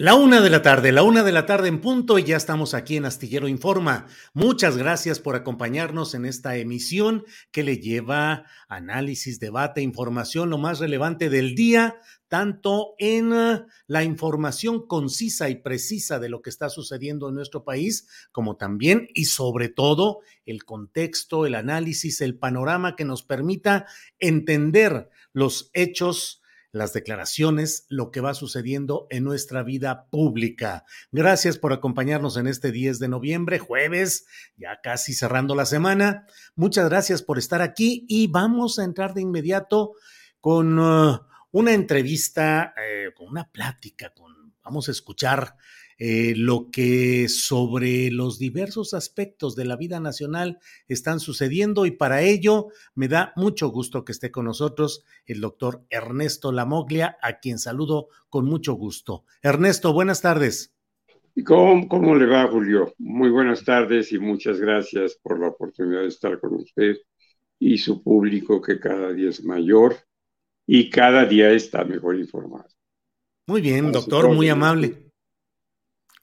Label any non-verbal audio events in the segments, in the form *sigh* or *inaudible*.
La una de la tarde, la una de la tarde en punto y ya estamos aquí en Astillero Informa. Muchas gracias por acompañarnos en esta emisión que le lleva análisis, debate, información, lo más relevante del día, tanto en uh, la información concisa y precisa de lo que está sucediendo en nuestro país, como también y sobre todo el contexto, el análisis, el panorama que nos permita entender los hechos las declaraciones, lo que va sucediendo en nuestra vida pública. Gracias por acompañarnos en este 10 de noviembre, jueves, ya casi cerrando la semana. Muchas gracias por estar aquí y vamos a entrar de inmediato con uh, una entrevista, eh, con una plática, con, vamos a escuchar eh, lo que sobre los diversos aspectos de la vida nacional están sucediendo y para ello me da mucho gusto que esté con nosotros el doctor Ernesto Lamoglia, a quien saludo con mucho gusto. Ernesto, buenas tardes. ¿Cómo, ¿Cómo le va, Julio? Muy buenas tardes y muchas gracias por la oportunidad de estar con usted y su público que cada día es mayor y cada día está mejor informado. Muy bien, doctor, muy amable.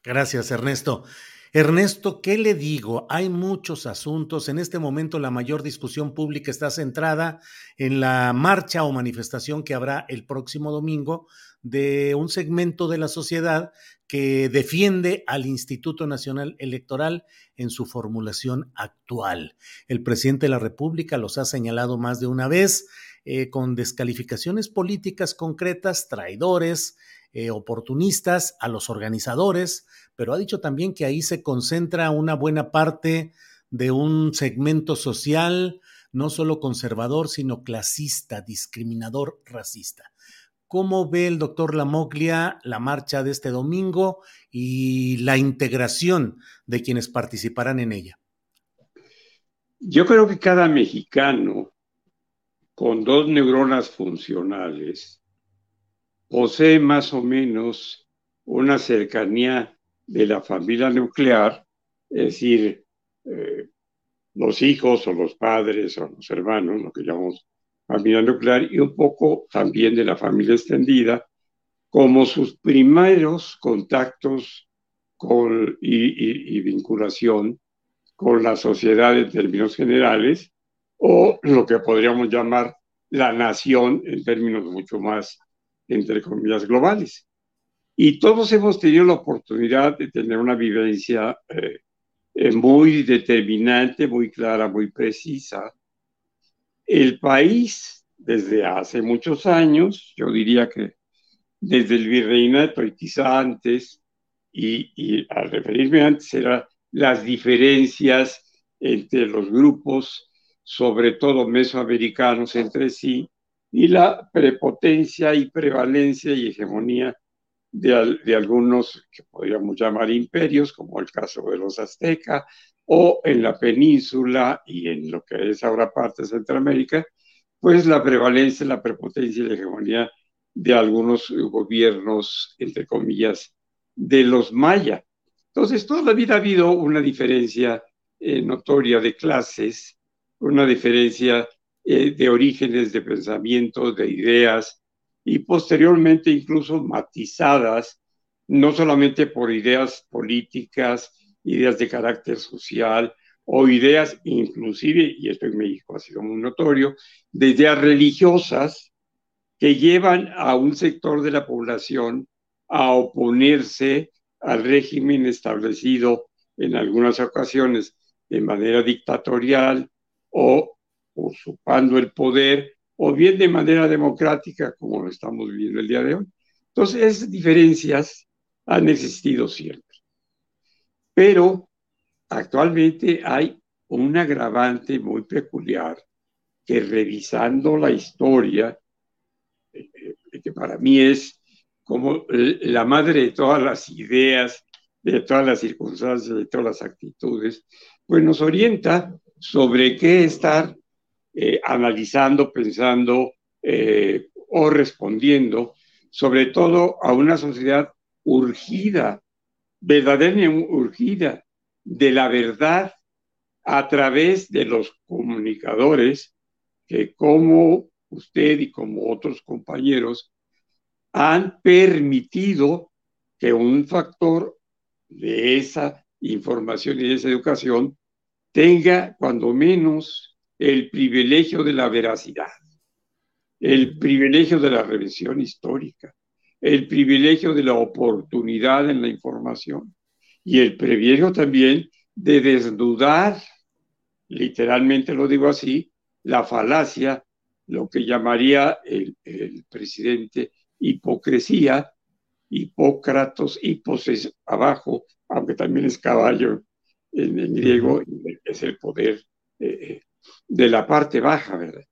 Gracias, Ernesto. Ernesto, ¿qué le digo? Hay muchos asuntos. En este momento la mayor discusión pública está centrada en la marcha o manifestación que habrá el próximo domingo de un segmento de la sociedad que defiende al Instituto Nacional Electoral en su formulación actual. El presidente de la República los ha señalado más de una vez eh, con descalificaciones políticas concretas, traidores, eh, oportunistas, a los organizadores, pero ha dicho también que ahí se concentra una buena parte de un segmento social, no solo conservador, sino clasista, discriminador, racista. ¿Cómo ve el doctor Lamoglia la marcha de este domingo y la integración de quienes participarán en ella? Yo creo que cada mexicano con dos neuronas funcionales posee más o menos una cercanía de la familia nuclear, es decir, eh, los hijos o los padres o los hermanos, lo que llamamos familia nuclear, y un poco también de la familia extendida, como sus primeros contactos con, y, y vinculación con la sociedad en términos generales, o lo que podríamos llamar la nación en términos mucho más entre comillas, globales. Y todos hemos tenido la oportunidad de tener una vivencia eh, eh, muy determinante, muy clara, muy precisa. El país, desde hace muchos años, yo diría que desde el virreinato y quizá antes, y, y al referirme antes, eran las diferencias entre los grupos, sobre todo mesoamericanos entre sí, y la prepotencia y prevalencia y hegemonía de, algunos que podríamos llamar imperios, como el caso de los aztecas, o en la península y en lo que es ahora parte de Centroamérica, pues la prevalencia, la prepotencia y la hegemonía de algunos gobiernos, entre comillas, de los maya. Entonces, toda la vida ha habido una diferencia eh, notoria de clases, una diferencia eh, de orígenes, de pensamientos, de ideas, y posteriormente incluso matizadas, no solamente por ideas políticas, ideas de carácter social o ideas inclusive, y esto en México ha sido muy notorio, de ideas religiosas que llevan a un sector de la población a oponerse al régimen establecido en algunas ocasiones de manera dictatorial o usurpando el poder o bien de manera democrática como lo estamos viendo el día de hoy. Entonces, esas diferencias han existido siempre. Pero actualmente hay un agravante muy peculiar que revisando la historia, eh, que para mí es como la madre de todas las ideas, de todas las circunstancias, de todas las actitudes, pues nos orienta sobre qué estar eh, analizando, pensando o respondiendo, sobre todo a una sociedad urgida verdaderamente urgida de la verdad a través de los comunicadores que como usted y como otros compañeros han permitido que un factor de esa información y de esa educación tenga cuando menos el privilegio de la veracidad, el privilegio de la revisión histórica, el privilegio de la oportunidad en la información y el privilegio también de desnudar, literalmente lo digo así, la falacia, lo que llamaría el, presidente hipocresía, hipócratos, hiposes abajo, aunque también es caballo en, griego, es el poder eh, eh, de la parte baja, ¿verdad?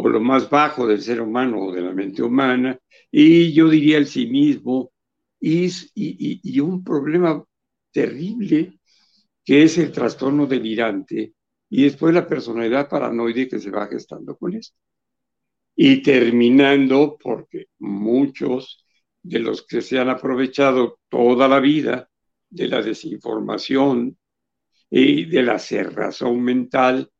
o lo más bajo del ser humano o de la mente humana, y yo diría el sí mismo, y, y, un problema terrible que es el trastorno delirante y después la personalidad paranoide que se va gestando con esto. Y terminando porque muchos de los que se han aprovechado toda la vida de la desinformación y de la cerrazón mental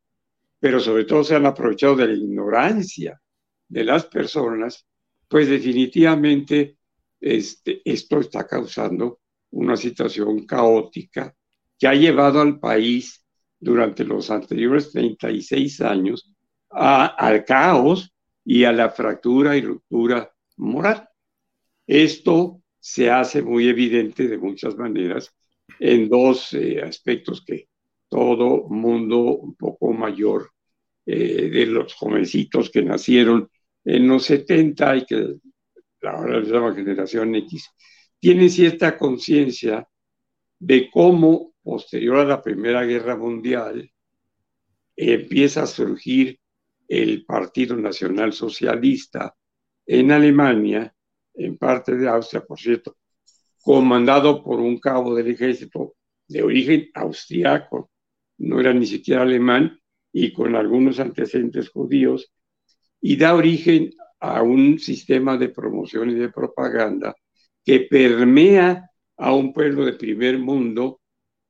pero sobre todo se han aprovechado de la ignorancia de las personas, pues definitivamente este, esto está causando una situación caótica que ha llevado al país durante los anteriores 36 años al caos y a la fractura y ruptura moral. Esto se hace muy evidente de muchas maneras en dos eh, aspectos que todo mundo un poco mayor eh, de los jovencitos que nacieron en los 70 y que ahora les llama generación X, tienen cierta conciencia de cómo posterior a la Primera Guerra Mundial empieza a surgir el Partido Nacional Socialista en Alemania, en parte de Austria, por cierto, comandado por un cabo del ejército de origen austriaco, no era ni siquiera alemán, y con algunos antecedentes judíos, y da origen a un sistema de promoción y de propaganda que permea a un pueblo de primer mundo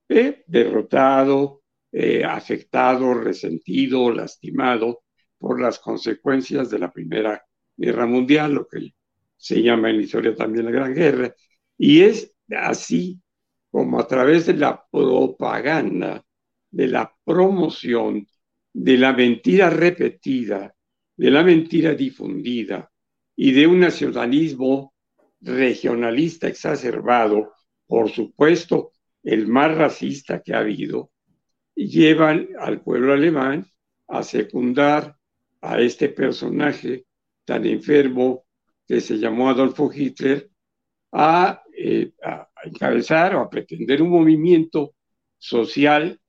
eh, derrotado, eh, afectado, resentido, lastimado por las consecuencias de la Primera Guerra Mundial, lo que se llama en la historia también la Gran Guerra, y es así como a través de la propaganda de la promoción de la mentira repetida, de la mentira difundida y de un nacionalismo regionalista exacerbado, por supuesto, el más racista que ha habido, llevan al pueblo alemán a secundar a este personaje tan enfermo que se llamó Adolfo Hitler, a, eh, a encabezar o a pretender un movimiento social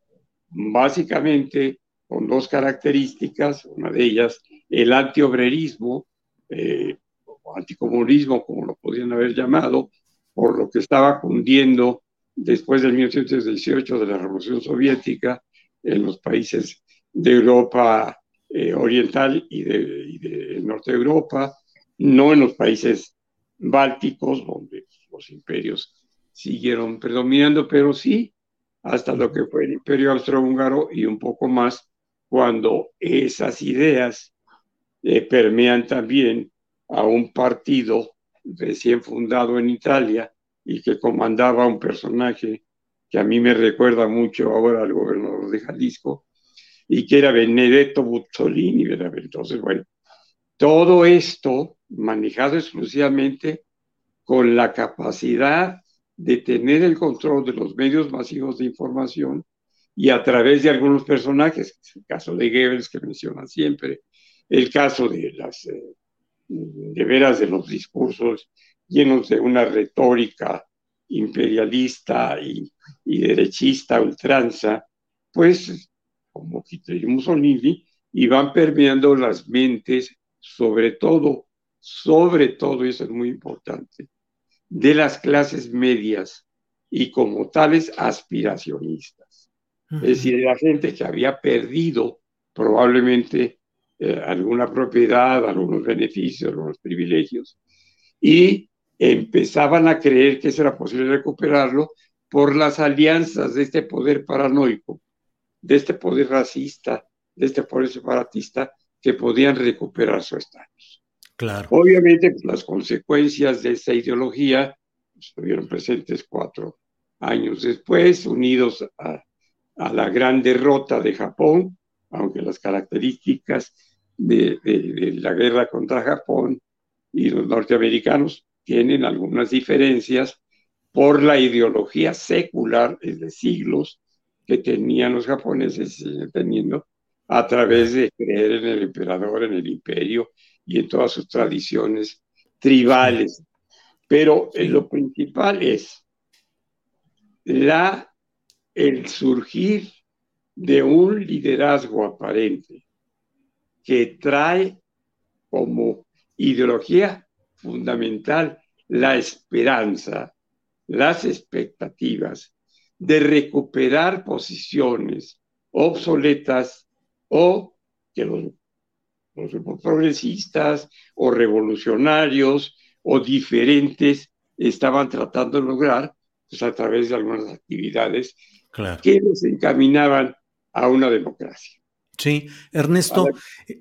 básicamente con dos características, una de ellas el antiobrerismo eh, o anticomunismo, como lo podrían haber llamado, por lo que estaba cundiendo después del 1918 de la Revolución Soviética en los países de Europa eh, Oriental y de, Norte de Europa, no en los países bálticos, donde los imperios siguieron predominando, pero sí hasta lo que fue el imperio austrohúngaro y un poco más cuando esas ideas eh, permean también a un partido recién fundado en Italia y que comandaba un personaje que a mí me recuerda mucho ahora al gobernador de Jalisco, y que era Benedetto Buzzolini. Entonces, bueno, todo esto manejado exclusivamente con la capacidad de tener el control de los medios masivos de información y a través de algunos personajes, el caso de Goebbels que menciona siempre, el caso de las, eh, de veras de los discursos llenos de una retórica imperialista y, y derechista ultranza, pues como Hitler y Mussolini, y van permeando las mentes, sobre todo, sobre todo, y eso es muy importante, de las clases medias y como tales aspiracionistas. Es decir, la gente que había perdido probablemente eh, alguna propiedad, algunos beneficios, algunos privilegios, y empezaban a creer que era posible recuperarlo por las alianzas de este poder paranoico de este poder racista, de este poder separatista, que podían recuperar su estatus. Claro. Obviamente, las consecuencias de esa ideología estuvieron presentes cuatro años después, unidos a, la gran derrota de Japón, aunque las características de, de, la guerra contra Japón y los norteamericanos tienen algunas diferencias por la ideología secular desde siglos que tenían los japoneses y teniendo a través de creer en el emperador, en el imperio y en todas sus tradiciones tribales. Pero eh, lo principal es la, el surgir de un liderazgo aparente que trae como ideología fundamental la esperanza, las expectativas, de recuperar posiciones obsoletas o que los, progresistas o revolucionarios o diferentes estaban tratando de lograr pues, a través de algunas actividades que los encaminaban a una democracia. Sí, Ernesto,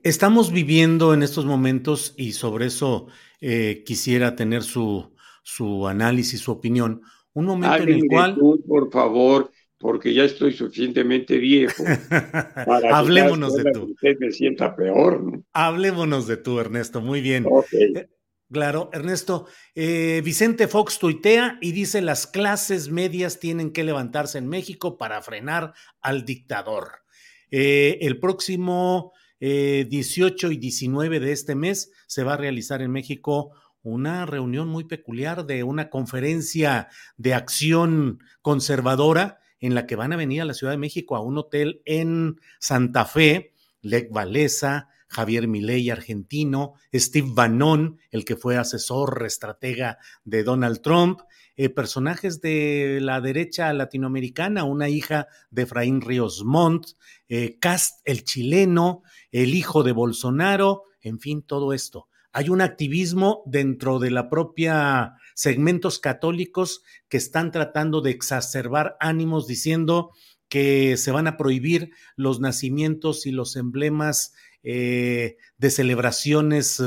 estamos viviendo en estos momentos, y sobre eso eh, quisiera tener su, su análisis, su opinión, un momento en el cual... por favor, porque ya estoy suficientemente viejo. *laughs* Hablémonos de tú. Usted me sienta peor. ¿no? Hablémonos de tú, Ernesto. Muy bien. Eh, claro, Ernesto. Eh, Vicente Fox tuitea y dice: las clases medias tienen que levantarse en México para frenar al dictador. Eh, el próximo 18 y 19 de este mes se va a realizar en México una reunión muy peculiar de una conferencia de acción conservadora en la que van a venir a la Ciudad de México a un hotel en Santa Fe, Lech Valesa, Javier Milei argentino, Steve Bannon, el que fue asesor estratega de Donald Trump, eh, personajes de la derecha latinoamericana, una hija de Efraín Ríos Montt, eh, Cast el chileno, el hijo de Bolsonaro, en fin, todo esto. Hay un activismo dentro de la propia segmentos católicos que están tratando de exacerbar ánimos diciendo que se van a prohibir los nacimientos y los emblemas eh, de celebraciones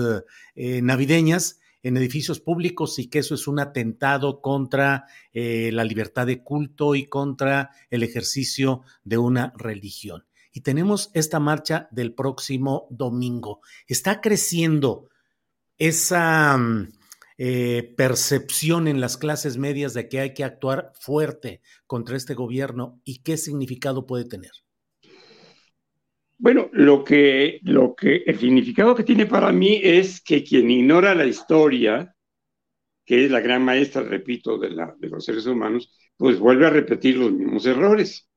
eh, navideñas en edificios públicos y que eso es un atentado contra eh, la libertad de culto y contra el ejercicio de una religión. Y tenemos esta marcha del próximo domingo. Está creciendo esa mm, eh, percepción en las clases medias de que hay que actuar fuerte contra este gobierno y qué significado puede tener? Bueno, lo que, lo que, el significado que tiene para mí es que quien ignora la historia, que es la gran maestra, repito, de, la, de los seres humanos, pues vuelve a repetir los mismos errores.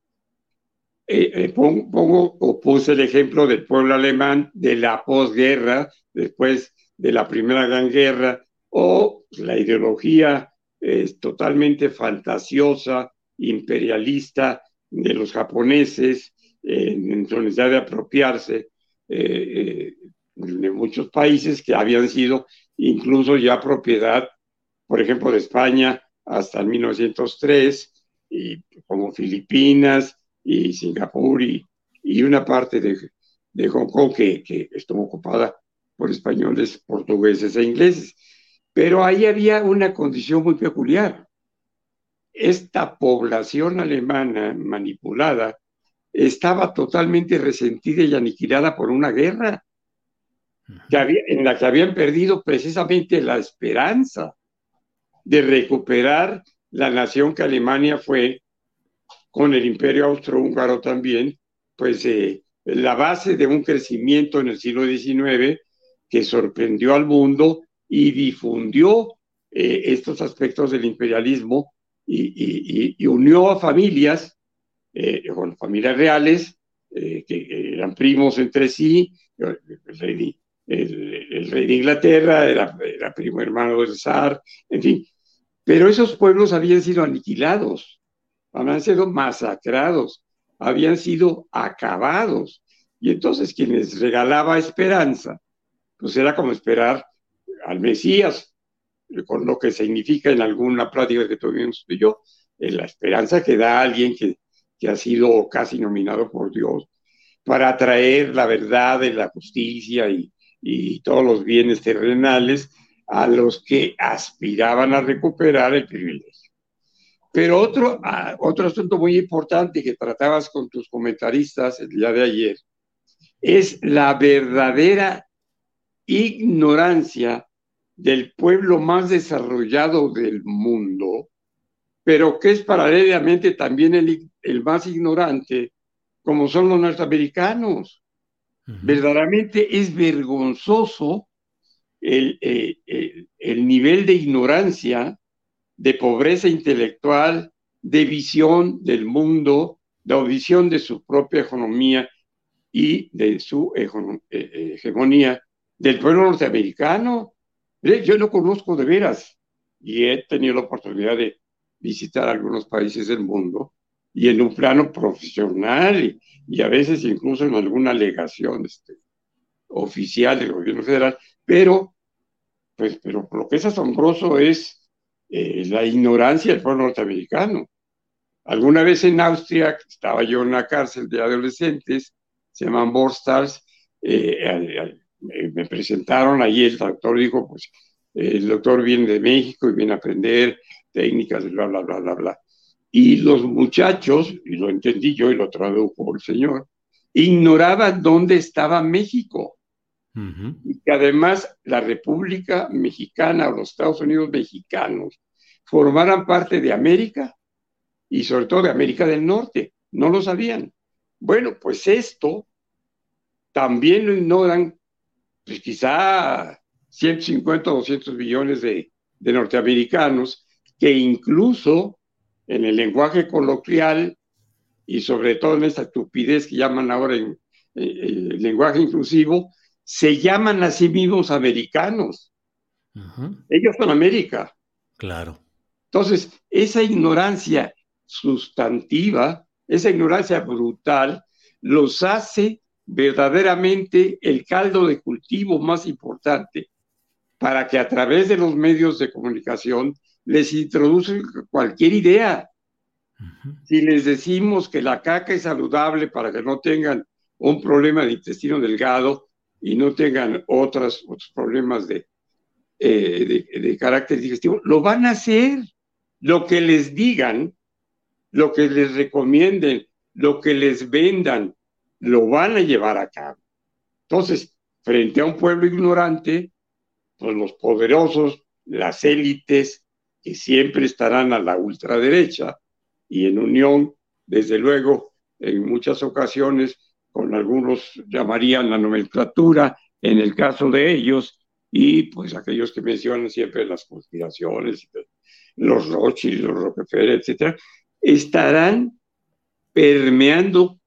Eh, eh, pongo, pongo, o puse el ejemplo del pueblo alemán de la posguerra, después de la Primera Gran Guerra, o la ideología es totalmente fantasiosa imperialista de los japoneses en su necesidad de apropiarse de muchos países que habían sido incluso ya propiedad, por ejemplo, de España hasta 1903, y como Filipinas y Singapur y, y una parte de, de Hong Kong que, que, estuvo ocupada por españoles, portugueses e ingleses. Pero ahí había una condición muy peculiar. Esta población alemana manipulada estaba totalmente resentida y aniquilada por una guerra que había, en la que habían perdido precisamente la esperanza de recuperar la nación que Alemania fue, con el imperio austrohúngaro también, pues eh, la base de un crecimiento en el siglo XIX que sorprendió al mundo y difundió eh, estos aspectos del imperialismo y, unió a familias, eh, familias reales, eh, que eran primos entre sí, el rey, el, rey de Inglaterra era, era, primo hermano del zar, en fin. Pero esos pueblos habían sido aniquilados, habían sido masacrados, habían sido acabados. Y entonces quienes regalaba esperanza, pues era como esperar al Mesías, con lo que significa en alguna plática que tuvimos tú y yo, la esperanza que da alguien que, que ha sido casi nominado por Dios para traer la verdad y la justicia y, y todos los bienes terrenales a los que aspiraban a recuperar el privilegio. Pero otro, ah, otro asunto muy importante que tratabas con tus comentaristas el día de ayer es la verdadera ignorancia del pueblo más desarrollado del mundo, pero que es paralelamente también el, el más ignorante, como son los norteamericanos. Verdaderamente es vergonzoso el, eh, el, el, nivel de ignorancia, de pobreza intelectual, de visión del mundo, de visión de su propia economía y de su eh, hegemonía del pueblo norteamericano. Yo no conozco de veras y he tenido la oportunidad de visitar algunos países del mundo y en un plano profesional y, a veces incluso en alguna alegación este, oficial del gobierno federal, pero, pues, pero lo que es asombroso es eh, la ignorancia del pueblo norteamericano. Alguna vez en Austria, estaba yo en una cárcel de adolescentes, se llaman Borstars, eh, me presentaron ahí, el doctor dijo, pues el doctor viene de México y viene a aprender técnicas, bla, bla, bla, bla, bla. Y los muchachos, y lo entendí yo y lo tradujo el señor, ignoraban dónde estaba México. Y que además la República Mexicana o los Estados Unidos mexicanos formaran parte de América y sobre todo de América del Norte. No lo sabían. Bueno, pues esto también lo ignoran, pues quizá 150 o 200 millones de, de norteamericanos que incluso en el lenguaje coloquial y sobre todo en esta estupidez que llaman ahora en, el lenguaje inclusivo, se llaman a sí mismos americanos. Ellos son América. Claro. Entonces, esa ignorancia sustantiva, esa ignorancia brutal, los hace verdaderamente el caldo de cultivo más importante para que a través de los medios de comunicación les introducen cualquier idea. Si les decimos que la caca es saludable para que no tengan un problema de intestino delgado y no tengan otros problemas de, eh, de, de, carácter digestivo, lo van a hacer. Lo que les digan, lo que les recomienden, lo que les vendan, lo van a llevar a cabo. Entonces, frente a un pueblo ignorante, pues los poderosos, las élites, que siempre estarán a la ultraderecha y en unión, desde luego, en muchas ocasiones, con algunos llamarían la nomenclatura, en el caso de ellos, y pues aquellos que mencionan siempre las conspiraciones, los Rothschild, los Rockefeller, etcétera, estarán permeando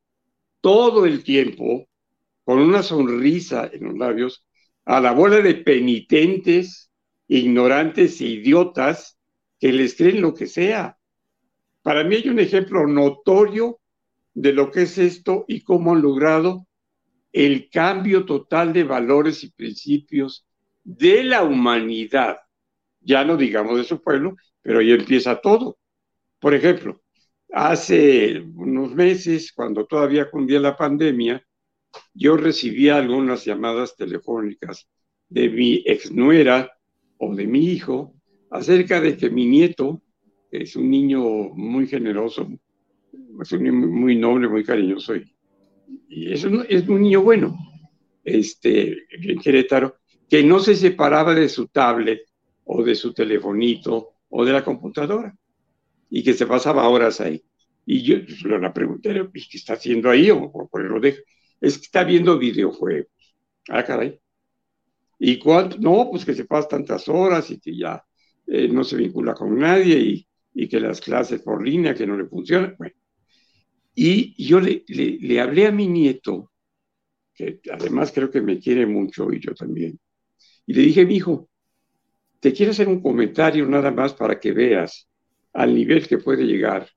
todo el tiempo con una sonrisa en los labios a la bola de penitentes, ignorantes e idiotas que les creen lo que sea, para mí hay un ejemplo notorio de lo que es esto y cómo han logrado el cambio total de valores y principios de la humanidad. Ya no digamos de su pueblo, pero ahí empieza todo. Por ejemplo, hace unos meses, cuando todavía cundía la pandemia, yo recibía algunas llamadas telefónicas de mi exnuera o de mi hijo acerca de que mi nieto, es un niño muy generoso, es un niño muy noble, muy cariñoso, y, es, un, es un niño bueno, este, en Querétaro, que no se separaba de su tablet o de su telefonito o de la computadora y que se pasaba horas ahí. Y yo le pregunté, ¿qué está haciendo ahí? O, por lo dejo. Es que está viendo videojuegos. Ah, caray. ¿Y cuánto? No, pues que se pasa tantas horas y que ya eh, no se vincula con nadie y, y, que las clases por línea que no le funcionan. Bueno. Y yo le, le, le hablé a mi nieto, que además creo que me quiere mucho y yo también. Y le dije, mi hijo, te quiero hacer un comentario nada más para que veas al nivel que puede llegar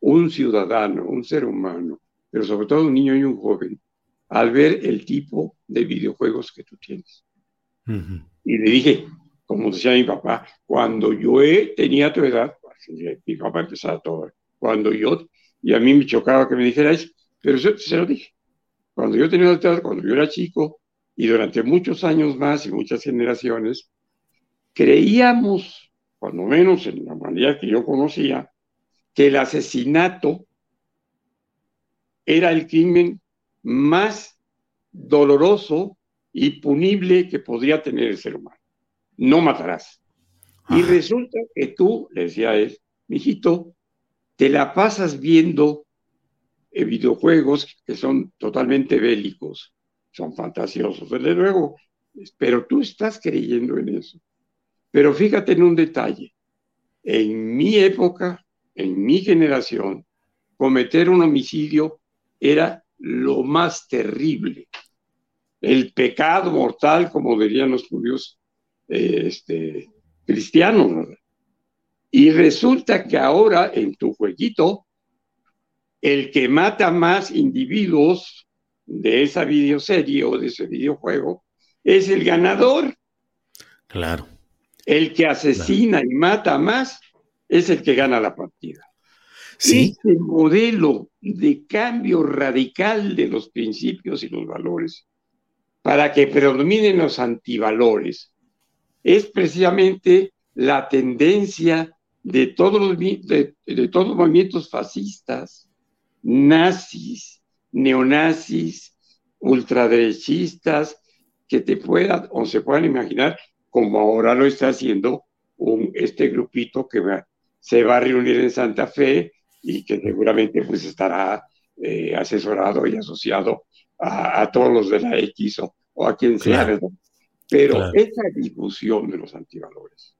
un ciudadano, un ser humano, pero sobre todo un niño y un joven, al ver el tipo de videojuegos que tú tienes. Y le dije, como decía mi papá, cuando yo tenía tu edad, mi papá empezaba todo, cuando yo, y a mí me chocaba que me dijera eso, pero eso se lo dije. Cuando yo tenía tu edad, cuando yo era chico, y durante muchos años más y muchas generaciones, creíamos, cuando menos en la manera que yo conocía, que el asesinato era el crimen más doloroso y punible que podría tener el ser humano. No matarás. Y resulta que tú, le decía a él, mijito, te la pasas viendo eh, videojuegos que son totalmente bélicos, son fantasiosos, desde luego, pero tú estás creyendo en eso. Pero fíjate en un detalle. En mi época, en mi generación, cometer un homicidio era lo más terrible. El pecado mortal, como dirían los judíos eh, este, cristianos. Y resulta que ahora en tu jueguito, el que mata más individuos de esa videoserie o de ese videojuego es el ganador. Claro. El que asesina y mata más es el que gana la partida. Sí. Este modelo de cambio radical de los principios y los valores para que predominen los antivalores es precisamente la tendencia de todos los, de, todos los movimientos fascistas, nazis, neonazis, ultraderechistas, que te puedan o se puedan imaginar como ahora lo está haciendo un, este grupito que va, se va a reunir en Santa Fe y que seguramente pues estará eh, asesorado y asociado a, todos los de la X o, a quien sea, ¿verdad? Pero esa difusión de los antivalores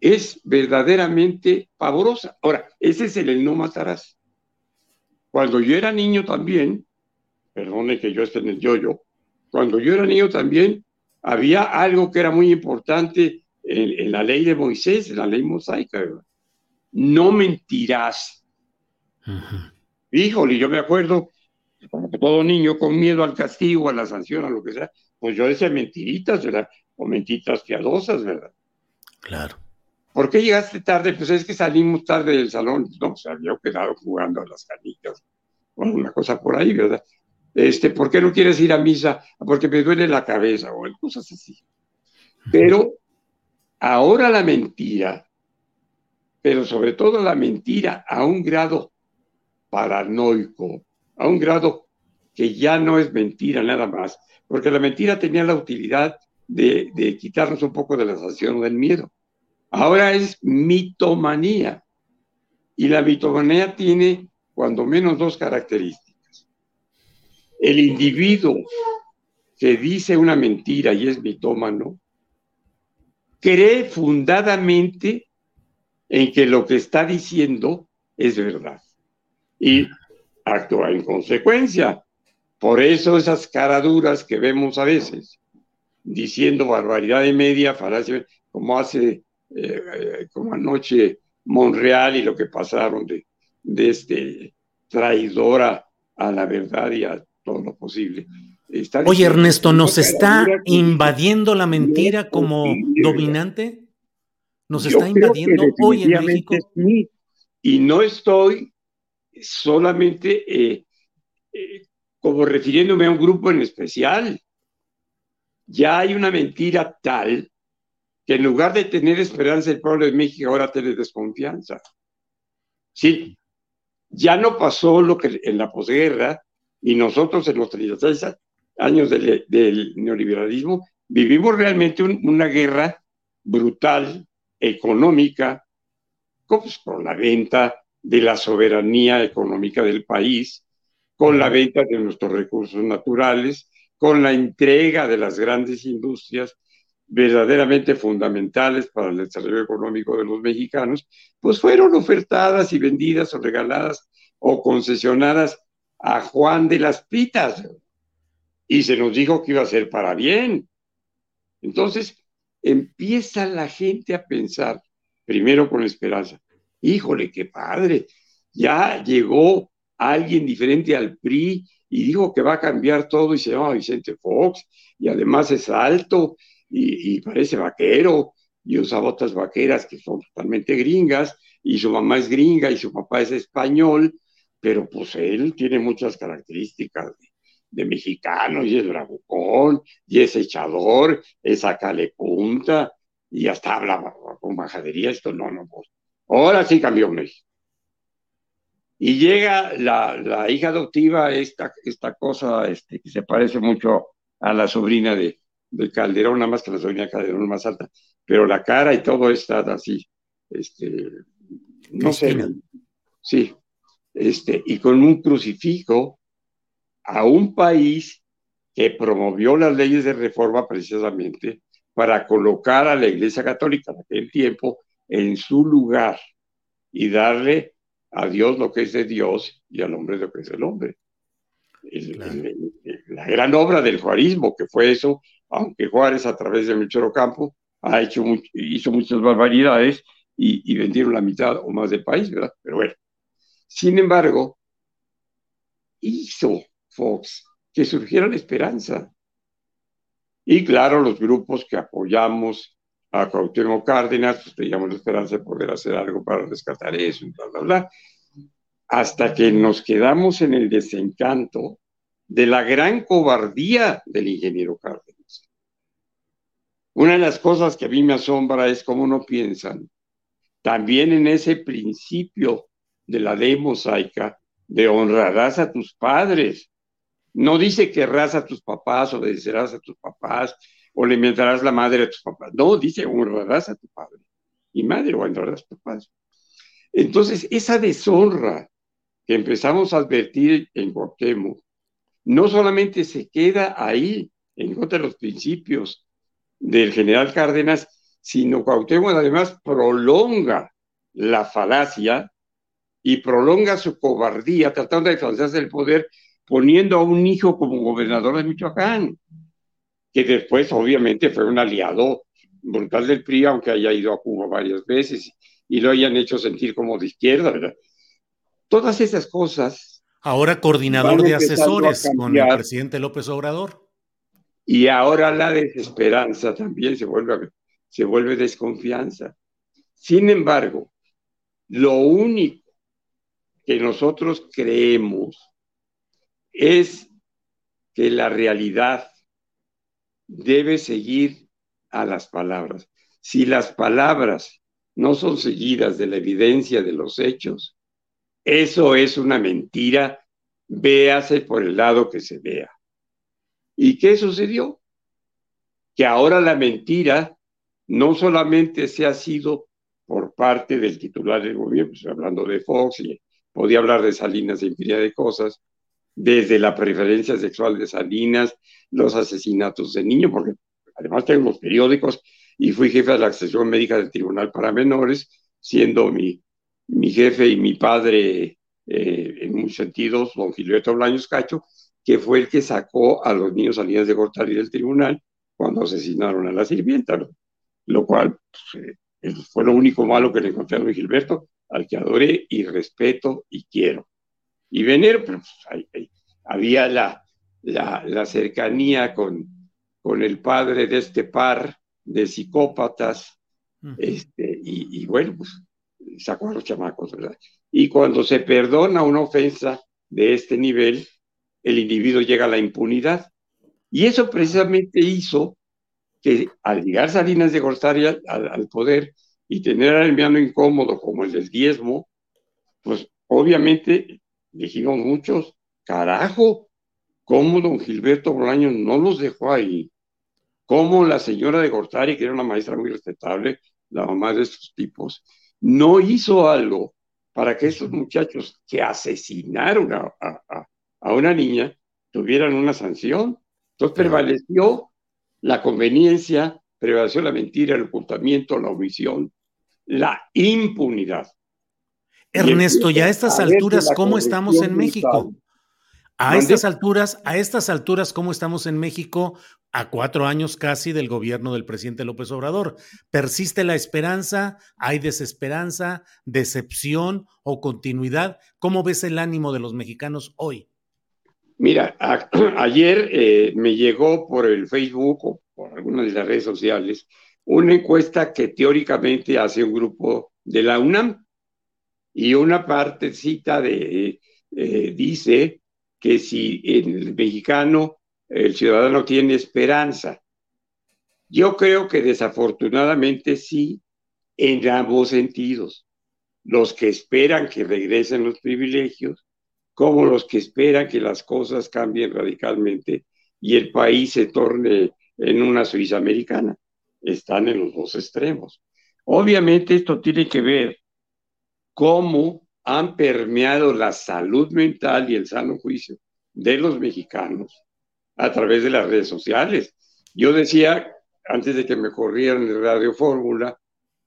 es verdaderamente pavorosa. Ahora, ese es el, no matarás. Cuando yo era niño también, perdone que yo esté en el yo-yo, cuando yo era niño también había algo que era muy importante en, la ley de Moisés, en la ley mosaica, no mentirás. Híjole, yo me acuerdo, como todo niño con miedo al castigo, a la sanción, a lo que sea, pues yo decía mentiritas, ¿verdad? O mentitas piadosas, ¿verdad? Claro. ¿Por qué llegaste tarde? Pues es que salimos tarde del salón. No, se había quedado jugando a las canicas o alguna cosa por ahí, ¿verdad? Este, ¿por qué no quieres ir a misa? Porque me duele la cabeza o cosas así. Pero ahora la mentira, pero sobre todo la mentira a un grado paranoico, a un grado que ya no es mentira nada más, porque la mentira tenía la utilidad de, de quitarnos un poco de la sensación del miedo. Ahora es mitomanía. Y la mitomanía tiene cuando menos dos características. El individuo que dice una mentira y es mitómano, cree fundadamente en que lo que está diciendo es verdad. Y actúa en consecuencia. Por eso esas caraduras que vemos a veces, diciendo barbaridad de media, falacia, como hace eh, como anoche Monreal y lo que pasaron de, de este traidora a la verdad y a todo lo posible. Oye, Ernesto, ¿nos está invadiendo la mentira como dominante? ¿Nos está invadiendo hoy en México? Y no estoy solamente eh, eh, como refiriéndome a un grupo en especial. Ya hay una mentira tal que en lugar de tener esperanza el pueblo de México ahora tiene desconfianza. Sí, ya no pasó lo que en la posguerra y nosotros en los 36 años del, neoliberalismo vivimos realmente una guerra brutal, económica, pues, con la venta de la soberanía económica del país, con la venta de nuestros recursos naturales, con la entrega de las grandes industrias verdaderamente fundamentales para el desarrollo económico de los mexicanos, pues fueron ofertadas y vendidas o regaladas o concesionadas a Juan de las Pitas. Y se nos dijo que iba a ser para bien. Entonces, empieza la gente a pensar, primero con esperanza, híjole, qué padre, ya llegó alguien diferente al PRI y dijo que va a cambiar todo y se llama Vicente Fox y además es alto y, parece vaquero y usa botas vaqueras que son totalmente gringas y su mamá es gringa y su papá es español, pero pues él tiene muchas características de, mexicano y es bravucón y es echador, es acale punta y hasta habla con majadería, esto no, no, pues ahora sí cambió México. Y llega la, la hija adoptiva, esta, esta cosa este, que se parece mucho a la sobrina de, de Calderón, nada más que la sobrina de Calderón más alta, pero la cara y todo está así, este, no sé, sí, este, y con un crucifijo a un país que promovió las leyes de reforma precisamente para colocar a la Iglesia Católica en aquel tiempo en su lugar y darle a Dios lo que es de Dios y al hombre lo que es del hombre. la gran obra del juarismo, que fue eso, aunque Juárez a través de Melchor Ocampo ha hecho hizo muchas barbaridades y, vendieron la mitad o más del país, ¿verdad? Pero bueno, sin embargo, hizo Fox que surgiera la esperanza. Y claro, los grupos que apoyamos a Cuauhtémoc Cárdenas, pues teníamos la esperanza de poder hacer algo para rescatar eso, bla, bla, bla, hasta que nos quedamos en el desencanto de la gran cobardía del ingeniero Cárdenas. Una de las cosas que a mí me asombra es cómo no piensan también en ese principio de la ley mosaica de honrarás a tus padres. No dice que querrás a tus papás, obedecerás a tus papás, o le inventarás la madre a tus papás. No, dice honrarás a tu padre y madre o honrarás a tus padres. Entonces, esa deshonra que empezamos a advertir en Cuauhtémoc, no solamente se queda ahí en contra de los principios del general Cárdenas, sino Cuauhtémoc además prolonga la falacia y prolonga su cobardía tratando de alcanzarse el poder poniendo a un hijo como gobernador de Michoacán, que después obviamente fue un aliado brutal del PRI, aunque haya ido a Cuba varias veces y lo hayan hecho sentir como de izquierda, ¿verdad? Todas esas cosas. Ahora coordinador de asesores con el presidente López Obrador. Y ahora la desesperanza también se vuelve, se vuelve desconfianza. Sin embargo, lo único que nosotros creemos es que la realidad debe seguir a las palabras. Si las palabras no son seguidas de la evidencia de los hechos, eso es una mentira, véase por el lado que se vea. ¿Y qué sucedió? Que ahora la mentira no solamente se ha sido por parte del titular del gobierno, estoy hablando de Fox y podía hablar de Salinas de infinidad de cosas, desde la preferencia sexual de Salinas, los asesinatos de niños, porque además tengo los periódicos y fui jefe de la sección médica del Tribunal para Menores, siendo mi, mi jefe y mi padre eh, en muchos sentidos, don Gilberto Blaños Cacho, que fue el que sacó a los niños Salinas de Gortari del tribunal cuando asesinaron a la sirvienta, lo cual pues, eh, fue lo único malo que le encontré a Luis Gilberto, al que adoré y respeto y quiero. Y venero, pues, había la, la, cercanía con, con el padre de este par de psicópatas, este, y, bueno, pues sacó a los chamacos, ¿verdad? Y cuando se perdona una ofensa de este nivel, el individuo llega a la impunidad. Y eso precisamente hizo que al llegar Salinas de Gortari al, al, poder y tener al enviado incómodo como el del diezmo, pues obviamente dijimos muchos, carajo, ¿cómo don Gilberto Bolaño no los dejó ahí? ¿Cómo la señora de Gortari, que era una maestra muy respetable, la mamá de estos tipos, no hizo algo para que esos muchachos que asesinaron a, a una niña tuvieran una sanción? Entonces prevaleció la conveniencia, prevaleció la mentira, el ocultamiento, la omisión, la impunidad. Ernesto, ya a estas alturas, ¿cómo estamos en México? A estas alturas, a estas alturas, ¿cómo estamos en México a cuatro años casi del gobierno del presidente López Obrador? ¿Persiste la esperanza? ¿Hay desesperanza, decepción o continuidad? ¿Cómo ves el ánimo de los mexicanos hoy? Mira, *clears throat* ayer eh, me llegó por el Facebook o por algunas de las redes sociales una encuesta que teóricamente hace un grupo de la UNAM y una partecita de, eh, dice que si el mexicano, el ciudadano tiene esperanza. Yo creo que desafortunadamente sí, en ambos sentidos. Los que esperan que regresen los privilegios como los que esperan que las cosas cambien radicalmente y el país se torne en una Suiza americana. Están en los dos extremos. Obviamente esto tiene que ver cómo han permeado la salud mental y el sano juicio de los mexicanos a través de las redes sociales. Yo decía, antes de que me corrieran de Radio Fórmula,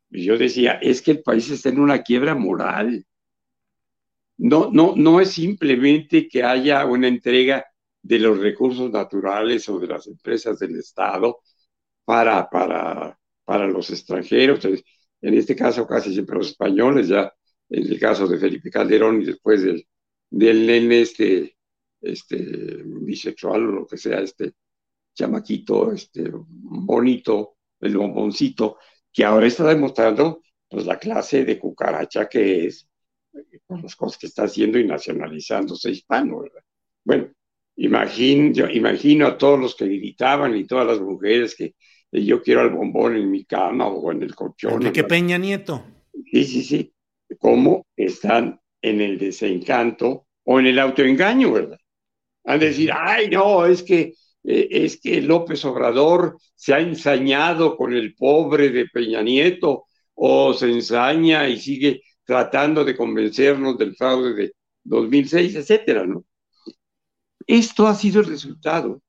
yo decía, es que el país está en una quiebra moral no, no, no es simplemente que haya una entrega de los recursos naturales o de las empresas del Estado para, para, para los extranjeros, en este caso casi siempre los españoles, ya en el caso de Felipe Calderón y después del, del nene este, este bisexual o lo que sea, este chamaquito, este bonito, el bomboncito, que ahora está demostrando pues la clase de cucaracha que es por las cosas que está haciendo y nacionalizándose hispano, ¿verdad? Bueno, imagino, yo imagino a todos los que gritaban y todas las mujeres que yo quiero al bombón en mi cama o en el colchón. qué Peña Nieto. Sí, sí, sí. Cómo están en el desencanto o en el autoengaño, ¿verdad? Han de decir, ay, no, es que eh, es que López Obrador se ha ensañado con el pobre de Peña Nieto o se ensaña y sigue tratando de convencernos del fraude de 2006, etcétera, ¿no? Esto ha sido el resultado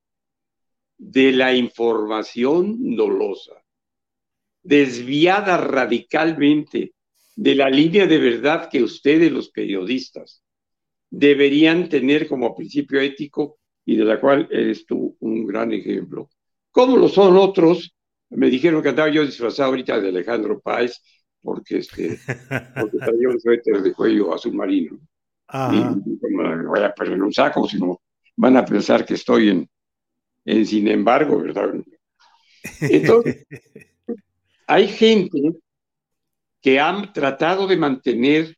de la información dolosa, desviada radicalmente de la línea de verdad que ustedes, los periodistas, deberían tener como principio ético y de la cual eres tú un gran ejemplo. ¿Cómo lo son otros? Me dijeron que andaba yo disfrazado ahorita de Alejandro Páez porque, este, *laughs* porque traía un suéter de cuello azul marino. Y, no voy a perder un saco, sino van a pensar que estoy en, en sin embargo, ¿verdad? Entonces, *laughs* hay gente que han tratado de mantener,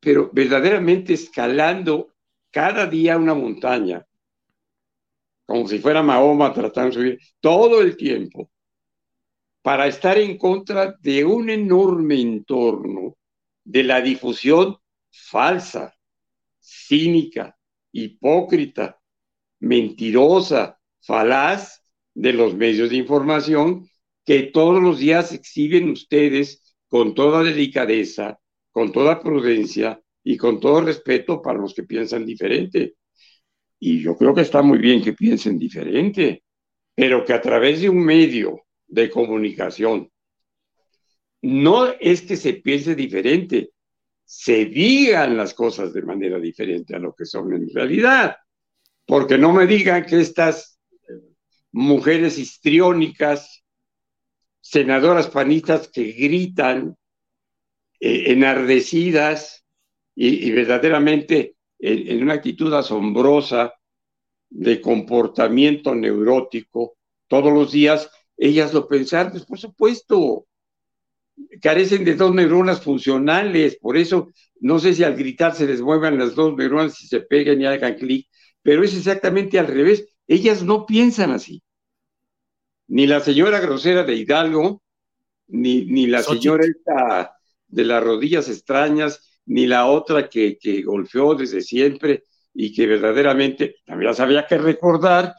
pero verdaderamente escalando cada día una montaña, como si fuera Mahoma tratando de subir todo el tiempo, para estar en contra de un enorme entorno de la difusión falsa, cínica, hipócrita, mentirosa, falaz de los medios de información que todos los días exhiben ustedes con toda delicadeza, con toda prudencia y con todo respeto para los que piensan diferente. Y yo creo que está muy bien que piensen diferente, pero que a través de un medio de comunicación. No es que se piense diferente, se digan las cosas de manera diferente a lo que son en realidad. Porque no me digan que estas eh, mujeres histriónicas senadoras panistas que gritan eh, enardecidas y, verdaderamente en, una actitud asombrosa de comportamiento neurótico todos los días, ellas lo pensaron, pues por supuesto, carecen de dos neuronas funcionales, por eso no sé si al gritar se les muevan las dos neuronas y se peguen y hagan clic, pero es exactamente al revés, ellas no piensan así. Ni la señora grosera de Hidalgo, ni, ni la señora esta de las rodillas extrañas, ni la otra que, que golpeó desde siempre y que verdaderamente también había que recordar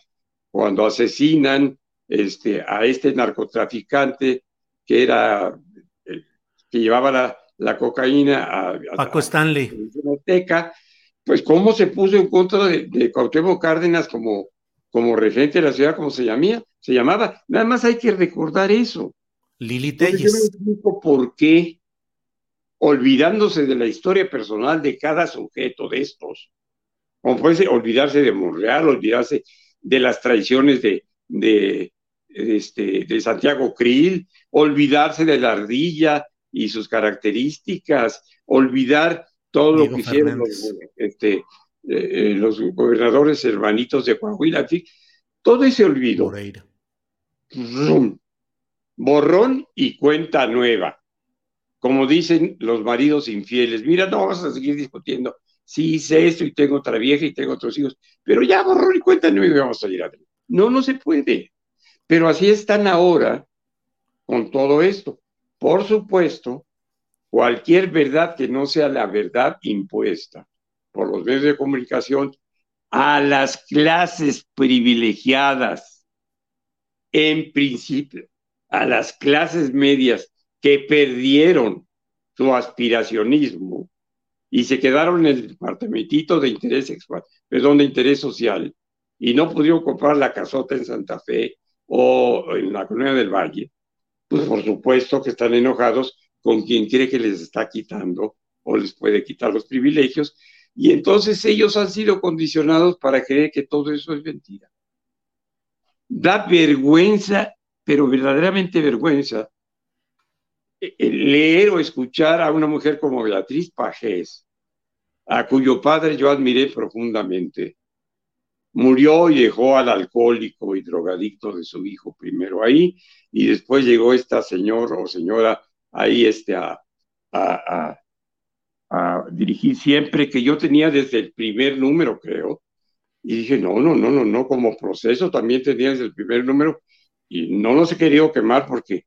cuando asesinan este, a este narcotraficante que era que llevaba la, cocaína a, Paco Stanley. Pues cómo se puso en contra de, de Cuauhtémoc Cárdenas como, como regente de la ciudad, como se llamaba, se llamaba. Nada más hay que recordar eso. Lili Telles. Yo por qué olvidándose de la historia personal de cada sujeto de estos, como puede olvidarse de Monreal, olvidarse de las traiciones de, de, este, de Santiago Krill, olvidarse de la ardilla y sus características, olvidar todo lo que hicieron los, este, eh, eh, los, gobernadores hermanitos de Coahuila, todo ese olvido. Borrón y cuenta nueva como dicen los maridos infieles, mira, no vamos a seguir discutiendo, sí hice esto y tengo otra vieja y tengo otros hijos, pero ya borró y cuéntame y vamos a salir adelante. No, no se puede. Pero así están ahora con todo esto. Por supuesto, cualquier verdad que no sea la verdad impuesta por los medios de comunicación a las clases privilegiadas, en principio, a las clases medias que perdieron su aspiracionismo y se quedaron en el departamentito de interés perdón, de interés social, y no pudieron comprar la casota en Santa Fe o en la colonia del Valle, pues por supuesto que están enojados con quien cree que les está quitando o les puede quitar los privilegios, y entonces ellos han sido condicionados para creer que todo eso es mentira. Da vergüenza, pero verdaderamente vergüenza, eh, eh, leer o escuchar a una mujer como Beatriz Pajés, a cuyo padre yo admiré profundamente. Murió y dejó al alcohólico y drogadicto de su hijo primero ahí, y después llegó esta señor o señora ahí este, a, a, a dirigir siempre, que yo tenía desde el primer número, creo, y dije, no, no, no, no, no, como proceso también tenía desde el primer número, y no nos he querido quemar porque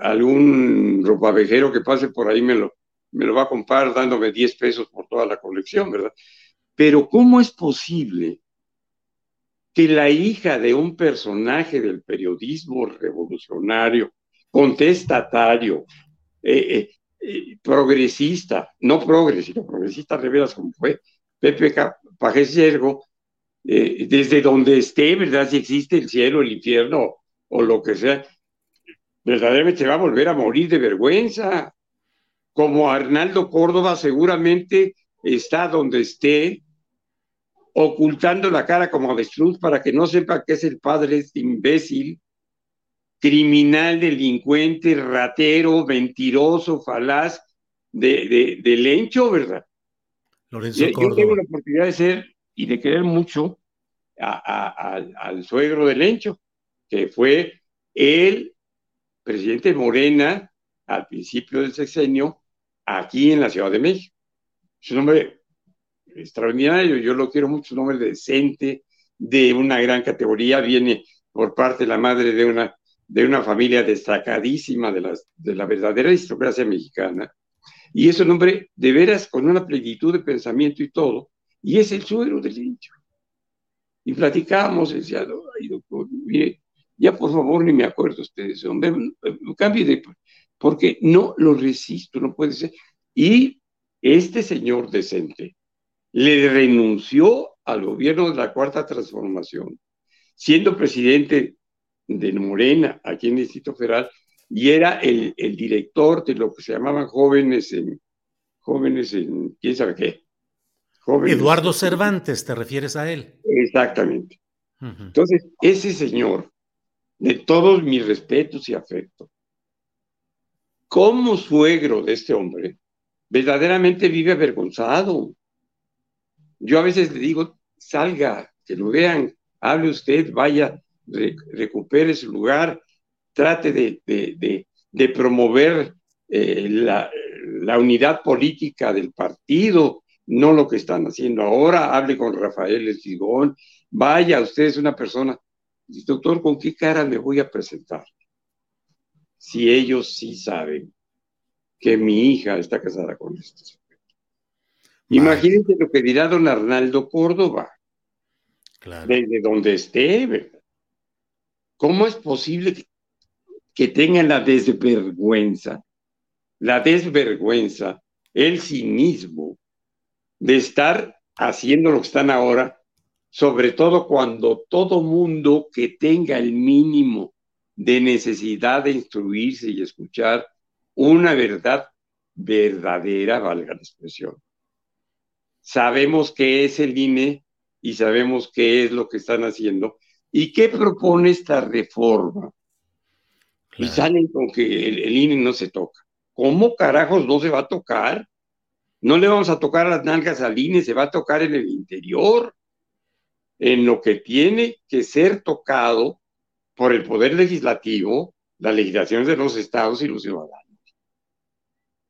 algún ropavejero que pase por ahí me lo, me lo va a comprar dándome 10 pesos por toda la colección, ¿verdad? Pero ¿cómo es posible que la hija de un personaje del periodismo revolucionario, contestatario, eh, eh, eh, progresista, no progresista, progresista de veras como fue Pepe Pajés Yergo, desde donde esté, ¿verdad? Si existe el cielo, el infierno o lo que sea, verdaderamente se va a volver a morir de vergüenza. Como Arnaldo Córdoba seguramente está donde esté, ocultando la cara como avestruz para que no sepa que es el padre este imbécil, criminal, delincuente, ratero, mentiroso, falaz de, de, Lencho, ¿verdad? Lorenzo yo, tengo la oportunidad de ser y de querer mucho al suegro de Lencho, que fue él presidente Morena al principio del sexenio aquí en la Ciudad de México. Es un hombre extraordinario, yo lo quiero mucho, un hombre decente, de una gran categoría, viene por parte de la madre de una, de una familia destacadísima de, las, de la verdadera aristocracia mexicana, y es un hombre de veras con una plenitud de pensamiento y todo, y es el suero del hincho. Y platicamos, decía, ay, doctor, mire, ya por favor ni me acuerdo ustedes, hombre, cambie de... Porque no lo resisto, no puede ser. Y este señor decente le renunció al gobierno de la Cuarta Transformación, siendo presidente de Morena aquí en el Distrito Federal, y era el, director de lo que se llamaban jóvenes en, jóvenes en, quién sabe qué. Eduardo Cervantes, ¿te refieres a él? Exactamente. Entonces, ese señor de todos mis respetos y afecto, como suegro de este hombre, verdaderamente vive avergonzado. Yo a veces le digo, salga, que lo vean, hable usted, vaya, recupere su lugar, trate de, promover eh, la, la, unidad política del partido, no lo que están haciendo ahora, hable con Rafael Estigón, vaya, usted es una persona, doctor, ¿con qué cara me voy a presentar? Si ellos sí saben que mi hija está casada con este Imagínense lo que dirá don Arnaldo Córdoba, desde donde esté, ¿verdad? ¿Cómo es posible que, tengan la desvergüenza, la desvergüenza, el cinismo de estar haciendo lo que están ahora, sobre todo cuando todo mundo que tenga el mínimo de necesidad de instruirse y escuchar una verdad verdadera, valga la expresión. Sabemos qué es el INE y sabemos qué es lo que están haciendo y qué propone esta reforma. Y salen con que el, el INE no se toca. ¿Cómo carajos no se va a tocar? No le vamos a tocar las nalgas al INE, se va a tocar en el interior, en lo que tiene que ser tocado por el Poder Legislativo, las legislaciones de los estados y los ciudadanos.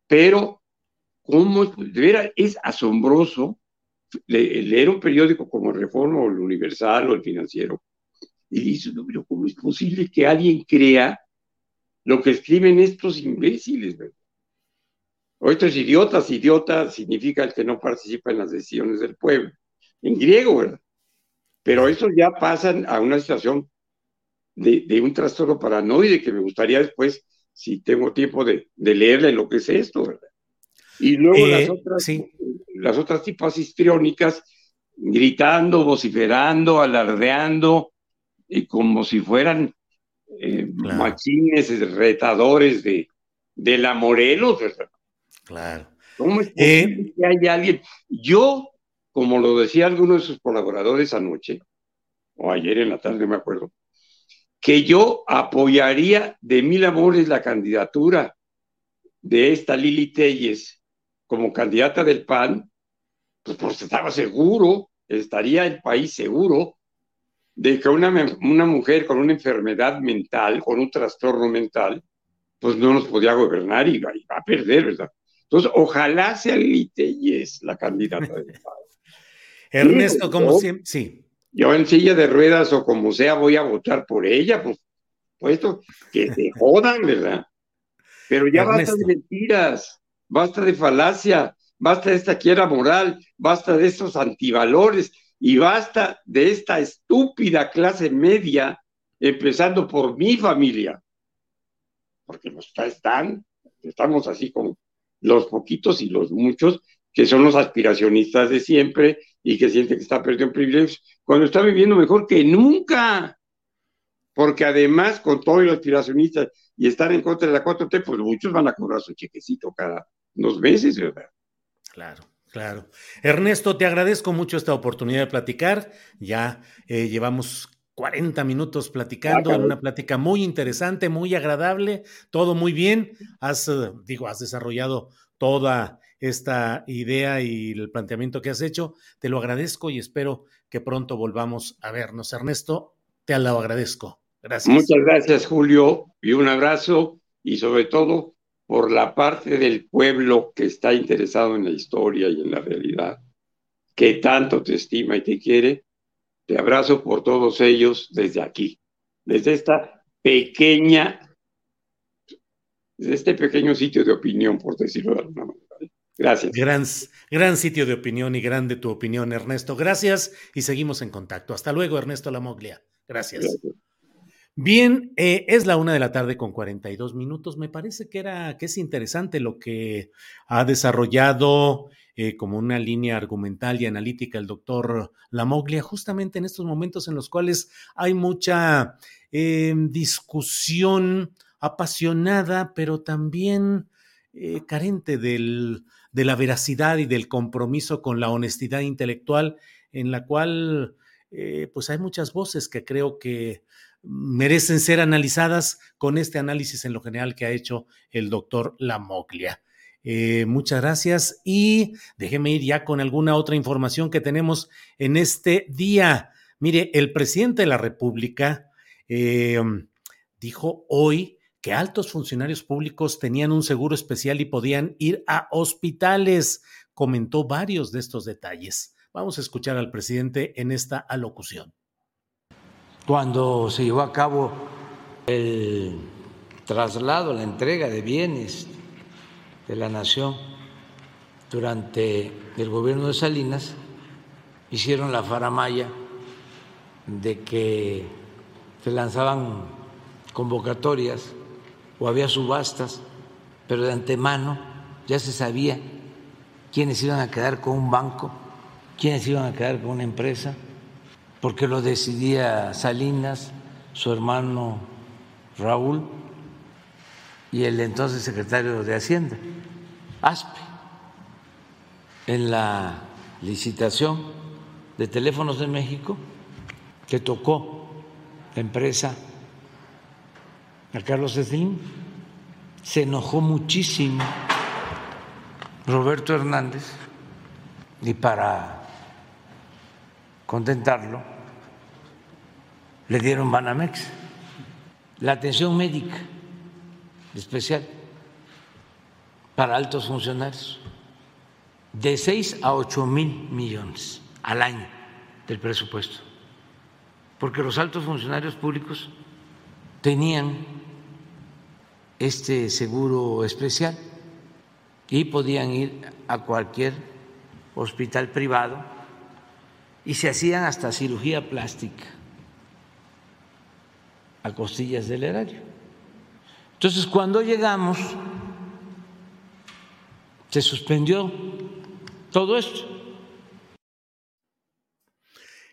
Pero, ¿cómo de veras, es asombroso leer un periódico como Reforma o el Universal o el Financiero y dice, no, pero ¿cómo es posible que alguien crea lo que escriben estos imbéciles, verdad? O estos idiotas, idiota significa el que no participa en las decisiones del pueblo, en griego, ¿verdad? Pero eso ya pasan a una situación de, de un trastorno paranoide que me gustaría después si tengo tiempo de, leerle lo que es esto, ¿verdad? Y luego las, eh, otras, las otras tipas histriónicas gritando, vociferando, alardeando, y como si fueran eh, machines retadores de, de la Morelos, ¿verdad? Claro. ¿Cómo es eh, que haya alguien? Yo, como lo decía alguno de sus colaboradores anoche, o ayer en la tarde, me acuerdo, que yo apoyaría de mil amores la candidatura de esta Lili Telles como candidata del PAN, pues porque estaba seguro, estaría el país seguro de que una, una mujer con una enfermedad mental, con un trastorno mental, pues no nos podía gobernar y, va a perder, ¿verdad? Entonces, ojalá sea Lili Telles la candidata *laughs* PAN. Ernesto, como siempre, sí yo en silla de ruedas o como sea voy a votar por ella, pues puesto que se *laughs* jodan, ¿verdad? Pero ya basta de mentiras, basta de falacia, basta de esta quiera moral, basta de estos antivalores y basta de esta estúpida clase media, empezando por mi familia, porque nos están, estamos así con los poquitos y los muchos que son los aspiracionistas de siempre y que sienten que está perdiendo privilegios, cuando está viviendo mejor que nunca. Porque además, con todo los aspiracionistas y estar en contra de la 4T, pues muchos van a cobrar su chequecito cada dos meses, ¿verdad? Claro. Claro. Ernesto, te agradezco mucho esta oportunidad de platicar. Ya eh, llevamos 40 minutos platicando, en una plática muy interesante, muy agradable, todo muy bien. Has, eh, digo, has desarrollado toda esta idea y el planteamiento que has hecho. Te lo agradezco y espero que pronto volvamos a vernos. Ernesto, te lo agradezco. Gracias. Muchas gracias, Julio, y un abrazo y sobre todo por la parte del pueblo que está interesado en la historia y en la realidad, que tanto te estima y te quiere. Te abrazo por todos ellos desde aquí, desde esta pequeña, desde este pequeño sitio de opinión, por decirlo de alguna manera. Gracias. Gran, gran sitio de opinión y grande tu opinión, Ernesto. Gracias y seguimos en contacto. Hasta luego, Ernesto Lamoglia. Gracias. Bien, eh, es la una de la tarde con 42 minutos. Me parece que era que es interesante lo que ha desarrollado eh, como una línea argumental y analítica el doctor Lamoglia, justamente en estos momentos en los cuales hay mucha eh, discusión apasionada, pero también carente de la veracidad y del compromiso con la honestidad intelectual, en la cual pues hay muchas voces que creo que merecen ser analizadas con este análisis en lo general que ha hecho el doctor Lamoglia. Eh, muchas gracias y déjeme ir ya con alguna otra información que tenemos en este día. Mire, el presidente de la República eh, dijo hoy que altos funcionarios públicos tenían un seguro especial y podían ir a hospitales. Comentó varios de estos detalles. Vamos a escuchar al presidente en esta alocución. Cuando se llevó a cabo el traslado, la entrega de bienes de la nación durante el gobierno de Salinas, hicieron la faramaya de que se lanzaban convocatorias o había subastas, pero de antemano ya se sabía quiénes iban a quedar con un banco, quiénes iban a quedar con una empresa, porque lo decidía Salinas, su hermano Raúl y el entonces secretario de Hacienda, ASPE, en la licitación de teléfonos de México que tocó la empresa a Carlos Slim, se enojó muchísimo Roberto Hernández y para contentarlo le dieron Banamex, la atención médica especial para altos funcionarios, de 6 a 8 mil millones al año del presupuesto, porque los altos funcionarios públicos tenían este seguro especial y podían ir a cualquier hospital privado y se hacían hasta cirugía plástica a costillas del erario. Entonces, cuando llegamos, se suspendió todo esto.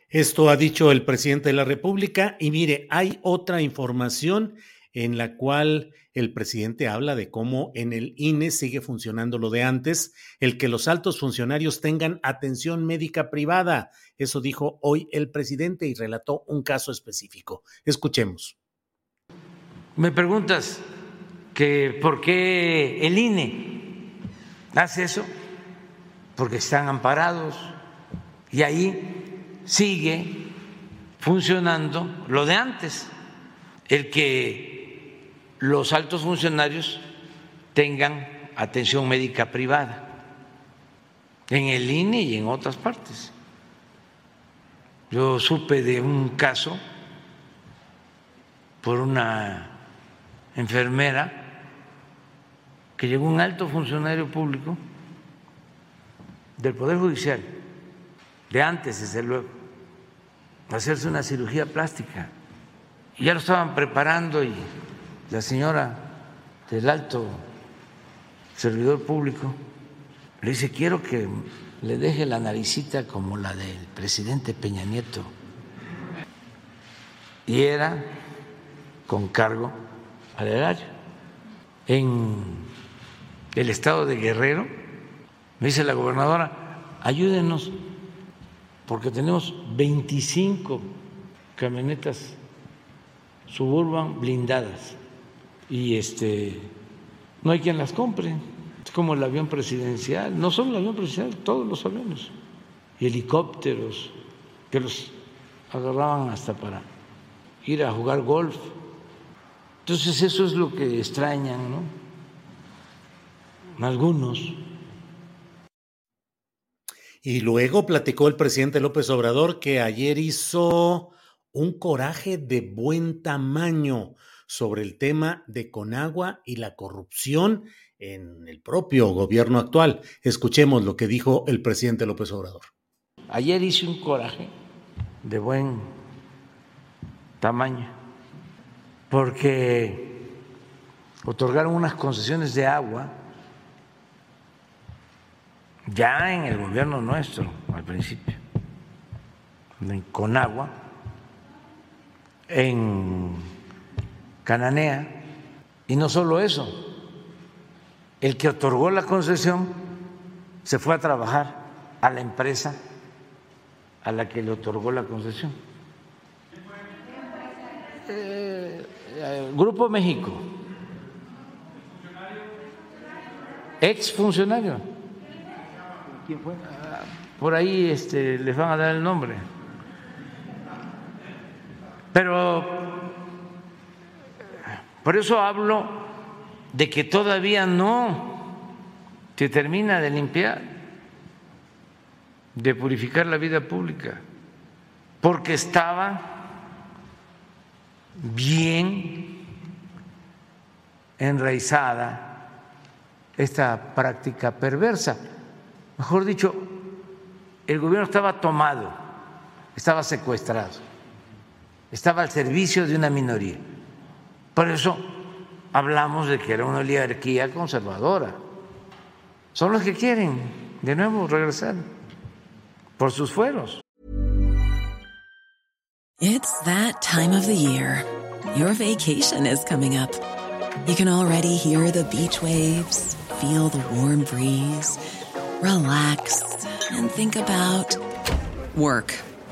Esto ha dicho el presidente de la República y mire, hay otra información en la cual el presidente habla de cómo en el INE sigue funcionando lo de antes, el que los altos funcionarios tengan atención médica privada. Eso dijo hoy el presidente y relató un caso específico. Escuchemos. Me preguntas que por qué el INE hace eso, porque están amparados y ahí sigue funcionando lo de antes, el que los altos funcionarios tengan atención médica privada en el INE y en otras partes. Yo supe de un caso por una enfermera que llegó un alto funcionario público del Poder Judicial, de antes desde luego, a hacerse una cirugía plástica. Y ya lo estaban preparando y la señora del alto servidor público le dice, quiero que le deje la naricita como la del presidente Peña Nieto. Y era con cargo al erario. En el estado de Guerrero, me dice la gobernadora, ayúdenos, porque tenemos 25 camionetas suburban blindadas y este no hay quien las compre. Es como el avión presidencial, no solo el avión presidencial, todos los aviones, helicópteros que los agarraban hasta para ir a jugar golf. Entonces eso es lo que extrañan, ¿no? Algunos. Y luego platicó el presidente López Obrador que ayer hizo un coraje de buen tamaño sobre el tema de Conagua y la corrupción en el propio gobierno actual. Escuchemos lo que dijo el presidente López Obrador. Ayer hice un coraje de buen tamaño porque otorgaron unas concesiones de agua ya en el gobierno nuestro al principio, con agua, en cananea. Y no solo eso, el que otorgó la concesión se fue a trabajar a la empresa a la que le otorgó la concesión. eh, Grupo México. Ex funcionario. ¿Quién fue? Por ahí este, les van a dar el nombre. Pero por eso hablo de que todavía no se termina de limpiar, de purificar la vida pública, porque estaba bien enraizada esta práctica perversa. Mejor dicho, el gobierno estaba tomado, estaba secuestrado, estaba al servicio de una minoría. Por eso hablamos de que era una oligarquía conservadora. Son los que quieren de nuevo regresar por sus fueros. It's that time of the year. Your vacation is coming up. You can already hear the beach waves, feel the warm breeze, relax, and think about work.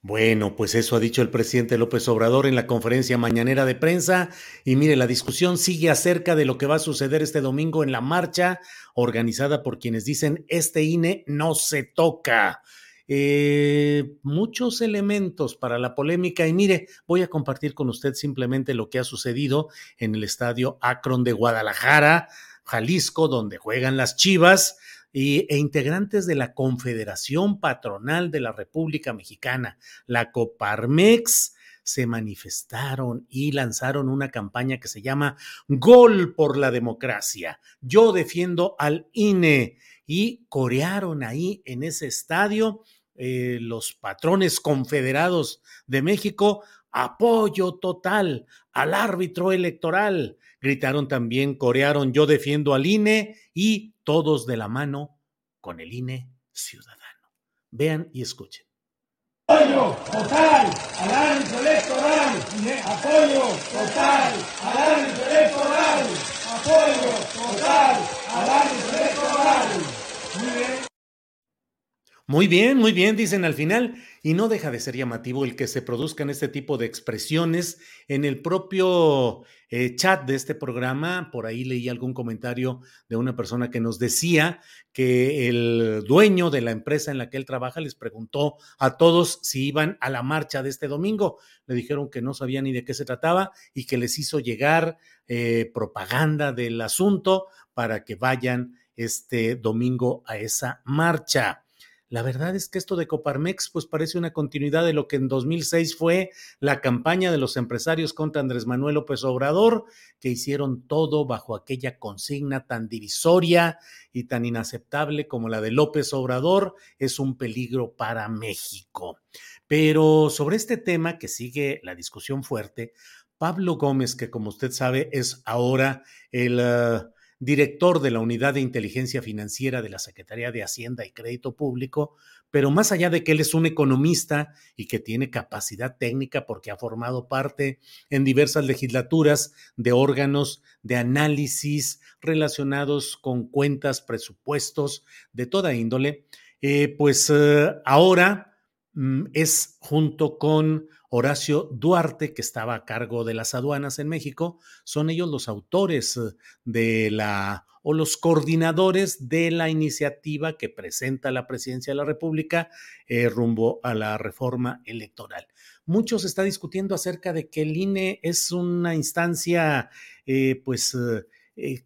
Bueno, pues eso ha dicho el presidente López Obrador en la conferencia mañanera de prensa. Y mire, la discusión sigue acerca de lo que va a suceder este domingo en la marcha organizada por quienes dicen este INE no se toca. Eh, muchos elementos para la polémica y mire, voy a compartir con usted simplemente lo que ha sucedido en el estadio Akron de Guadalajara, Jalisco, donde juegan las Chivas y, e integrantes de la Confederación Patronal de la República Mexicana, la Coparmex, se manifestaron y lanzaron una campaña que se llama Gol por la Democracia. Yo defiendo al INE y corearon ahí en ese estadio eh, los patrones confederados de México apoyo total al árbitro electoral. Gritaron también, corearon yo defiendo al INE y todos de la mano con el INE ciudadano. Vean y escuchen. Apoyo total al árbitro electoral. Apoyo total al árbitro electoral. Apoyo total al árbitro electoral. Muy bien. Muy bien, muy bien, dicen al final. Y no deja de ser llamativo el que se produzcan este tipo de expresiones en el propio eh, chat de este programa. Por ahí leí algún comentario de una persona que nos decía que el dueño de la empresa en la que él trabaja les preguntó a todos si iban a la marcha de este domingo. Le dijeron que no sabían ni de qué se trataba y que les hizo llegar eh, propaganda del asunto para que vayan este domingo a esa marcha. La verdad es que esto de Coparmex pues parece una continuidad de lo que en 2006 fue la campaña de los empresarios contra Andrés Manuel López Obrador, que hicieron todo bajo aquella consigna tan divisoria y tan inaceptable como la de López Obrador, es un peligro para México. Pero sobre este tema que sigue la discusión fuerte, Pablo Gómez, que como usted sabe es ahora el... Uh, director de la Unidad de Inteligencia Financiera de la Secretaría de Hacienda y Crédito Público, pero más allá de que él es un economista y que tiene capacidad técnica porque ha formado parte en diversas legislaturas de órganos de análisis relacionados con cuentas, presupuestos de toda índole, eh, pues eh, ahora es junto con Horacio Duarte, que estaba a cargo de las aduanas en México, son ellos los autores eh, de la o los coordinadores de la iniciativa que presenta la presidencia de la República eh, rumbo a la reforma electoral. Mucho se está discutiendo acerca de que el INE es una instancia, eh, pues,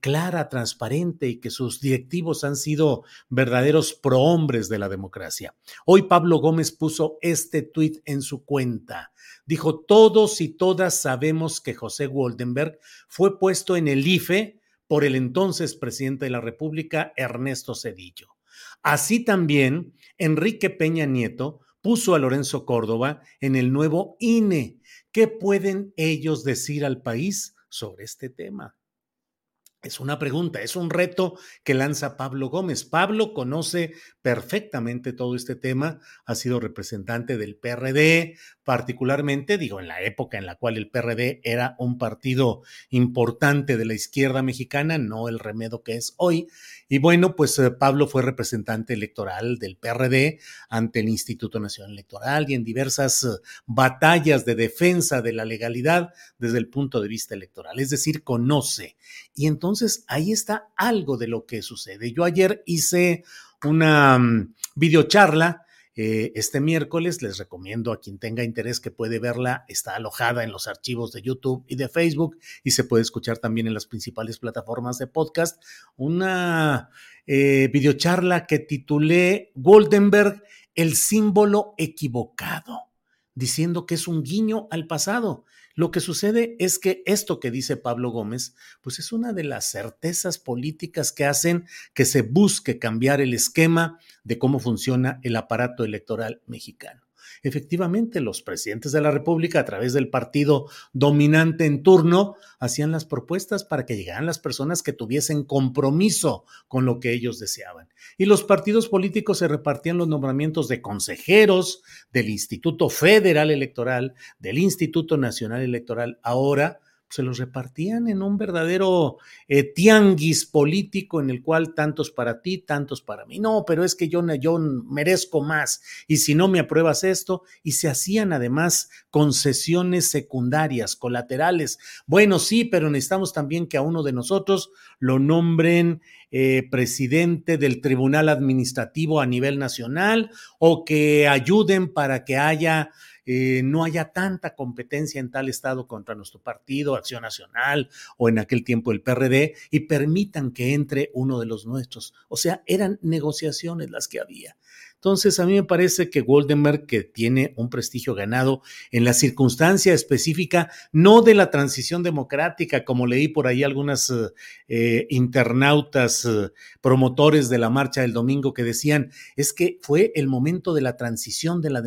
clara, transparente y que sus directivos han sido verdaderos prohombres de la democracia. Hoy Pablo Gómez puso este tuit en su cuenta. Dijo, todos y todas sabemos que José Woldenberg fue puesto en el IFE por el entonces presidente de la República, Ernesto Cedillo. Así también, Enrique Peña Nieto puso a Lorenzo Córdoba en el nuevo INE. ¿Qué pueden ellos decir al país sobre este tema? Es una pregunta, es un reto que lanza Pablo Gómez. Pablo conoce perfectamente todo este tema, ha sido representante del PRD, particularmente, digo, en la época en la cual el PRD era un partido importante de la izquierda mexicana, no el remedo que es hoy. Y bueno, pues eh, Pablo fue representante electoral del PRD ante el Instituto Nacional Electoral y en diversas eh, batallas de defensa de la legalidad desde el punto de vista electoral, es decir, conoce. Y entonces ahí está algo de lo que sucede. Yo ayer hice una mm, videocharla eh, este miércoles. Les recomiendo a quien tenga interés que puede verla. Está alojada en los archivos de YouTube y de Facebook y se puede escuchar también en las principales plataformas de podcast. Una eh, videocharla que titulé Goldenberg, el símbolo equivocado, diciendo que es un guiño al pasado. Lo que sucede es que esto que dice Pablo Gómez, pues es una de las certezas políticas que hacen que se busque cambiar el esquema de cómo funciona el aparato electoral mexicano efectivamente los presidentes de la República a través del partido dominante en turno hacían las propuestas para que llegaran las personas que tuviesen compromiso con lo que ellos deseaban. Y los partidos políticos se repartían los nombramientos de consejeros del Instituto Federal Electoral, del Instituto Nacional Electoral. Ahora, se los repartían en un verdadero eh, tianguis político en el cual tantos para ti, tantos para mí. No, pero es que yo, yo merezco más y si no me apruebas esto, y se hacían además concesiones secundarias, colaterales. Bueno, sí, pero necesitamos también que a uno de nosotros lo nombren eh, presidente del Tribunal Administrativo a nivel nacional o que ayuden para que haya eh, no haya tanta competencia en tal estado contra nuestro partido, Acción Nacional o en aquel tiempo el PRD, y permitan que entre uno de los nuestros. O sea, eran negociaciones las que había. Entonces, a mí me parece que Goldenberg, que tiene un prestigio ganado en la circunstancia específica, no de la transición democrática, como leí por ahí algunas eh, internautas eh, promotores de la marcha del domingo que decían, es que fue el momento de la transición de la,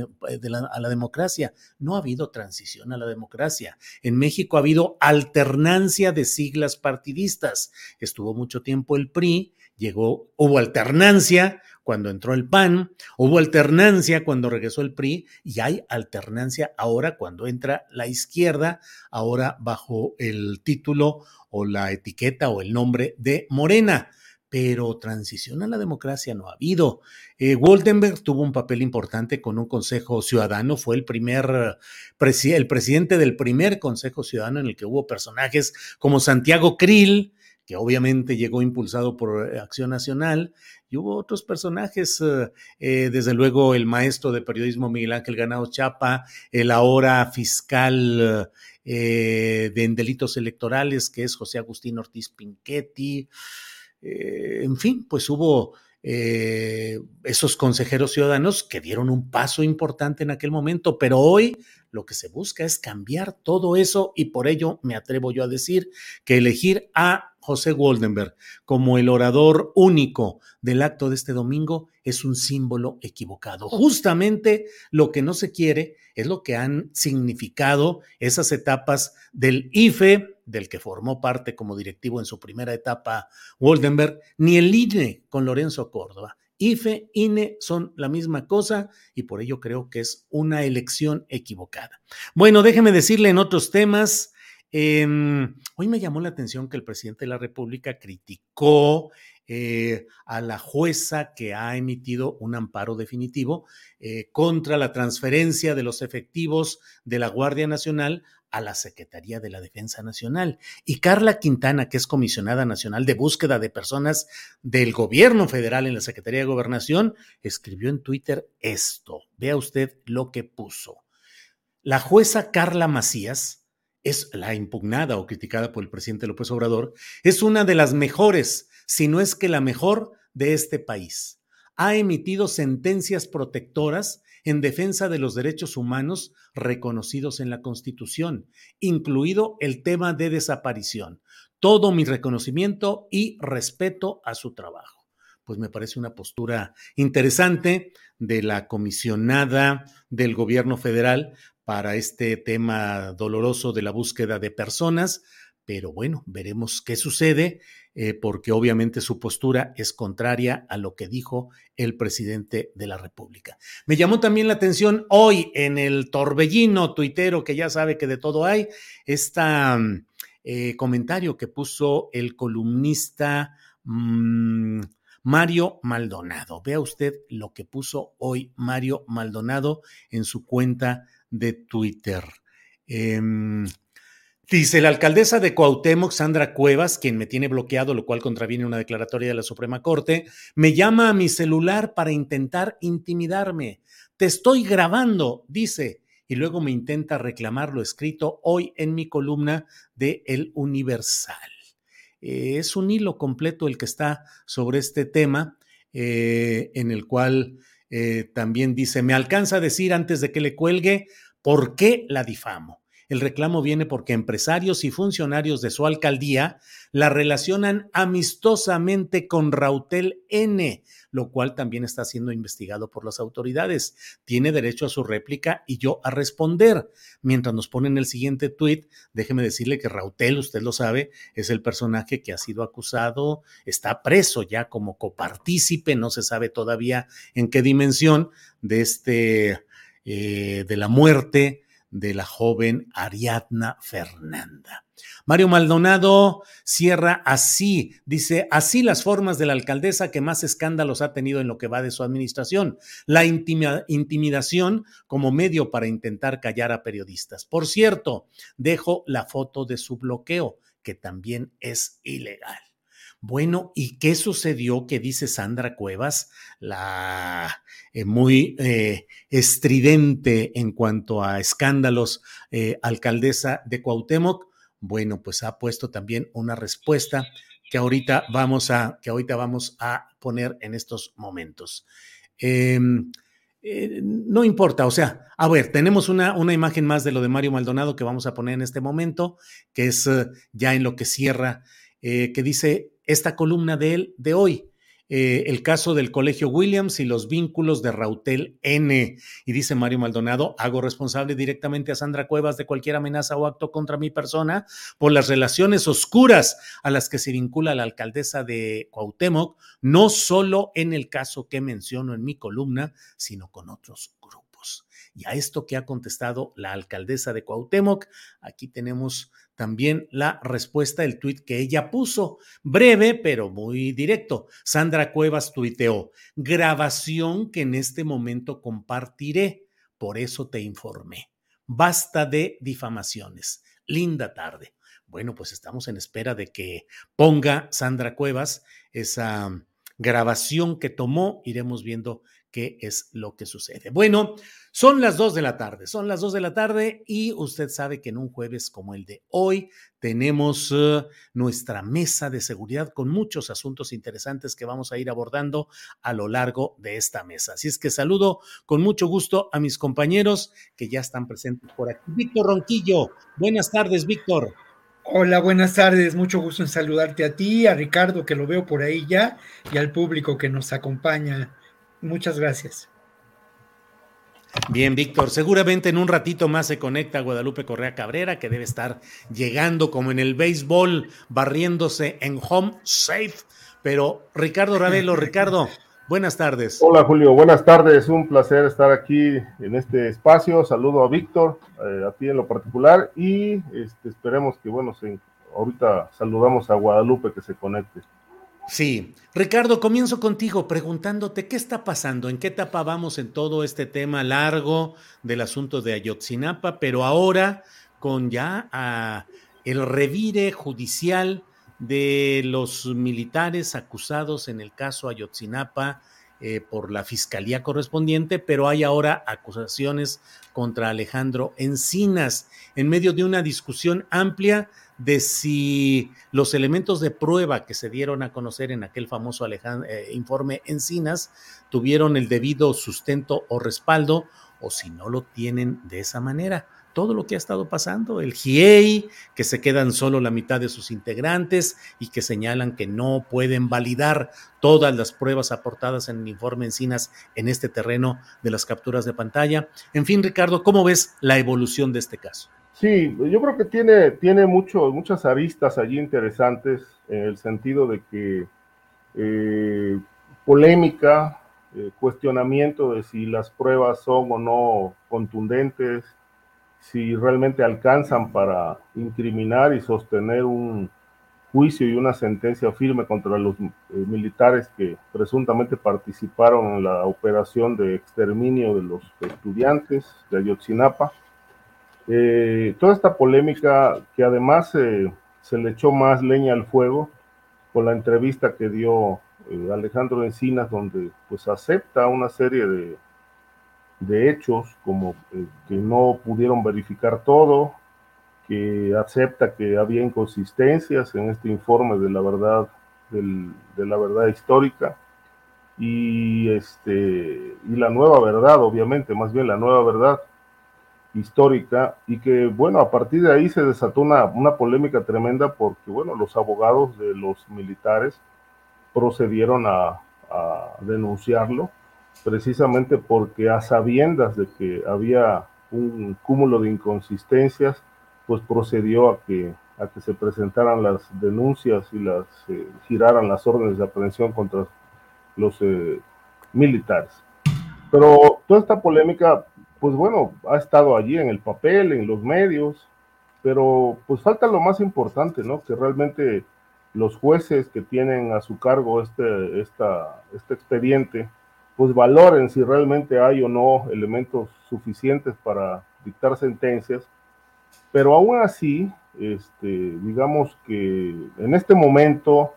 a la democracia. No ha habido transición a la democracia. En México ha habido alternancia de siglas partidistas. Estuvo mucho tiempo el PRI, llegó, hubo alternancia, cuando entró el PAN, hubo alternancia cuando regresó el PRI y hay alternancia ahora cuando entra la izquierda, ahora bajo el título o la etiqueta o el nombre de Morena pero transición a la democracia no ha habido. Eh, Woldenberg tuvo un papel importante con un Consejo Ciudadano, fue el primer, el presidente del primer Consejo Ciudadano en el que hubo personajes como Santiago Krill, que obviamente llegó impulsado por eh, Acción Nacional, y hubo otros personajes, eh, eh, desde luego el maestro de periodismo Miguel Ángel Ganado Chapa, el ahora fiscal de en delitos electorales, que es José Agustín Ortiz Pinchetti, en fin, pues hubo esos consejeros ciudadanos que dieron un paso importante en aquel momento, pero hoy lo que se busca es cambiar todo eso y por ello me atrevo yo a decir que elegir a José Goldenberg como el orador único del acto de este domingo es un símbolo equivocado. Justamente lo que no se quiere es lo que han significado esas etapas del IFE, del que formó parte como directivo en su primera etapa Goldenberg, ni el INE con Lorenzo Córdoba. IFE, INE son la misma cosa y por ello creo que es una elección equivocada. Bueno, déjeme decirle en otros temas, Em, hoy me llamó la atención que el presidente de la República criticó eh, a la jueza que ha emitido un amparo definitivo eh, contra la transferencia de los efectivos de la Guardia Nacional a la Secretaría de la Defensa Nacional. Y Carla Quintana, que es comisionada nacional de búsqueda de personas del gobierno federal en la Secretaría de Gobernación, escribió en Twitter esto. Vea usted lo que puso. La jueza Carla Macías es la impugnada o criticada por el presidente López Obrador, es una de las mejores, si no es que la mejor de este país. Ha emitido sentencias protectoras en defensa de los derechos humanos reconocidos en la Constitución, incluido el tema de desaparición. Todo mi reconocimiento y respeto a su trabajo. Pues me parece una postura interesante de la comisionada del gobierno federal para este tema doloroso de la búsqueda de personas, pero bueno, veremos qué sucede, eh, porque obviamente su postura es contraria a lo que dijo el presidente de la República. Me llamó también la atención hoy en el torbellino tuitero, que ya sabe que de todo hay, este comentario que puso el columnista mmm, Mario Maldonado. Vea usted lo que puso hoy Mario Maldonado en su cuenta de Twitter. Eh, dice la alcaldesa de Cuauhtémoc, Sandra Cuevas, quien me tiene bloqueado, lo cual contraviene una declaratoria de la Suprema Corte, me llama a mi celular para intentar intimidarme. Te estoy grabando, dice, y luego me intenta reclamar lo escrito hoy en mi columna de El Universal. Eh, es un hilo completo el que está sobre este tema, eh, en el cual eh, también dice, me alcanza a decir antes de que le cuelgue por qué la difamo. El reclamo viene porque empresarios y funcionarios de su alcaldía la relacionan amistosamente con Rautel N, lo cual también está siendo investigado por las autoridades. Tiene derecho a su réplica y yo a responder. Mientras nos ponen el siguiente tuit, déjeme decirle que Rautel, usted lo sabe, es el personaje que ha sido acusado, está preso ya como copartícipe, no se sabe todavía en qué dimensión de este, eh, de la muerte de la joven Ariadna Fernanda. Mario Maldonado cierra así, dice, así las formas de la alcaldesa que más escándalos ha tenido en lo que va de su administración, la intimidación como medio para intentar callar a periodistas. Por cierto, dejo la foto de su bloqueo, que también es ilegal. Bueno, ¿y qué sucedió que dice Sandra Cuevas, la eh, muy eh, estridente en cuanto a escándalos, eh, alcaldesa de Cuauhtémoc? Bueno, pues ha puesto también una respuesta que ahorita vamos a, que ahorita vamos a poner en estos momentos. Em, no importa, o sea, a ver, tenemos una, una, imagen más de lo de Mario Maldonado que vamos a poner en este momento, que es ya en lo que cierra, que dice esta columna de él de hoy. Eh, el caso del Colegio Williams y los vínculos de Rautel N. Y dice Mario Maldonado, hago responsable directamente a Sandra Cuevas de cualquier amenaza o acto contra mi persona por las relaciones oscuras a las que se vincula la alcaldesa de Cuauhtémoc, no solo en el caso que menciono en mi columna, sino con otros. Y a esto que ha contestado la alcaldesa de Cuauhtémoc, aquí tenemos también la respuesta, el tuit que ella puso, breve pero muy directo. Sandra Cuevas tuiteó, grabación que en este momento compartiré, por eso te informé. Basta de difamaciones. Linda tarde. Bueno, pues estamos en espera de que ponga Sandra Cuevas esa grabación que tomó. Iremos viendo qué es lo que sucede. Bueno, son las dos de la tarde, son las dos de la tarde y usted sabe que en un jueves como el de hoy tenemos uh, nuestra mesa de seguridad con muchos asuntos interesantes que vamos a ir abordando a lo largo de esta mesa. Así es que saludo con mucho gusto a mis compañeros que ya están presentes por aquí. Víctor Ronquillo, buenas tardes, Víctor. Hola, buenas tardes. Mucho gusto en saludarte a ti, a Ricardo, que lo veo por ahí ya, y al público que nos acompaña Muchas gracias. Bien, Víctor, seguramente en un ratito más se conecta Guadalupe Correa Cabrera, que debe estar llegando como en el béisbol, barriéndose en home safe. Pero Ricardo Ravelo, *laughs* Ricardo, buenas tardes. Hola Julio, buenas tardes, un placer estar aquí en este espacio. Saludo a Víctor, eh, a ti en lo particular, y este, esperemos que, bueno, ahorita saludamos a Guadalupe que se conecte. Sí, Ricardo, comienzo contigo preguntándote qué está pasando, en qué etapa vamos en todo este tema largo del asunto de Ayotzinapa, pero ahora con ya ah, el revire judicial de los militares acusados en el caso Ayotzinapa eh, por la fiscalía correspondiente, pero hay ahora acusaciones contra Alejandro Encinas. En medio de una discusión amplia de si los elementos de prueba que se dieron a conocer en aquel famoso eh, informe Encinas tuvieron el debido sustento o respaldo o si no lo tienen de esa manera todo lo que ha estado pasando, el GIEI, que se quedan solo la mitad de sus integrantes y que señalan que no pueden validar todas las pruebas aportadas en el informe Encinas en este terreno de las capturas de pantalla. En fin, Ricardo, ¿cómo ves la evolución de este caso? Sí, yo creo que tiene, tiene mucho, muchas aristas allí interesantes en el sentido de que eh, polémica, eh, cuestionamiento de si las pruebas son o no contundentes, si realmente alcanzan para incriminar y sostener un juicio y una sentencia firme contra los eh, militares que presuntamente participaron en la operación de exterminio de los estudiantes de Ayotzinapa. Eh, toda esta polémica que además eh, se le echó más leña al fuego con la entrevista que dio Alejandro Encinas, donde pues acepta una serie de hechos, como eh, que no pudieron verificar todo, que acepta que había inconsistencias en este informe de la verdad, de la verdad histórica, y, este, y la nueva verdad, obviamente, más bien la nueva verdad histórica, y que, bueno, a partir de ahí se desató una, una polémica tremenda porque, bueno, los abogados de los militares procedieron a, denunciarlo precisamente porque a sabiendas de que había un cúmulo de inconsistencias, pues procedió a que, a que se presentaran las denuncias y las eh, giraran las órdenes de aprehensión contra los eh, militares. Pero toda esta polémica, pues bueno, ha estado allí en el papel, en los medios, pero pues falta lo más importante, ¿no? Que realmente los jueces que tienen a su cargo este, esta, este expediente, pues valoren si realmente hay o no elementos suficientes para dictar sentencias, pero aún así, este, digamos que en este momento,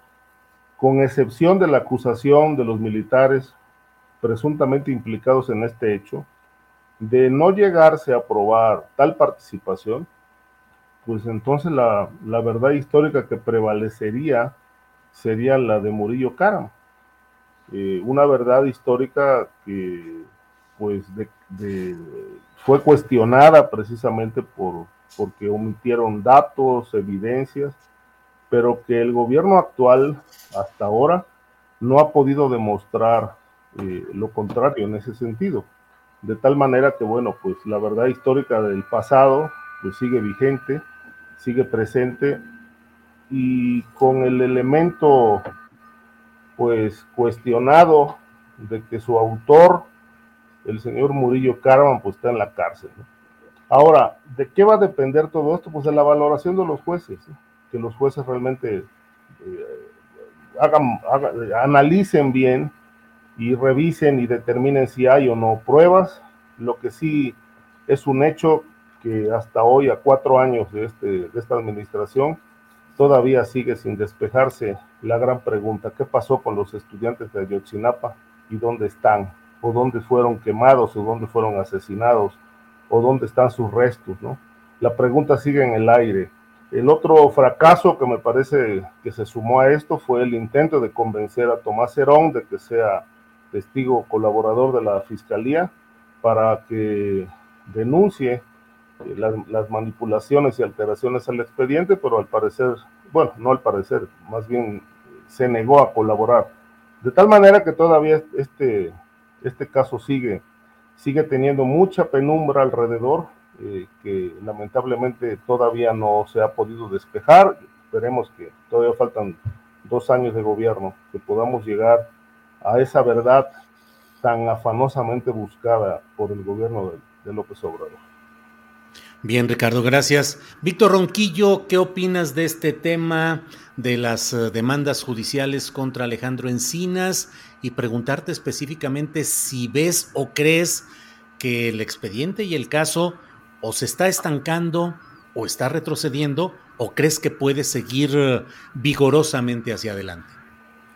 con excepción de la acusación de los militares presuntamente implicados en este hecho, de no llegarse a probar tal participación, pues entonces la, la verdad histórica que prevalecería sería la de Murillo Caram eh, una verdad histórica que pues fue cuestionada precisamente por, porque omitieron datos, evidencias, pero que el gobierno actual hasta ahora no ha podido demostrar eh, lo contrario en ese sentido. De tal manera que, bueno, pues la verdad histórica del pasado pues sigue vigente, sigue presente y con el elemento pues cuestionado de que su autor, el señor Murillo Carman, pues está en la cárcel. Ahora, ¿de qué va a depender todo esto? Pues de la valoración de los jueces, que los jueces realmente eh, hagan, analicen bien y revisen y determinen si hay o no pruebas. Lo que sí es un hecho que hasta hoy, a cuatro años de, este, de esta administración, todavía sigue sin despejarse la gran pregunta, ¿qué pasó con los estudiantes de Ayotzinapa y dónde están? ¿O dónde fueron quemados? ¿O dónde fueron asesinados? ¿O dónde están sus restos? ¿no? La pregunta sigue en el aire. El otro fracaso que me parece que se sumó a esto fue el intento de convencer a Tomás Herón de que sea testigo colaborador de la fiscalía para que denuncie eh, las, manipulaciones y alteraciones al expediente, pero al parecer, bueno, no al parecer, más bien se negó a colaborar. De tal manera que todavía este, este caso sigue, sigue teniendo mucha penumbra alrededor, eh, que lamentablemente todavía no se ha podido despejar. Esperemos que todavía faltan dos años de gobierno, que podamos llegar a esa verdad tan afanosamente buscada por el gobierno de López Obrador. Bien, Ricardo, gracias. Víctor Ronquillo, ¿qué opinas de este tema de las eh, demandas judiciales contra Alejandro Encinas? Y preguntarte específicamente si ves o crees que el expediente y el caso o se está estancando o está retrocediendo o crees que puede seguir eh, vigorosamente hacia adelante.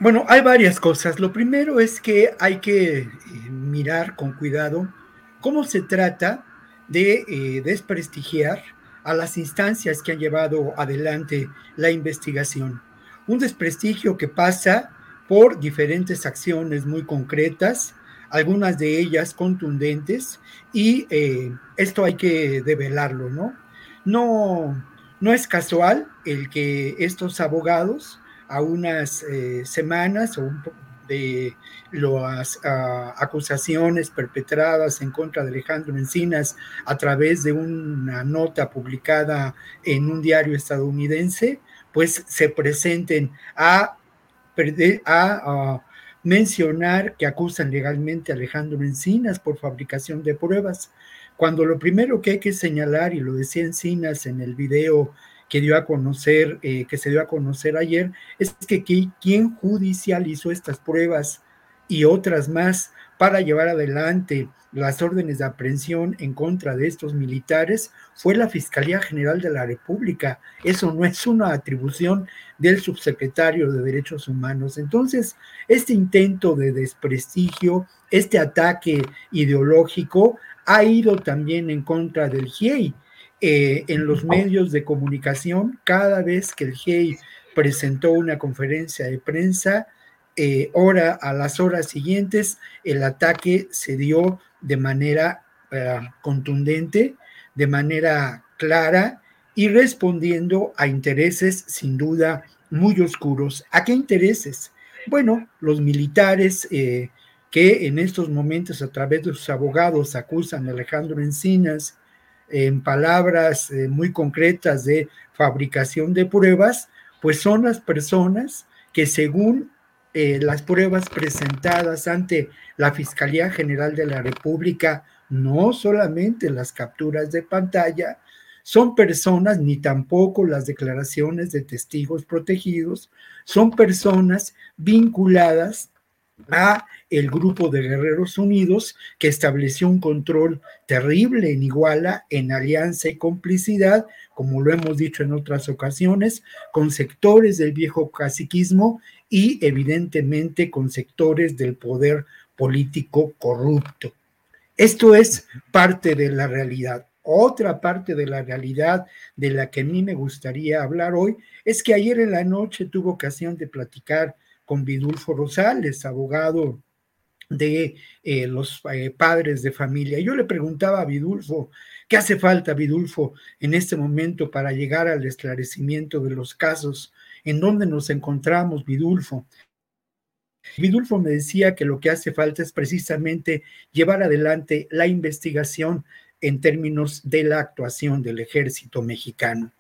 Bueno, hay varias cosas. Lo primero es que hay que eh, mirar con cuidado cómo se trata de eh, desprestigiar a las instancias que han llevado adelante la investigación. Un desprestigio que pasa por diferentes acciones muy concretas, algunas de ellas contundentes, y eh, esto hay que develarlo, ¿no? No, no es casual el que estos abogados, a unas eh, semanas de las ah, acusaciones perpetradas en contra de Alejandro Encinas a través de una nota publicada en un diario estadounidense, pues se presenten a, a, mencionar que acusan legalmente a Alejandro Encinas por fabricación de pruebas, cuando lo primero que hay que señalar, y lo decía Encinas en el video que dio a conocer, eh, que se dio a conocer ayer, es que quien judicializó estas pruebas y otras más para llevar adelante las órdenes de aprehensión en contra de estos militares fue la Fiscalía General de la República. Eso no es una atribución del subsecretario de Derechos Humanos. Entonces, este intento de desprestigio, este ataque ideológico ha ido también en contra del GIEI. Eh, en los medios de comunicación, cada vez que el GIEI presentó una conferencia de prensa, eh, hora a las horas siguientes, el ataque se dio de manera eh, contundente, de manera clara y respondiendo a intereses sin duda muy oscuros. ¿A qué intereses? Bueno, los militares eh, que en estos momentos a través de sus abogados acusan a Alejandro Encinas en palabras muy concretas de fabricación de pruebas, pues son las personas que según eh, las pruebas presentadas ante la Fiscalía General de la República, no solamente las capturas de pantalla, son personas, ni tampoco las declaraciones de testigos protegidos, son personas vinculadas a el grupo de Guerreros Unidos que estableció un control terrible en Iguala en alianza y complicidad, como lo hemos dicho en otras ocasiones, con sectores del viejo caciquismo y evidentemente con sectores del poder político corrupto. Esto es parte de la realidad. Otra parte de la realidad de la que a mí me gustaría hablar hoy es que ayer en la noche tuve ocasión de platicar con Vidulfo Rosales, abogado de eh, los eh, padres de familia. Yo le preguntaba a Vidulfo, ¿qué hace falta, Vidulfo, en este momento para llegar al esclarecimiento de los casos en dónde nos encontramos, Vidulfo. Vidulfo me decía que lo que hace falta es precisamente llevar adelante la investigación en términos de la actuación del ejército mexicano.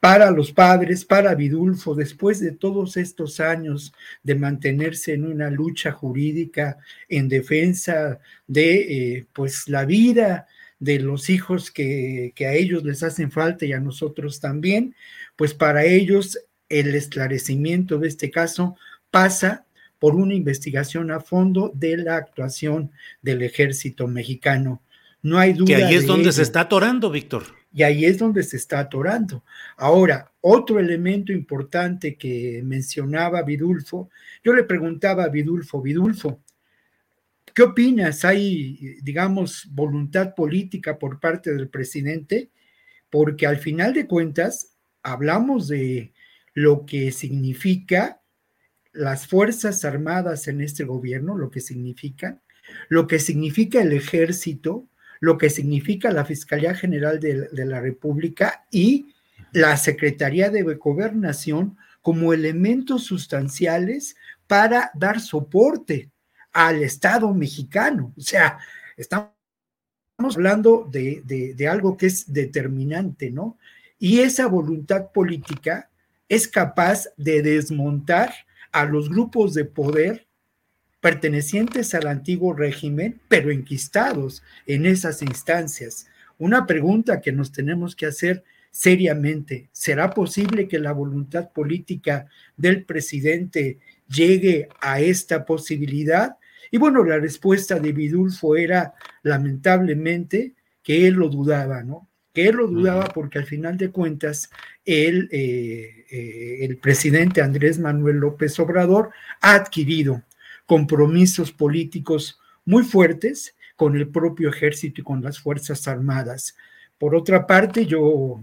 Para los padres, para Vidulfo, después de todos estos años de mantenerse en una lucha jurídica en defensa de eh, pues la vida de los hijos que, que a ellos les hacen falta y a nosotros también, pues para ellos el esclarecimiento de este caso pasa por una investigación a fondo de la actuación del ejército mexicano. No hay duda. Que ahí es donde se está atorando, Víctor. Y ahí es donde se está atorando. Ahora, otro elemento importante que mencionaba Vidulfo, yo le preguntaba a Vidulfo, Vidulfo, ¿qué opinas? ¿Hay, digamos, voluntad política por parte del presidente? Porque al final de cuentas, hablamos de lo que significa las Fuerzas Armadas en este gobierno, lo que significa, lo que significa el ejército, lo que significa la Fiscalía General de, la República y la Secretaría de Gobernación como elementos sustanciales para dar soporte al Estado mexicano. O sea, estamos hablando de, de algo que es determinante, ¿no? Y esa voluntad política es capaz de desmontar a los grupos de poder pertenecientes al antiguo régimen, pero enquistados en esas instancias. Una pregunta que nos tenemos que hacer seriamente, ¿será posible que la voluntad política del presidente llegue a esta posibilidad? Y bueno, la respuesta de Vidulfo era lamentablemente que él lo dudaba, ¿no? que él lo dudaba porque al final de cuentas el, eh, eh, el presidente Andrés Manuel López Obrador ha adquirido compromisos políticos muy fuertes con el propio ejército y con las Fuerzas Armadas. Por otra parte, yo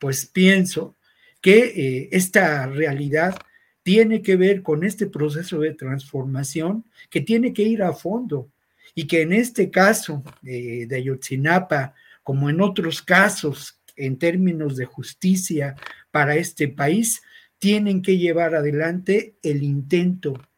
pues pienso que eh, esta realidad tiene que ver con este proceso de transformación que tiene que ir a fondo y que en este caso de Ayotzinapa, como en otros casos en términos de justicia para este país, tienen que llevar adelante el intento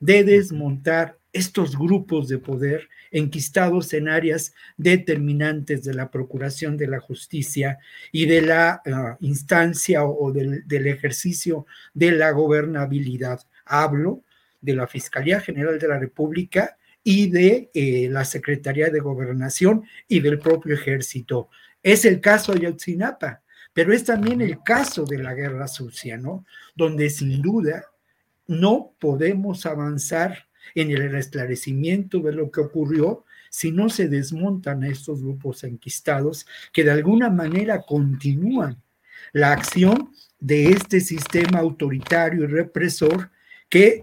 de desmontar estos grupos de poder enquistados en áreas determinantes de la procuración de la justicia y de la ah, instancia o, del, ejercicio de la gobernabilidad. Hablo de la Fiscalía General de la República y de eh, la Secretaría de Gobernación y del propio ejército. Es el caso de Ayotzinapa, pero es también el caso de la guerra sucia, ¿no? Donde sin duda no podemos avanzar en el esclarecimiento de lo que ocurrió si no se desmontan estos grupos enquistados que de alguna manera continúan la acción de este sistema autoritario y represor que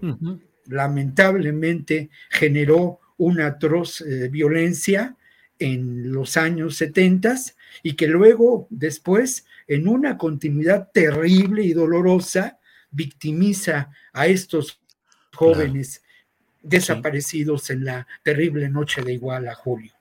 lamentablemente generó una atroz eh, violencia en los años 70 y que luego, después, en una continuidad terrible y dolorosa, victimiza a estos jóvenes desaparecidos en la terrible noche de Iguala, Julio.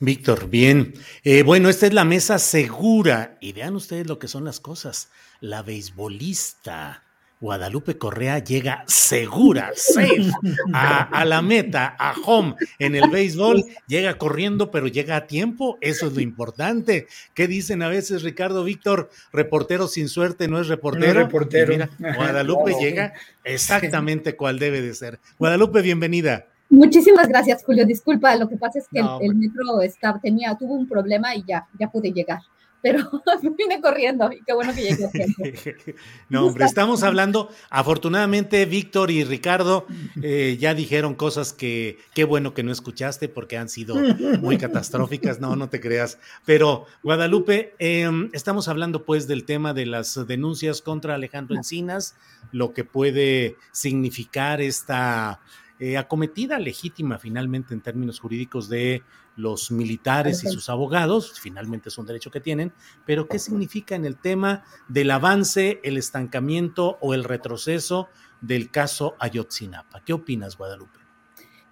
Víctor, bien. Eh, bueno, esta es la mesa segura. Y vean ustedes lo que son las cosas. La beisbolista Guadalupe Correa llega segura, safe, a, la meta, a home en el béisbol. Llega corriendo, pero llega a tiempo. Eso es lo importante. ¿Qué dicen a veces, Ricardo Víctor? Reportero sin suerte no es reportero. reportero. mira, Guadalupe *laughs* llega exactamente cual debe de ser. Guadalupe, bienvenida. Muchísimas gracias, Julio. Disculpa, lo que pasa es que el, metro está, tenía, tuvo un problema y ya, ya pude llegar pero *laughs* vine corriendo y qué bueno que llegué *laughs* no, hombre, estamos hablando, afortunadamente Víctor y Ricardo eh, ya dijeron cosas que qué bueno que no escuchaste porque han sido muy catastróficas, no, no te creas. Pero Guadalupe, em, estamos hablando pues del tema de las denuncias contra Alejandro Encinas, lo que puede significar esta... Eh, acometida legítima finalmente en términos jurídicos de los militares y sus abogados, finalmente es un derecho que tienen, pero ¿qué significa en el tema del avance, el estancamiento o el retroceso del caso Ayotzinapa? ¿Qué opinas, Guadalupe?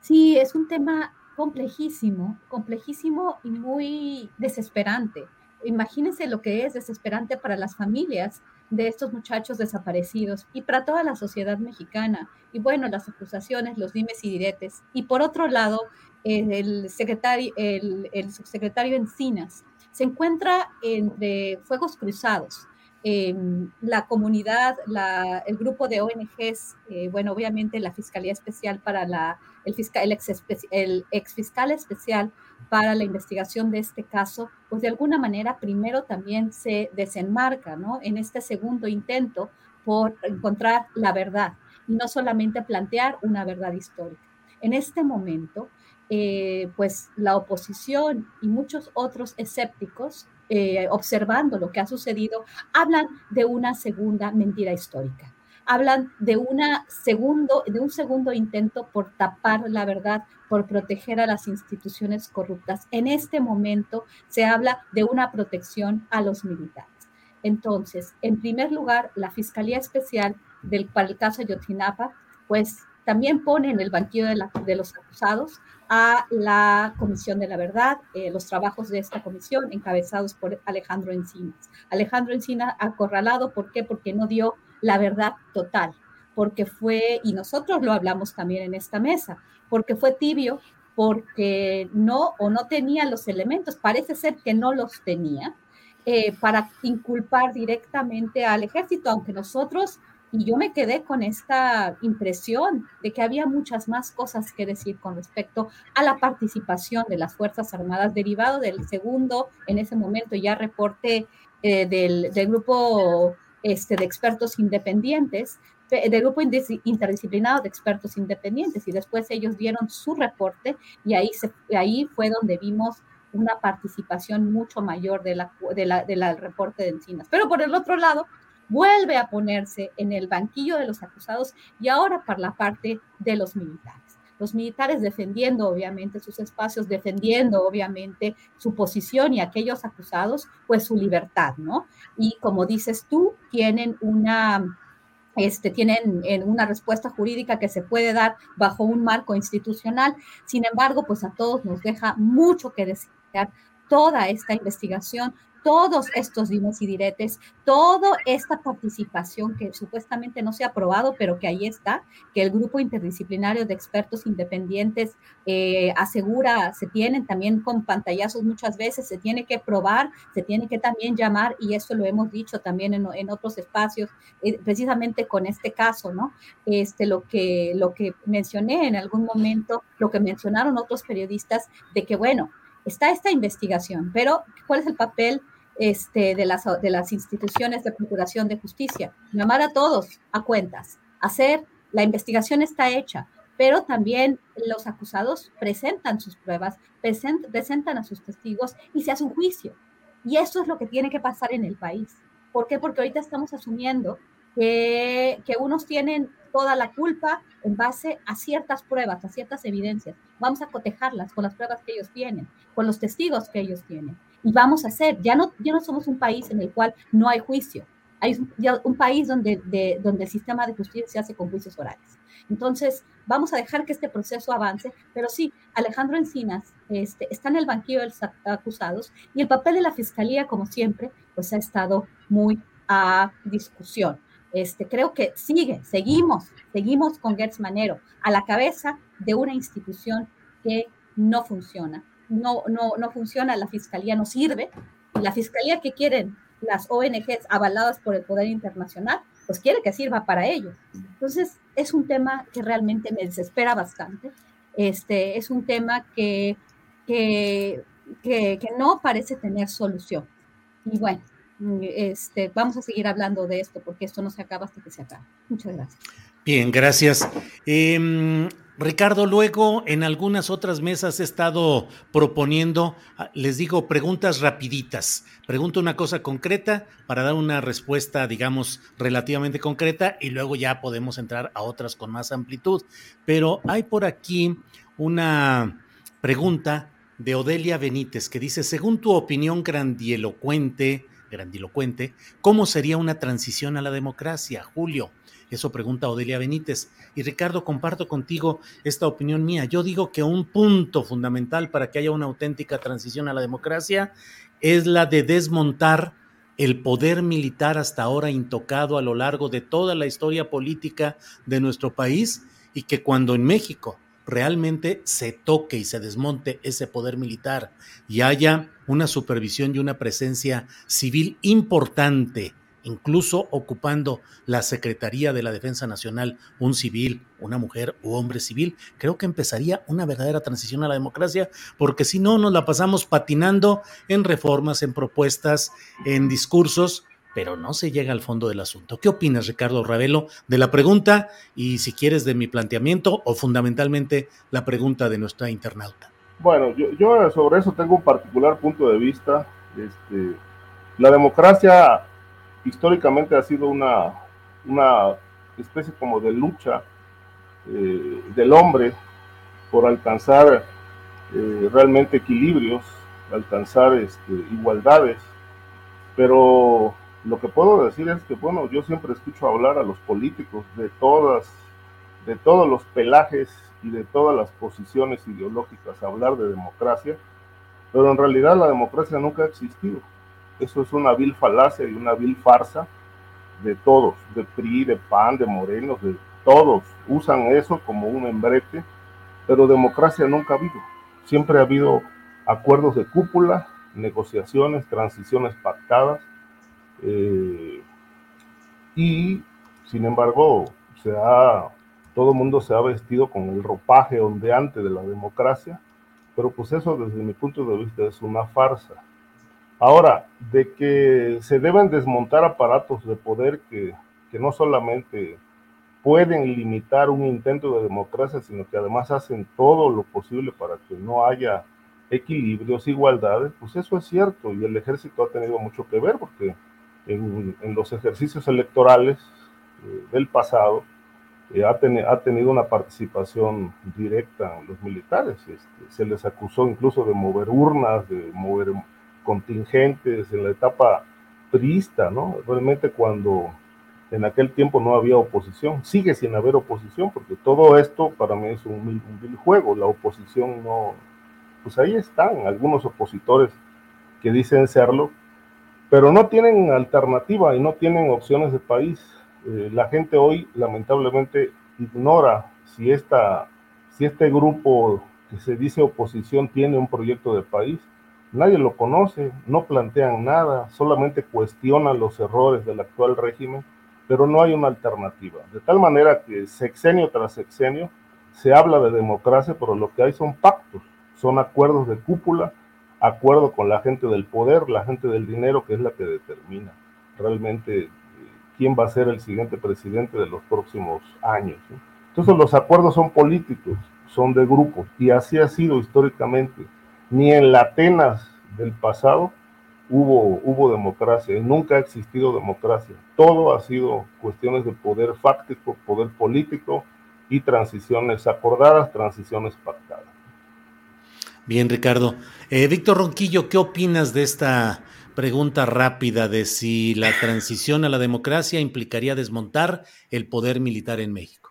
Sí, es un tema complejísimo, complejísimo y muy desesperante. Imagínense lo que es desesperante para las familias de estos muchachos desaparecidos y para toda la sociedad mexicana. Y bueno, las acusaciones, los dimes y diretes. Y por otro lado, el, secretario, el, subsecretario Encinas, se encuentra entre fuegos cruzados. la comunidad, el grupo de ONGs, eh, bueno, obviamente la Fiscalía Especial para la, el, fiscal, el, el ex fiscal especial para la investigación de este caso, pues de alguna manera primero también se desenmarca, ¿no? En este segundo intento por encontrar la verdad y no solamente plantear una verdad histórica. En este momento, eh, pues la oposición y muchos otros escépticos, eh, observando lo que ha sucedido, hablan de una segunda mentira histórica. Hablan de, una segundo, de un segundo intento por tapar la verdad, por proteger a las instituciones corruptas. En este momento se habla de una protección a los militares. Entonces, en primer lugar, la Fiscalía Especial del, para el caso Yotinapa, pues también pone en el banquillo de, los acusados a la Comisión de la Verdad, eh, los trabajos de esta comisión encabezados por Alejandro Encinas. Alejandro Encinas acorralado, ¿por qué? Porque no dio la verdad total, porque fue, y nosotros lo hablamos también en esta mesa, porque fue tibio, porque no o no tenía los elementos, parece ser que no los tenía, eh, para inculpar directamente al ejército, aunque nosotros y yo me quedé con esta impresión de que había muchas más cosas que decir con respecto a la participación de las Fuerzas Armadas, derivado del segundo, en ese momento ya reporte eh, del, grupo este, de expertos independientes, del grupo interdisciplinado de expertos independientes, y después ellos dieron su reporte y ahí, se, ahí fue donde vimos una participación mucho mayor de la, del reporte de Encinas. Pero por el otro lado, vuelve a ponerse en el banquillo de los acusados y ahora por la parte de los militares. Los militares defendiendo obviamente sus espacios, defendiendo obviamente su posición y aquellos acusados, pues su libertad, ¿no? Y como dices tú, tienen una este, tienen una respuesta jurídica que se puede dar bajo un marco institucional. Sin embargo, pues a todos nos deja mucho que desear toda esta investigación, todos estos dimes y diretes, toda esta participación que supuestamente no se ha aprobado, pero que ahí está, que el grupo interdisciplinario de expertos independientes eh, asegura, se tienen también con pantallazos muchas veces, se tiene que probar, se tiene que también llamar, y eso lo hemos dicho también en, en otros espacios, eh, precisamente con este caso, ¿no? Este, lo, que, lo que mencioné en algún momento, lo que mencionaron otros periodistas, de que, bueno, está esta investigación, pero ¿cuál es el papel este, de, las, de las instituciones de procuración de justicia, llamar a todos a cuentas, hacer, la investigación está hecha, pero también los acusados presentan sus pruebas, presentan a sus testigos y se hace un juicio. Y eso es lo que tiene que pasar en el país. ¿Por qué? Porque ahorita estamos asumiendo que, que, unos tienen toda la culpa en base a ciertas pruebas, a ciertas evidencias. Vamos a cotejarlas con las pruebas que ellos tienen, con los testigos que ellos tienen y vamos a hacer. Ya no, ya no somos un país en el cual no hay juicio. Hay un país donde, de, donde el sistema de justicia se hace con juicios orales. Entonces, vamos a dejar que este proceso avance, pero sí, Alejandro Encinas este, está en el banquillo de los acusados y el papel de la fiscalía, como siempre, pues ha estado muy a discusión. Este, creo que sigue, seguimos, seguimos con Gertz Manero a la cabeza de una institución que no funciona, no, no, no funciona, la fiscalía no sirve, la fiscalía que quieren las ONGs avaladas por el poder internacional, pues quiere que sirva para ellos. Entonces, es un tema que realmente me desespera bastante. Este, es un tema que, que, que, que no parece tener solución. Y bueno, este, vamos a seguir hablando de esto porque esto no se acaba hasta que se acabe. Muchas gracias. Bien, gracias. Eh, Ricardo, luego en algunas otras mesas he estado proponiendo, ah, les digo, preguntas rapiditas. Pregunto una cosa concreta para dar una respuesta, digamos, relativamente concreta y luego ya podemos entrar a otras con más amplitud. Pero hay por aquí una pregunta de Odelia Benítez que dice, según tu opinión grandielocuente, grandilocuente, ¿cómo sería una transición a la democracia, Julio? Eso pregunta Odelia Benítez. Y Ricardo, comparto contigo esta opinión mía. Yo digo que un punto fundamental para que haya una auténtica transición a la democracia es la de desmontar el poder militar hasta ahora intocado a lo largo de toda la historia política de nuestro país y que cuando en México realmente se toque y se desmonte ese poder militar y haya una supervisión y una presencia civil importante incluso ocupando la Secretaría de la Defensa Nacional, un civil, una mujer u hombre civil, creo que empezaría una verdadera transición a la democracia, porque si no nos la pasamos patinando en reformas, en propuestas, en discursos, pero no se llega al fondo del asunto. ¿Qué opinas, Ricardo Ravelo, de la pregunta y si quieres de mi planteamiento o fundamentalmente la pregunta de nuestra internauta? Bueno, yo, yo sobre eso tengo un particular punto de vista. Este, la democracia históricamente ha sido una, una especie como de lucha eh, del hombre por alcanzar eh, realmente equilibrios, alcanzar este, igualdades, pero lo que puedo decir es que, bueno, yo siempre escucho hablar a los políticos de todas, de todos los pelajes y de todas las posiciones ideológicas, hablar de democracia, pero en realidad la democracia nunca ha existido. Eso es una vil falacia y una vil farsa de todos, de PRI, de PAN, de Morenos, de todos. Usan eso como un embrete, pero democracia nunca ha habido. Siempre ha habido acuerdos de cúpula, negociaciones, transiciones pactadas. Eh, y, sin embargo, se ha, todo el mundo se ha vestido con el ropaje ondeante de la democracia, pero pues eso desde mi punto de vista es una farsa. Ahora, de que se deben desmontar aparatos de poder que, no solamente pueden limitar un intento de democracia, sino que además hacen todo lo posible para que no haya equilibrios, igualdades, pues eso es cierto y el ejército ha tenido mucho que ver porque en, los ejercicios electorales eh, del pasado eh, ha, ha, tenido una participación directa en los militares. Este, se les acusó incluso de mover urnas, de mover contingentes en la etapa trista, ¿no? Realmente cuando en aquel tiempo no había oposición, sigue sin haber oposición, porque todo esto para mí es un, un juego, la oposición no, pues ahí están algunos opositores que dicen serlo, pero no tienen alternativa y no tienen opciones de país. Eh, la gente hoy lamentablemente ignora si, esta, si este grupo que se dice oposición tiene un proyecto de país. Nadie lo conoce, no plantean nada, solamente cuestionan los errores del actual régimen, pero no hay una alternativa. De tal manera que sexenio tras sexenio se habla de democracia, pero lo que hay son pactos son acuerdos de cúpula, acuerdo con la gente del poder, la gente del dinero, que es la que determina realmente eh, quién va a ser el siguiente presidente de los próximos años. Entonces los acuerdos son políticos, son de grupos, y así ha sido históricamente. Ni en la Atenas del pasado hubo, democracia, nunca ha existido democracia. Todo ha sido cuestiones de poder fáctico, poder político y transiciones acordadas, transiciones pactadas. Bien, Ricardo. Eh, Víctor Ronquillo, ¿qué opinas de esta pregunta rápida de si la transición a la democracia implicaría desmontar el poder militar en México?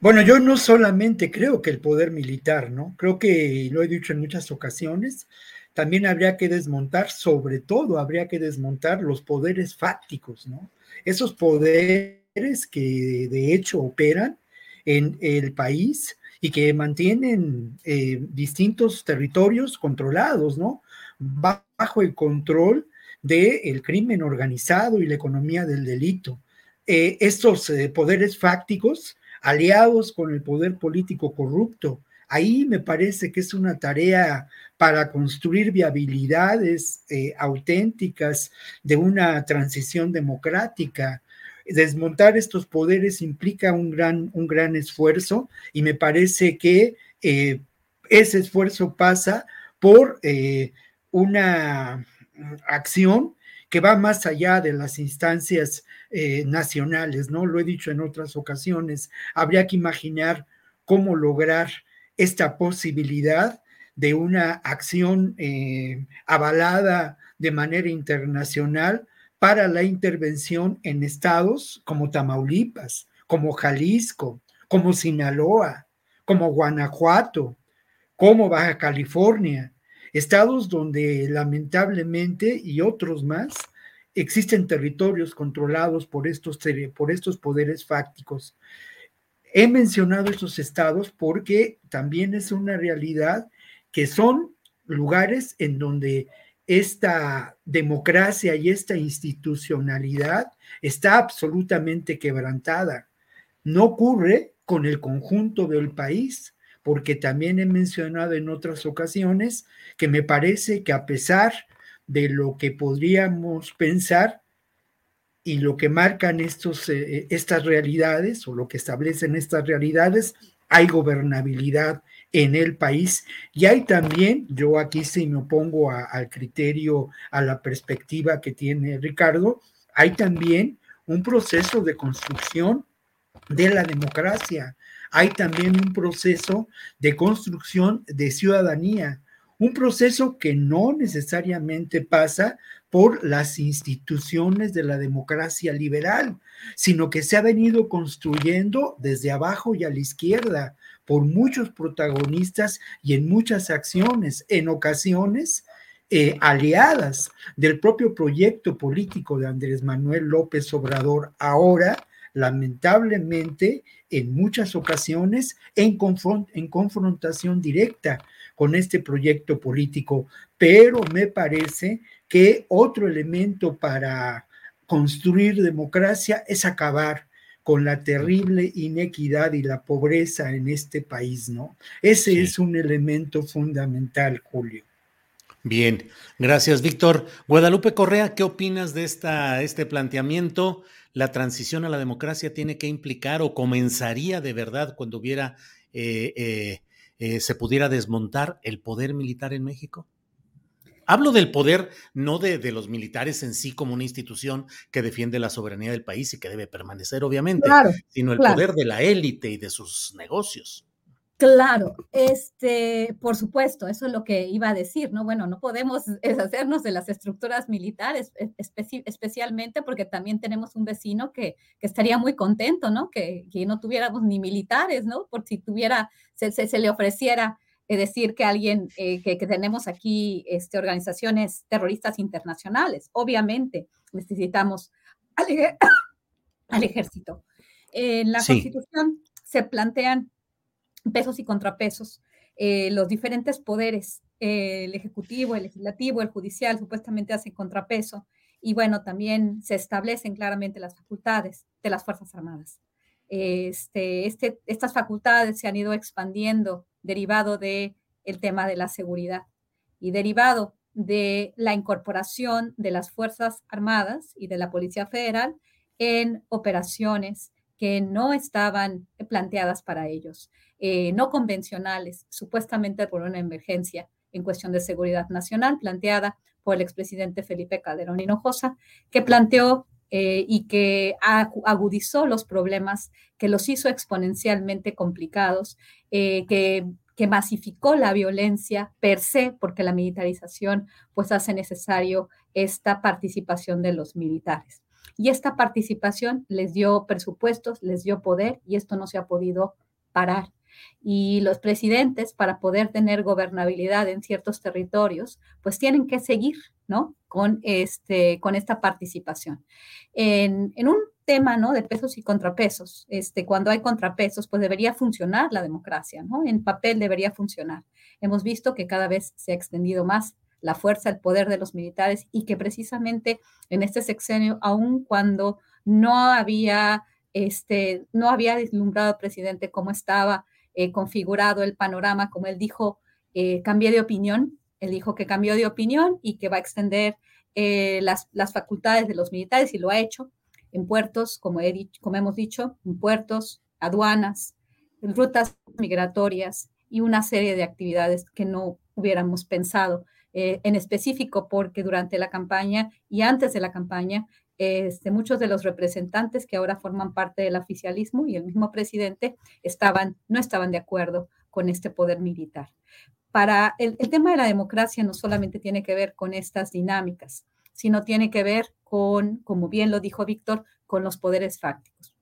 Bueno, yo no solamente creo que el poder militar, ¿no? Creo que lo he dicho en muchas ocasiones, también habría que desmontar, sobre todo habría que desmontar los poderes fácticos, ¿no? Esos poderes que de hecho operan en el país y que mantienen eh, distintos territorios controlados, ¿no? Bajo el control del crimen organizado y la economía del delito. Eh, estos eh, poderes fácticos, aliados con el poder político corrupto, ahí me parece que es una tarea para construir viabilidades auténticas de una transición democrática. Desmontar estos poderes implica un gran, un gran esfuerzo y me parece que eh, ese esfuerzo pasa por eh, una acción que va más allá de las instancias eh, nacionales, ¿no? Lo he dicho en otras ocasiones, habría que imaginar cómo lograr esta posibilidad de una acción avalada de manera internacional para la intervención en estados como Tamaulipas, como Jalisco, como Sinaloa, como Guanajuato, como Baja California, estados donde lamentablemente y otros más existen territorios controlados por estos, por estos poderes fácticos. He mencionado estos estados porque también es una realidad que son lugares en donde esta democracia y esta institucionalidad está absolutamente quebrantada. No ocurre con el conjunto del país, porque también he mencionado en otras ocasiones que me parece que a pesar de lo que podríamos pensar y lo que marcan estos, eh, estas realidades o lo que establecen estas realidades, hay gobernabilidad en el país. Y hay también, yo aquí sí me opongo al criterio, a la perspectiva que tiene Ricardo, hay también un proceso de construcción de la democracia, hay también un proceso de construcción de ciudadanía, un proceso que no necesariamente pasa por las instituciones de la democracia liberal, sino que se ha venido construyendo desde abajo y a la izquierda por muchos protagonistas y en muchas acciones, en ocasiones eh, aliadas del propio proyecto político de Andrés Manuel López Obrador, ahora lamentablemente en muchas ocasiones en, en confrontación directa con este proyecto político, pero me parece que otro elemento para construir democracia es acabar con la terrible inequidad y la pobreza en este país, ¿no? Ese es un elemento fundamental, Julio. Bien, gracias, Víctor. Guadalupe Correa, ¿qué opinas de esta, este planteamiento? ¿La transición a la democracia tiene que implicar o comenzaría de verdad cuando hubiera eh, eh, eh, se pudiera desmontar el poder militar en México? Hablo del poder no de, de, los militares en sí como una institución que defiende la soberanía del país y que debe permanecer, obviamente, claro, sino el claro. poder de la élite y de sus negocios. Claro, este, por supuesto, eso es lo que iba a decir, ¿no? Bueno, no podemos deshacernos de las estructuras militares, especi especialmente porque también tenemos un vecino que, que estaría muy contento, ¿no? Que, que, no tuviéramos ni militares, ¿no? Por si tuviera, se, se, se le ofreciera eh, decir que alguien, eh, que, que, tenemos aquí este, organizaciones terroristas internacionales. Obviamente necesitamos al, *coughs* al ejército. En la sí. Constitución se plantean pesos y contrapesos, eh, los diferentes poderes, eh, el ejecutivo, el legislativo, el judicial, supuestamente hacen contrapeso. Y bueno, también se establecen claramente las facultades de las Fuerzas Armadas. Este, este, estas facultades se han ido expandiendo derivado del el tema de la seguridad y derivado de la incorporación de las Fuerzas Armadas y de la Policía Federal en operaciones que no estaban planteadas para ellos eh, no convencionales, supuestamente por una emergencia en cuestión de seguridad nacional planteada por el expresidente Felipe Calderón Hinojosa, que planteó eh, y que agudizó los problemas, que los hizo exponencialmente complicados, eh, que, que, masificó la violencia per se, porque la militarización pues hace necesario esta participación de los militares. Y esta participación les dio presupuestos, les dio poder y esto no se ha podido parar y los presidentes para poder tener gobernabilidad en ciertos territorios, pues tienen que seguir, ¿no? Con, este, con esta participación. En, en un tema, ¿no? De pesos y contrapesos, este, cuando hay contrapesos, pues debería funcionar la democracia, ¿no? En papel debería funcionar. Hemos visto que cada vez se ha extendido más la fuerza, el poder de los militares y que precisamente en este sexenio, aun cuando no había, este, no había deslumbrado presidente cómo estaba eh, configurado el panorama, como él dijo, eh, cambié de opinión, él dijo que cambió de opinión y que va a extender eh, las, facultades de los militares y lo ha hecho en puertos, como hemos dicho, en puertos, aduanas, en rutas migratorias y una serie de actividades que no hubiéramos pensado. Eh, en específico porque durante la campaña y antes de la campaña este, muchos de los representantes que ahora forman parte del oficialismo y el mismo presidente estaban, no estaban de acuerdo con este poder militar. Para el, tema de la democracia no solamente tiene que ver con estas dinámicas, sino tiene que ver con, como bien lo dijo Víctor, con los poderes fácticos,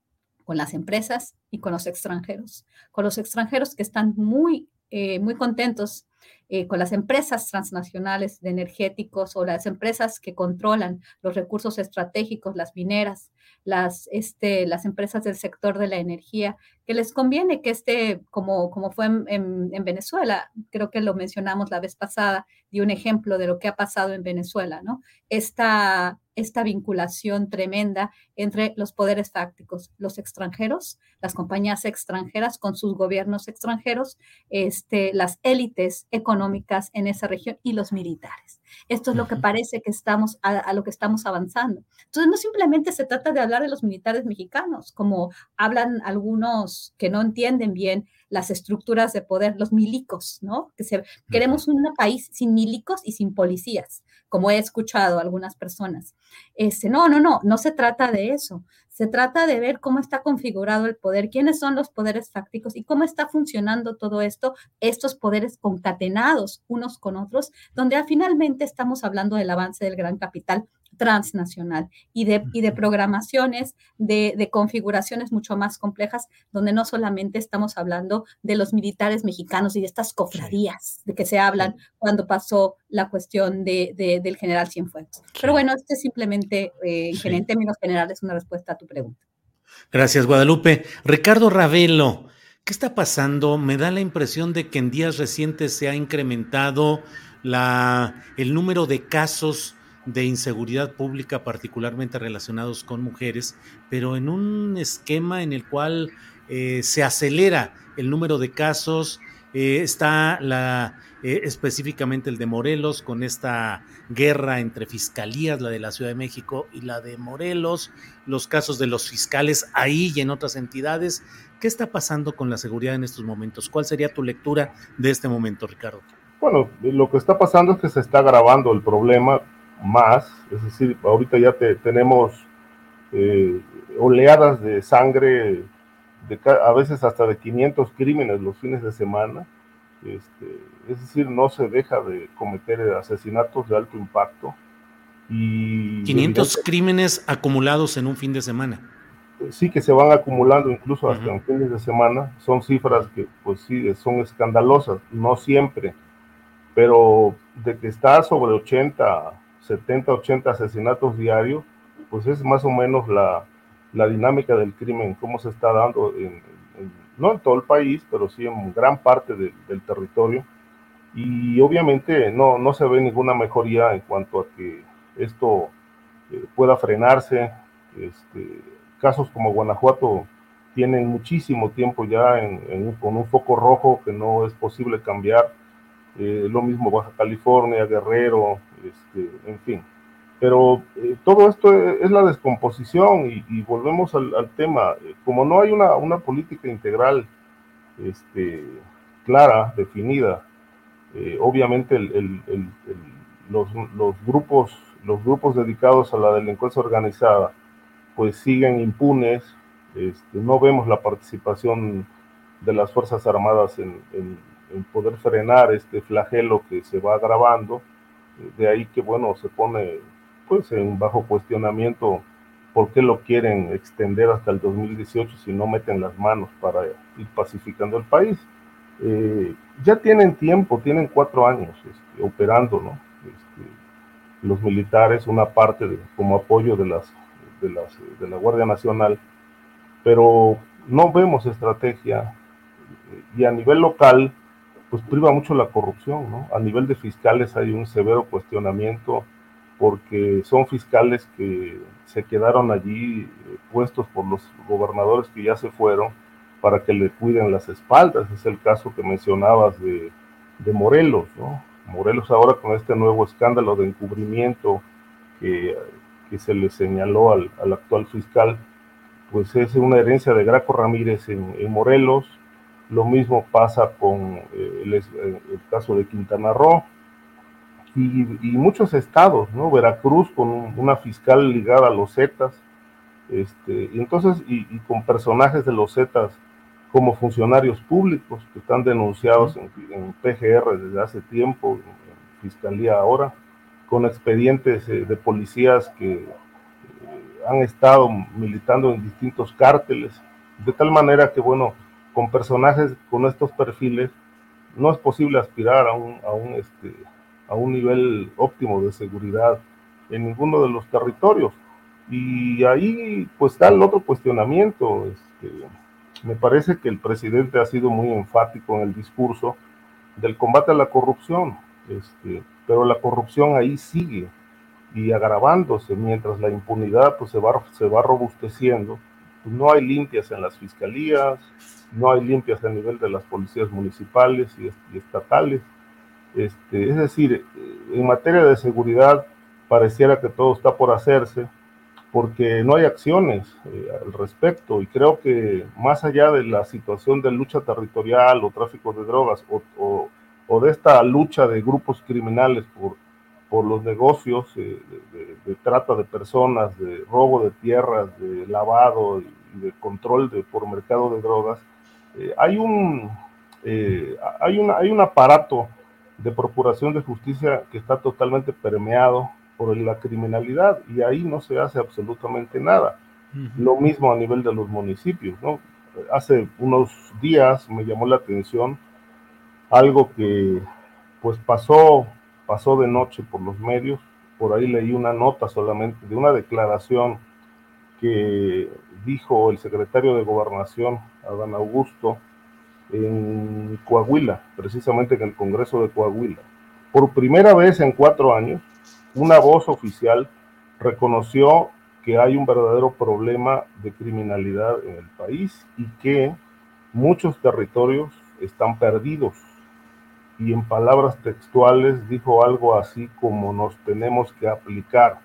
con las empresas y con los extranjeros, con los extranjeros que están muy, eh, muy contentos eh, con las empresas transnacionales de energéticos o las empresas que controlan los recursos estratégicos, las mineras, las, este, las empresas del sector de la energía, que les conviene que esté como, como fue en, en, en, Venezuela, creo que lo mencionamos la vez pasada, di un ejemplo de lo que ha pasado en Venezuela, ¿no? Esta, esta vinculación tremenda entre los poderes fácticos, los extranjeros, las compañías extranjeras con sus gobiernos extranjeros, este, las élites económicas en esa región y los militares. Esto es lo que parece que estamos a, a, lo que estamos avanzando. Entonces, no simplemente se trata de hablar de los militares mexicanos, como hablan algunos que no entienden bien las estructuras de poder, los milicos, ¿no? Que se, queremos un país sin milicos y sin policías, como he escuchado a algunas personas. Este, no, no, no, no se trata de eso. Se trata de ver cómo está configurado el poder, quiénes son los poderes fácticos y cómo está funcionando todo esto, estos poderes concatenados unos con otros, donde finalmente estamos hablando del avance del gran capital transnacional y de, y de programaciones, de, de, configuraciones mucho más complejas, donde no solamente estamos hablando de los militares mexicanos y de estas cofradías de que se hablan cuando pasó la cuestión de, de del general Cienfuegos. Pero bueno, este es simplemente, eh, sí. en términos generales, una respuesta a tu pregunta. Gracias, Guadalupe. Ricardo Ravelo, ¿qué está pasando? Me da la impresión de que en días recientes se ha incrementado la, el número de casos de inseguridad pública, particularmente relacionados con mujeres, pero en un esquema en el cual eh, se acelera el número de casos Eh, está la, eh, específicamente el de Morelos con esta guerra entre fiscalías, la de la Ciudad de México y la de Morelos, los casos de los fiscales ahí y en otras entidades. ¿Qué está pasando con la seguridad en estos momentos? ¿Cuál sería tu lectura de este momento, Ricardo? Bueno, lo que está pasando es que se está agravando el problema más, es decir, ahorita ya te, tenemos eh, oleadas de sangre, de, a veces hasta de 500 crímenes los fines de semana, este, es decir, no se deja de cometer asesinatos de alto impacto. Y 500 crímenes acumulados en un fin de semana. Sí que se van acumulando incluso hasta en fines de semana, son cifras que pues sí son escandalosas, no siempre, pero de que está sobre 80, 70, 80 asesinatos diarios, pues es más o menos la, la dinámica del crimen, cómo se está dando, en, no en todo el país, pero sí en gran parte del territorio. Y obviamente no, no se ve ninguna mejoría en cuanto a que esto eh, pueda frenarse. Este, casos como Guanajuato tienen muchísimo tiempo ya con un foco rojo que no es posible cambiar. Eh, lo mismo Baja California, Guerrero, este, en fin. Pero eh, todo esto es la descomposición y, volvemos al, tema. Como no hay una, una política integral este, clara, definida, eh, obviamente los, los, grupos, los grupos dedicados a la delincuencia organizada pues siguen impunes, este, no vemos la participación de las Fuerzas Armadas en, poder frenar este flagelo que se va agravando, de ahí que bueno, se pone pues en bajo cuestionamiento por qué lo quieren extender hasta el 2018 si no meten las manos para ir pacificando el país. Eh, ya tienen tiempo, tienen cuatro años este, operando, ¿no? Este, los militares, una parte como apoyo de las de, las, de la Guardia Nacional, pero no vemos estrategia y a nivel local, pues priva mucho la corrupción, ¿no? A nivel de fiscales hay un severo cuestionamiento porque son fiscales que se quedaron allí eh, puestos por los gobernadores que ya se fueron para que le cuiden las espaldas. Es el caso que mencionabas de, de Morelos, ¿no? Morelos ahora con este nuevo escándalo de encubrimiento que que se le señaló al, actual fiscal, pues es una herencia de Graco Ramírez en, Morelos. Lo mismo pasa con eh, el, caso de Quintana Roo y, muchos estados, ¿no? Veracruz con una fiscal ligada a los Zetas, este, y entonces, y, con personajes de los Zetas como funcionarios públicos que están denunciados en, en PGR desde hace tiempo, en Fiscalía ahora con expedientes eh, de policías que eh, han estado militando en distintos cárteles, de tal manera que, bueno, con personajes con estos perfiles, no es posible aspirar a un, a un, este, a un nivel óptimo de seguridad en ninguno de los territorios. Y ahí pues está el otro cuestionamiento. Este, me parece que el presidente ha sido muy enfático en el discurso del combate a la corrupción. Este, pero la corrupción ahí sigue y agravándose mientras la impunidad pues se va, se va robusteciendo. Pues, no hay limpias en las fiscalías, no hay limpias a nivel de las policías municipales y, estatales. Este, es decir, en materia de seguridad pareciera que todo está por hacerse porque no hay acciones eh, al respecto y creo que más allá de la situación de lucha territorial o tráfico de drogas o o de esta lucha de grupos criminales por, por los negocios eh, de, trata de personas, de robo de tierras, de lavado y de control de, por mercado de drogas, eh, hay, un, eh, hay, una, hay un aparato de procuración de justicia que está totalmente permeado por la criminalidad y ahí no se hace absolutamente nada. Lo mismo a nivel de los municipios, ¿no? Hace unos días me llamó la atención algo que pues pasó, pasó de noche por los medios, por ahí leí una nota solamente de una declaración que dijo el secretario de Gobernación, Adán Augusto, en Coahuila, precisamente en el Congreso de Coahuila. Por primera vez en cuatro años, una voz oficial reconoció que hay un verdadero problema de criminalidad en el país y que muchos territorios están perdidos. Y en palabras textuales dijo algo así como nos tenemos que aplicar.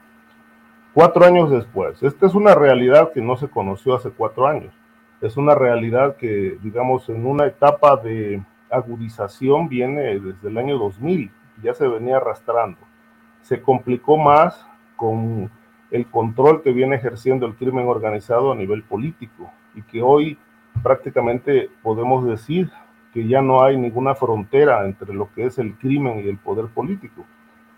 Cuatro años después, esta es una realidad que no se conoció hace cuatro años. Es una realidad que, digamos, en una etapa de agudización viene desde el año 2000, ya se venía arrastrando. Se complicó más con el control que viene ejerciendo el crimen organizado a nivel político y que hoy prácticamente podemos decir que ya no hay ninguna frontera entre lo que es el crimen y el poder político.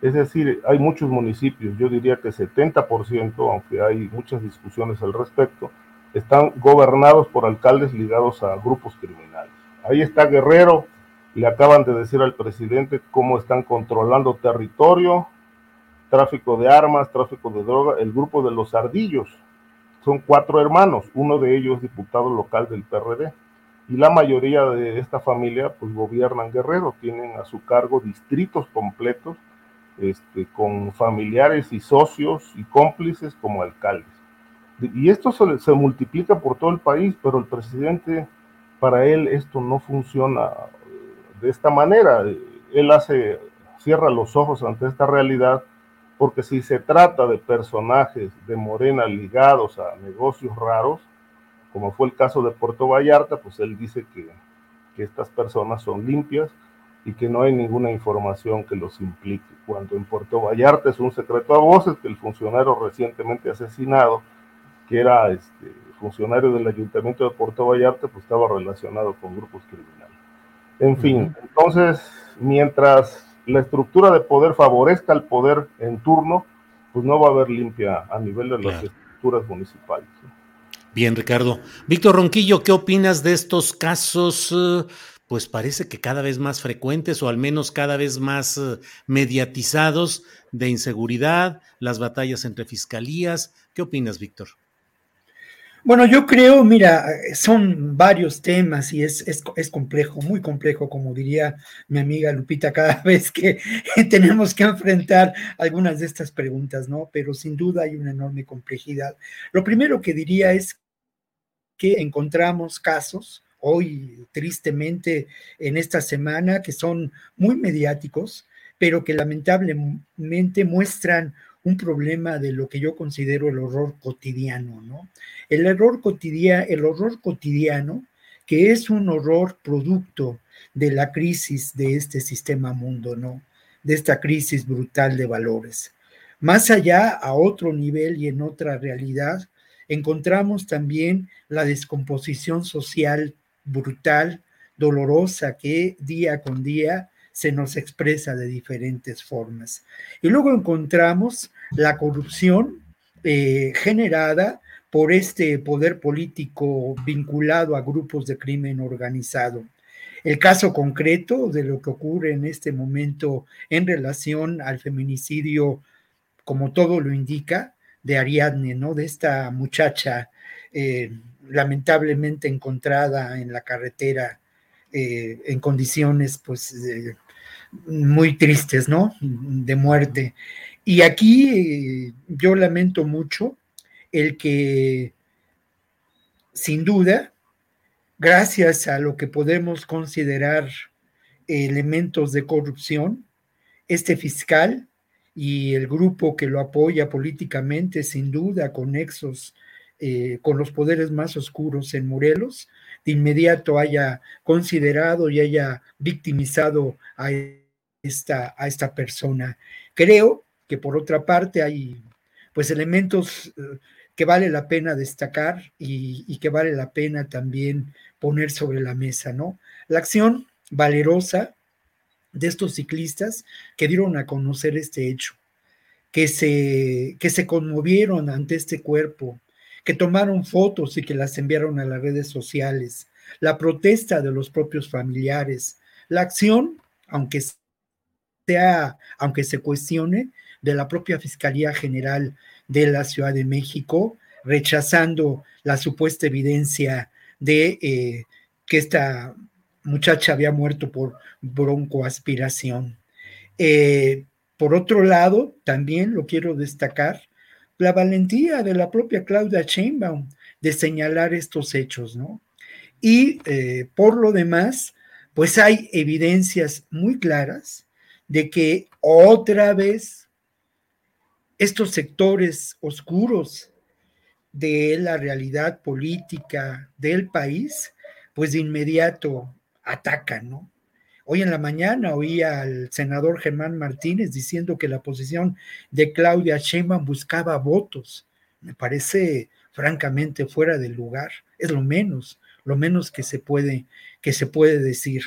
Es decir, hay muchos municipios, yo diría que 70%, aunque hay muchas discusiones al respecto, están gobernados por alcaldes ligados a grupos criminales. Ahí está Guerrero, le acaban de decir al presidente cómo están controlando territorio, tráfico de armas, tráfico de droga, el grupo de los ardillos. Son cuatro hermanos, uno de ellos diputado local del PRD. Y la mayoría de esta familia pues gobiernan Guerrero, tienen a su cargo distritos completos este, con familiares y socios y cómplices como alcaldes. Y esto se, se multiplica por todo el país, pero el presidente, para él esto no funciona de esta manera. Él hace, cierra los ojos ante esta realidad porque si se trata de personajes de Morena ligados a negocios raros, como fue el caso de Puerto Vallarta, pues él dice que, que estas personas son limpias y que no hay ninguna información que los implique. Cuando en Puerto Vallarta es un secreto a voces que el funcionario recientemente asesinado, que era este, funcionario del ayuntamiento de Puerto Vallarta, pues estaba relacionado con grupos criminales. En fin, entonces, mientras la estructura de poder favorezca al poder en turno, pues no va a haber limpia a nivel de las estructuras municipales. Bien, Ricardo. Víctor Ronquillo, ¿qué opinas de estos casos? Eh, pues parece que cada vez más frecuentes o al menos cada vez más eh, mediatizados de inseguridad, las batallas entre fiscalías. ¿Qué opinas, Víctor? Bueno, yo creo, mira, son varios temas y es, es, complejo, muy complejo, como diría mi amiga Lupita, cada *laughs* vez que tenemos que enfrentar algunas de estas preguntas, ¿no? Pero sin duda hay una enorme complejidad. Lo primero que diría es que encontramos casos hoy, tristemente, en esta semana, que son muy mediáticos, pero que lamentablemente muestran un problema de lo que yo considero el horror cotidiano, ¿no? El error cotidiano, el horror cotidiano, que es un horror producto de la crisis de este sistema mundo, ¿no? De esta crisis brutal de valores. Más allá, a otro nivel y en otra realidad, encontramos también la descomposición social brutal, dolorosa, que día con día se nos expresa de diferentes formas. Y luego encontramos la corrupción eh, generada por este poder político vinculado a grupos de crimen organizado. El caso concreto de lo que ocurre en este momento en relación al feminicidio, como todo lo indica, de Ariadne, ¿no? De esta muchacha eh, lamentablemente encontrada en la carretera eh, en condiciones, pues, muy tristes, ¿no? De muerte. Y aquí eh, yo lamento mucho el que, sin duda, gracias a lo que podemos considerar elementos de corrupción, este fiscal y el grupo que lo apoya políticamente, sin duda, con nexos eh, con los poderes más oscuros en Morelos, de inmediato haya considerado y haya victimizado a esta, a esta persona. Creo que por otra parte hay pues elementos eh, que vale la pena destacar y, que vale la pena también poner sobre la mesa, ¿no? La acción valerosa de estos ciclistas que dieron a conocer este hecho, que se, que se conmovieron ante este cuerpo, que tomaron fotos y que las enviaron a las redes sociales, la protesta de los propios familiares, la acción, aunque sea, aunque se cuestione, de la propia Fiscalía General de la Ciudad de México, rechazando la supuesta evidencia de eh, que esta muchacha había muerto por broncoaspiración. Eh, por otro lado, también lo quiero destacar, la valentía de la propia Claudia Sheinbaum de señalar estos hechos, ¿no? Y eh, por lo demás, pues hay evidencias muy claras de que otra vez estos sectores oscuros de la realidad política del país, pues de inmediato atacan, ¿no? Hoy en la mañana oí al senador Germán Martínez diciendo que la posición de Claudia Sheinbaum buscaba votos. Me parece francamente fuera del lugar. Es lo menos, lo menos que se puede, que se puede decir.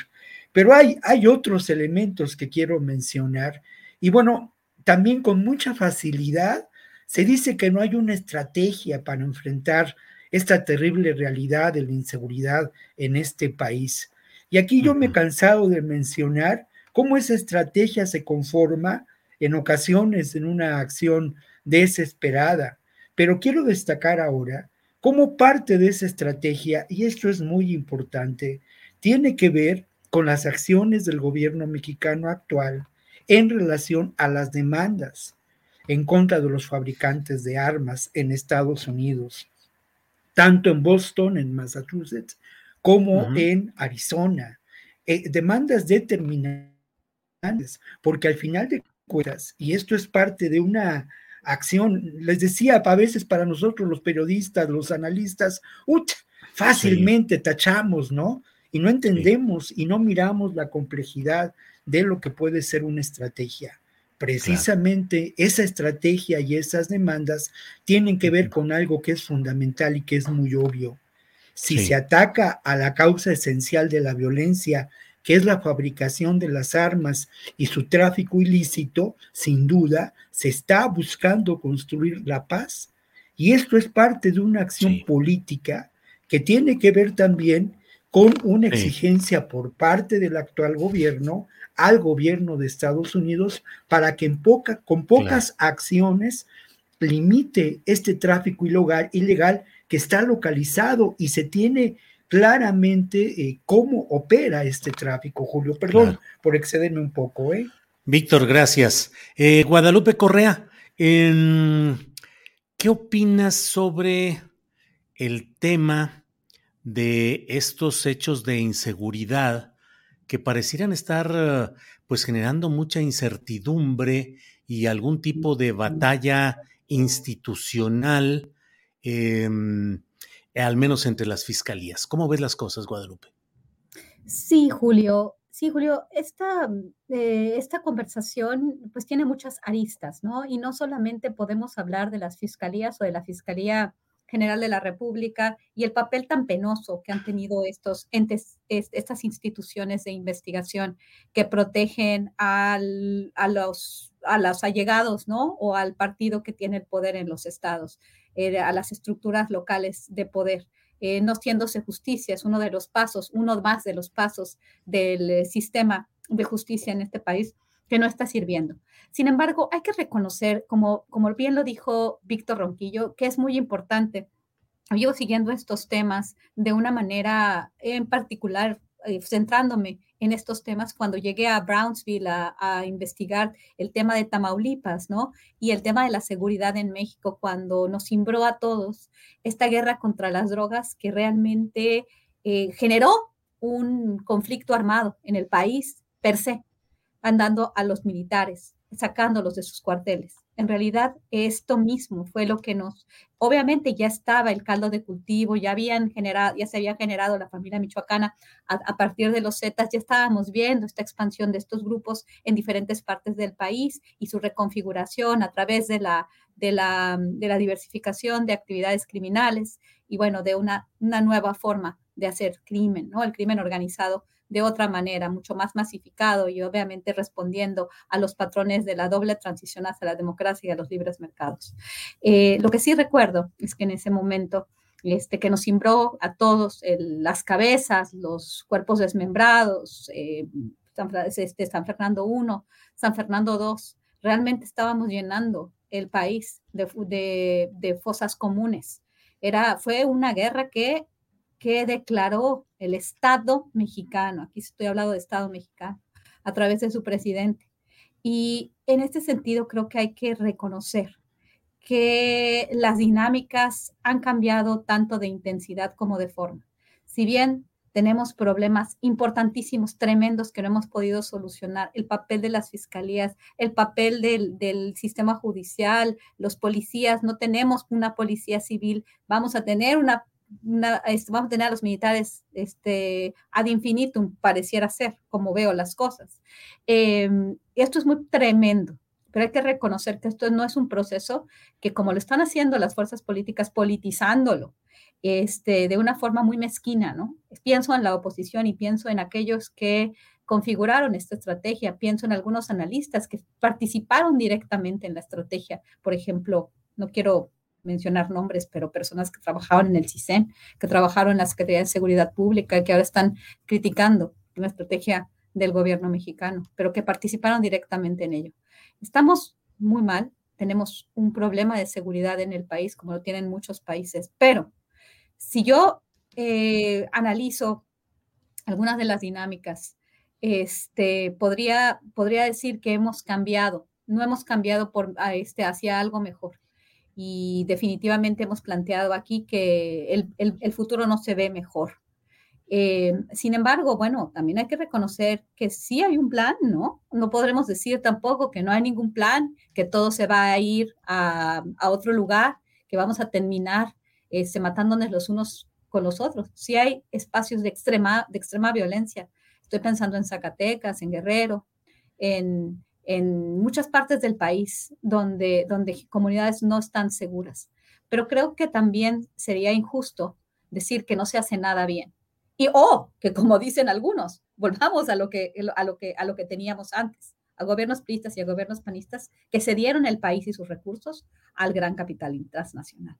Pero hay, hay otros elementos que quiero mencionar. Y bueno, también con mucha facilidad se dice que no hay una estrategia para enfrentar esta terrible realidad de la inseguridad en este país. Y aquí yo me he cansado de mencionar cómo esa estrategia se conforma en ocasiones en una acción desesperada. Pero quiero destacar ahora cómo parte de esa estrategia, y esto es muy importante, tiene que ver con las acciones del gobierno mexicano actual en relación a las demandas en contra de los fabricantes de armas en Estados Unidos, tanto en Boston, en Massachusetts, como en Arizona. Eh, demandas determinantes, porque al final de cuentas, y esto es parte de una acción, les decía, a veces para nosotros los periodistas, los analistas, fácilmente tachamos, ¿no? Y no entendemos y no miramos la complejidad de lo que puede ser una estrategia. Precisamente esa estrategia y esas demandas tienen que ver con algo que es fundamental y que es muy obvio. Si se ataca a la causa esencial de la violencia, que es la fabricación de las armas y su tráfico ilícito, sin duda, se está buscando construir la paz. Y esto es parte de una acción política que tiene que ver también con una exigencia por parte del actual gobierno al gobierno de Estados Unidos para que en poca, con pocas acciones limite este tráfico ilegal, ilegal que está localizado y se tiene claramente eh, cómo opera este tráfico, Julio. Perdón por excederme un poco. ¿eh? Víctor, gracias. Eh, Guadalupe Correa, ¿qué opinas sobre el tema de estos hechos de inseguridad que parecieran estar pues generando mucha incertidumbre y algún tipo de batalla institucional, em, al menos entre las fiscalías. ¿Cómo ves las cosas, Guadalupe? Sí, Julio. Sí, Julio, esta, eh, esta conversación pues tiene muchas aristas, ¿no? Y no solamente podemos hablar de las fiscalías o de la Fiscalía General de la República y el papel tan penoso que han tenido estos estas instituciones de investigación que protegen al, a, los, a los allegados, ¿no? O al partido que tiene el poder en los estados, eh, a las estructuras locales de poder. Eh, no siéndose justicia, es uno de los pasos, uno más de los pasos del eh, sistema de justicia en este país que no está sirviendo. Sin embargo, hay que reconocer, como, como bien lo dijo Víctor Ronquillo, que es muy importante. Yo siguiendo estos temas de una manera en particular, eh, centrándome en estos temas cuando llegué a Brownsville a, investigar el tema de Tamaulipas, ¿no? Y el tema de la seguridad en México, cuando nos cimbró a todos esta guerra contra las drogas que realmente eh, generó un conflicto armado en el país per se andando a los militares, sacándolos de sus cuarteles. En realidad, esto mismo fue lo que nos, obviamente ya estaba el caldo de cultivo, ya habían generado, ya se había generado la familia michoacana a, partir de los Zetas, ya estábamos viendo esta expansión de estos grupos en diferentes partes del país y su reconfiguración a través de la, de la, diversificación de actividades criminales y bueno, de una, una nueva forma de hacer crimen, ¿no? El crimen organizado de otra manera, mucho más masificado y obviamente respondiendo a los patrones de la doble transición hacia la democracia y a los libres mercados. Eh, lo que sí recuerdo es que en ese momento este, que nos cimbró a todos las cabezas, los cuerpos desmembrados, eh, San, este, San Fernando I, San Fernando II, realmente estábamos llenando el país de, de, de fosas comunes. Era, fue una guerra que que declaró el Estado mexicano, aquí estoy hablando de Estado mexicano, a través de su presidente. Y en este sentido creo que hay que reconocer que las dinámicas han cambiado tanto de intensidad como de forma. Si bien tenemos problemas importantísimos, tremendos que no hemos podido solucionar. El papel de las fiscalías, el papel del, sistema judicial, los policías, no tenemos una policía civil, vamos a tener una, este, vamos a tener a los militares este, ad infinitum, pareciera ser, como veo las cosas. Em, esto es muy tremendo, pero hay que reconocer que esto no es un proceso que como lo están haciendo las fuerzas políticas, politizándolo, este, de una forma muy mezquina, ¿no? Pienso en la oposición y pienso en aquellos que configuraron esta estrategia, pienso en algunos analistas que participaron directamente en la estrategia, por ejemplo, no quiero mencionar nombres, pero personas que trabajaban en el CISEN, que trabajaron en la Secretaría de Seguridad Pública, que ahora están criticando la estrategia del gobierno mexicano, pero que participaron directamente en ello. Estamos muy mal, tenemos un problema de seguridad en el país, como lo tienen muchos países, pero si yo eh, analizo algunas de las dinámicas, este, podría, podría decir que hemos cambiado, no hemos cambiado por, este, hacia algo mejor. Y definitivamente hemos planteado aquí que el, futuro no se ve mejor. Eh, sin embargo, bueno, también hay que reconocer que sí hay un plan, ¿no? No podremos decir tampoco que no hay ningún plan, que todo se va a ir a, a otro lugar, que vamos a terminar este, matándonos los unos con los otros. Si hay espacios de extrema, de extrema violencia. Estoy pensando en Zacatecas, en Guerrero, en, en muchas partes del país donde, donde comunidades no están seguras. Pero creo que también sería injusto decir que no se hace nada bien. Y o que como dicen algunos, volvamos a lo que, a lo que, a lo que teníamos antes, a gobiernos priistas y a gobiernos panistas que cedieron el país y sus recursos al gran capital transnacional.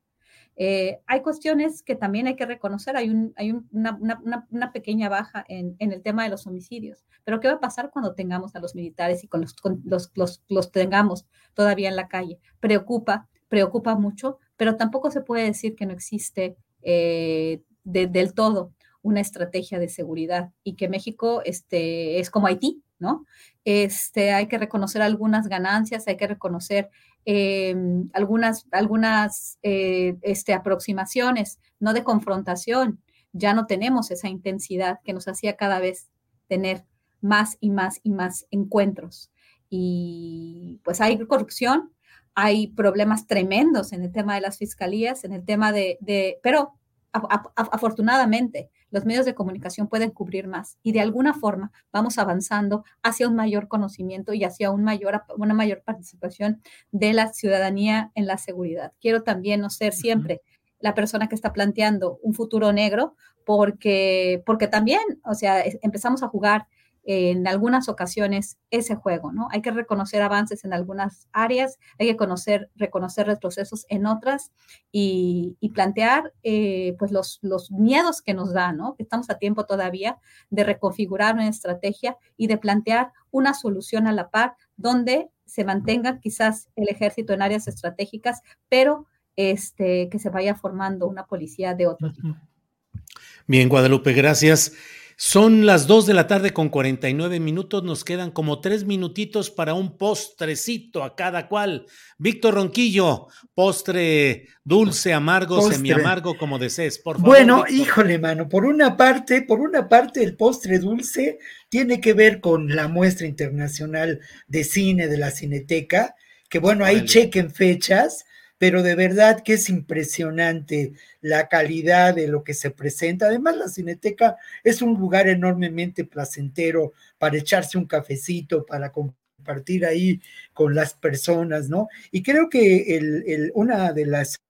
Eh, hay cuestiones que también hay que reconocer, hay, hay una, pequeña baja en, el tema de los homicidios, pero ¿qué va a pasar cuando tengamos a los militares y con los, los, tengamos todavía en la calle? Preocupa, preocupa mucho, pero tampoco se puede decir que no existe eh, del todo una estrategia de seguridad y que México este, es como Haití, ¿no? Este, hay que reconocer algunas ganancias, hay que reconocer eh, algunas, algunas eh, este, aproximaciones, no de confrontación. Ya no tenemos esa intensidad que nos hacía cada vez tener más y más y más encuentros. Y pues hay corrupción, hay problemas tremendos en el tema de las fiscalías, en el tema de, de pero afortunadamente los medios de comunicación pueden cubrir más y de alguna forma vamos avanzando hacia un mayor conocimiento y hacia un mayor, una mayor participación de la ciudadanía en la seguridad. Quiero también no ser siempre la persona que está planteando un futuro negro porque, porque también, o sea, empezamos a jugar en algunas ocasiones ese juego, ¿no? Hay que reconocer avances en algunas áreas, hay que conocer, reconocer retrocesos en otras y, plantear eh, pues los, los miedos que nos da, ¿no? Estamos a tiempo todavía de reconfigurar una estrategia y de plantear una solución a la par donde se mantenga quizás el ejército en áreas estratégicas, pero este, que se vaya formando una policía de otro tipo. Bien, Guadalupe, gracias. Son las 2 de la tarde con 49 minutos, nos quedan como tres minutitos para un postrecito a cada cual. Víctor Ronquillo, postre dulce, amargo, semiamargo, como desees, por favor. Bueno, híjole, mano, por una parte, por una parte el postre dulce tiene que ver con la muestra internacional de cine de la Cineteca, que bueno, ahí chequen fechas, pero de verdad que es impresionante la calidad de lo que se presenta. Además, la Cineteca es un lugar enormemente placentero para echarse un cafecito, para compartir ahí con las personas, ¿no? Y creo que el, una de las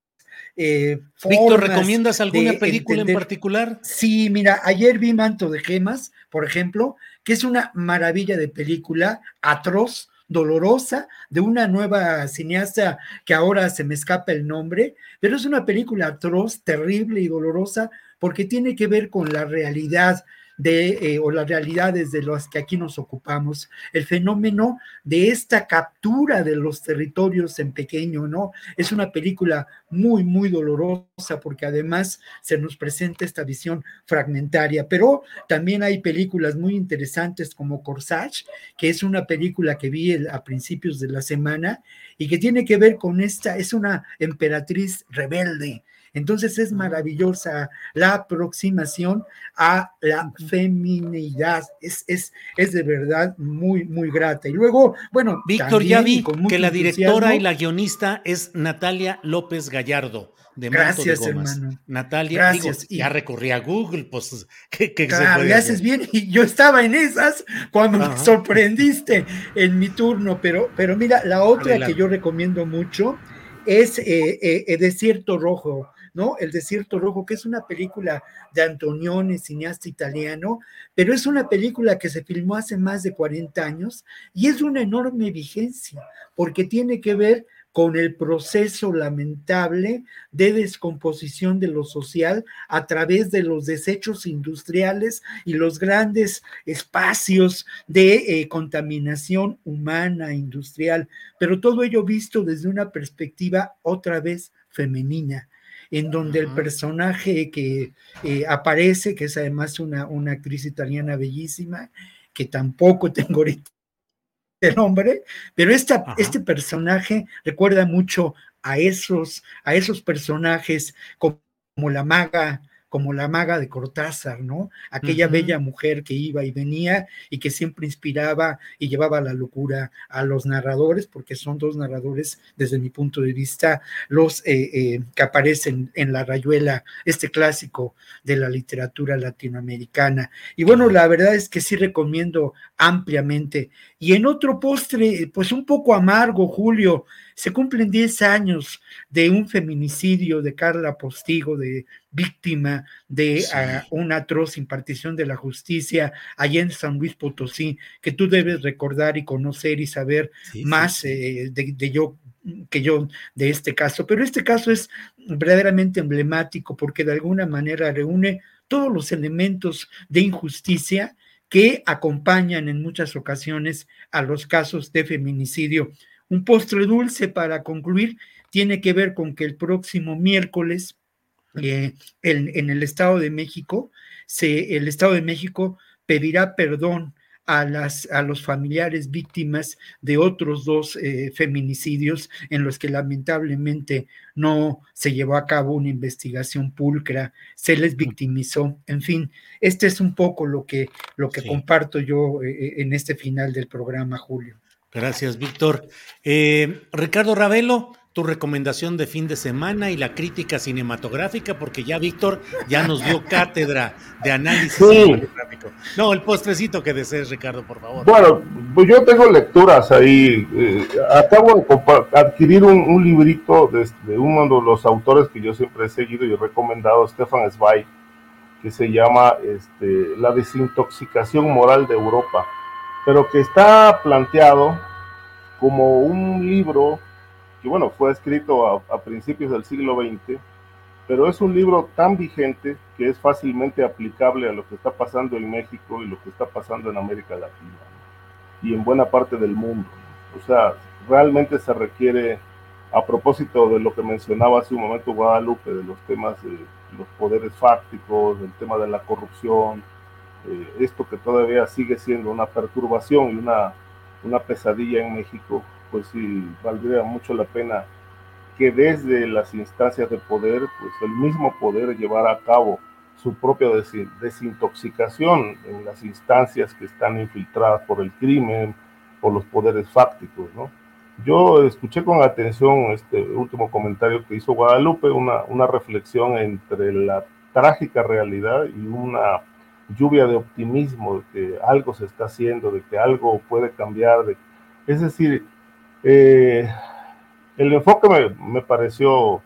eh, Víctor, ¿recomiendas alguna película en particular? Sí, mira, ayer vi Manto de Gemas, por ejemplo, que es una maravilla de película, atroz, dolorosa de una nueva cineasta que ahora se me escapa el nombre, pero es una película atroz, terrible y dolorosa porque tiene que ver con la realidad de, eh, o las realidades de las que aquí nos ocupamos, el fenómeno de esta captura de los territorios en pequeño, ¿no? Es una película muy, muy dolorosa porque además se nos presenta esta visión fragmentaria, pero también hay películas muy interesantes como Corsage, que es una película que vi a principios de la semana y que tiene que ver con esta, es una emperatriz rebelde Entonces es maravillosa la aproximación a la feminidad. Es, es, es de verdad muy, muy grata. Y luego, bueno, Víctor, ya vi que la directora y la guionista es Natalia López Gallardo. De Gracias, de Gomas. hermano. Natalia, Gracias. digo, ya recurrí a Google, pues, *laughs* ¿qué, qué se Claro, haces bien. Y yo estaba en esas cuando Ajá. me sorprendiste en mi turno. Pero, pero mira, la otra Adelante. que yo recomiendo mucho es eh, eh, eh, Desierto Rojo, ¿no? El Desierto Rojo, que es una película de Antonioni, cineasta italiano, pero es una película que se filmó hace más de 40 años y es de una enorme vigencia, porque tiene que ver con el proceso lamentable de descomposición de lo social a través de los desechos industriales y los grandes espacios de eh, contaminación humana, industrial, pero todo ello visto desde una perspectiva otra vez femenina en donde el personaje que eh, aparece, que es además una, una actriz italiana bellísima, que tampoco *laughs* tengo ahorita el nombre, pero esta, este personaje recuerda mucho a esos, a esos personajes como, como la maga, como la maga de Cortázar, ¿no? Aquella bella mujer que iba y venía y que siempre inspiraba y llevaba la locura a los narradores, porque son dos narradores, desde mi punto de vista, los eh, eh, que aparecen en La Rayuela, este clásico de la literatura latinoamericana. Y bueno, la verdad es que sí recomiendo ampliamente. Y en otro postre, pues un poco amargo, Julio, se cumplen 10 años de un feminicidio de Carla Postigo, de víctima de Sí. ah, una atroz impartición de la justicia allá en San Luis Potosí, que tú debes recordar y conocer y saber sí, más sí. eh, de, de yo que yo de este caso. Pero este caso es verdaderamente emblemático porque de alguna manera reúne todos los elementos de injusticia que acompañan en muchas ocasiones a los casos de feminicidio. Un postre dulce para concluir tiene que ver con que el próximo miércoles eh, en, en el Estado de México, se, el Estado de México pedirá perdón a, las, a los familiares víctimas de otros dos eh, feminicidios en los que lamentablemente no se llevó a cabo una investigación pulcra, se les victimizó, en fin, este es un poco lo que, lo que Sí. comparto yo eh, en este final del programa, Julio. Gracias, Víctor. Eh, Ricardo Ravelo, tu recomendación de fin de semana y la crítica cinematográfica, porque ya Víctor ya nos dio *laughs* cátedra de análisis Sí. cinematográfico. No, el postrecito que desees, Ricardo, por favor. Bueno, pues yo tengo lecturas ahí. eh, acabo de adquirir un, un librito de, de uno de los autores que yo siempre he seguido y he recomendado, Stefan Zweig, que se llama este, La desintoxicación moral de Europa, pero que está planteado como un libro que, bueno, fue escrito a, a principios del siglo XX, pero es un libro tan vigente que es fácilmente aplicable a lo que está pasando en México y lo que está pasando en América Latina ¿no? y en buena parte del mundo. O sea, realmente se requiere, a propósito de lo que mencionaba hace un momento Guadalupe, de los temas de los poderes fácticos, del tema de la corrupción, eh, esto que todavía sigue siendo una perturbación y una, una pesadilla en México, pues sí, valdría mucho la pena que desde las instancias de poder, pues el mismo poder llevara a cabo su propia desin- desintoxicación en las instancias que están infiltradas por el crimen, por los poderes fácticos, ¿no? Yo escuché con atención este último comentario que hizo Guadalupe, una, una reflexión entre la trágica realidad y una lluvia de optimismo de que algo se está haciendo, de que algo puede cambiar. Es decir, eh, el enfoque me, me pareció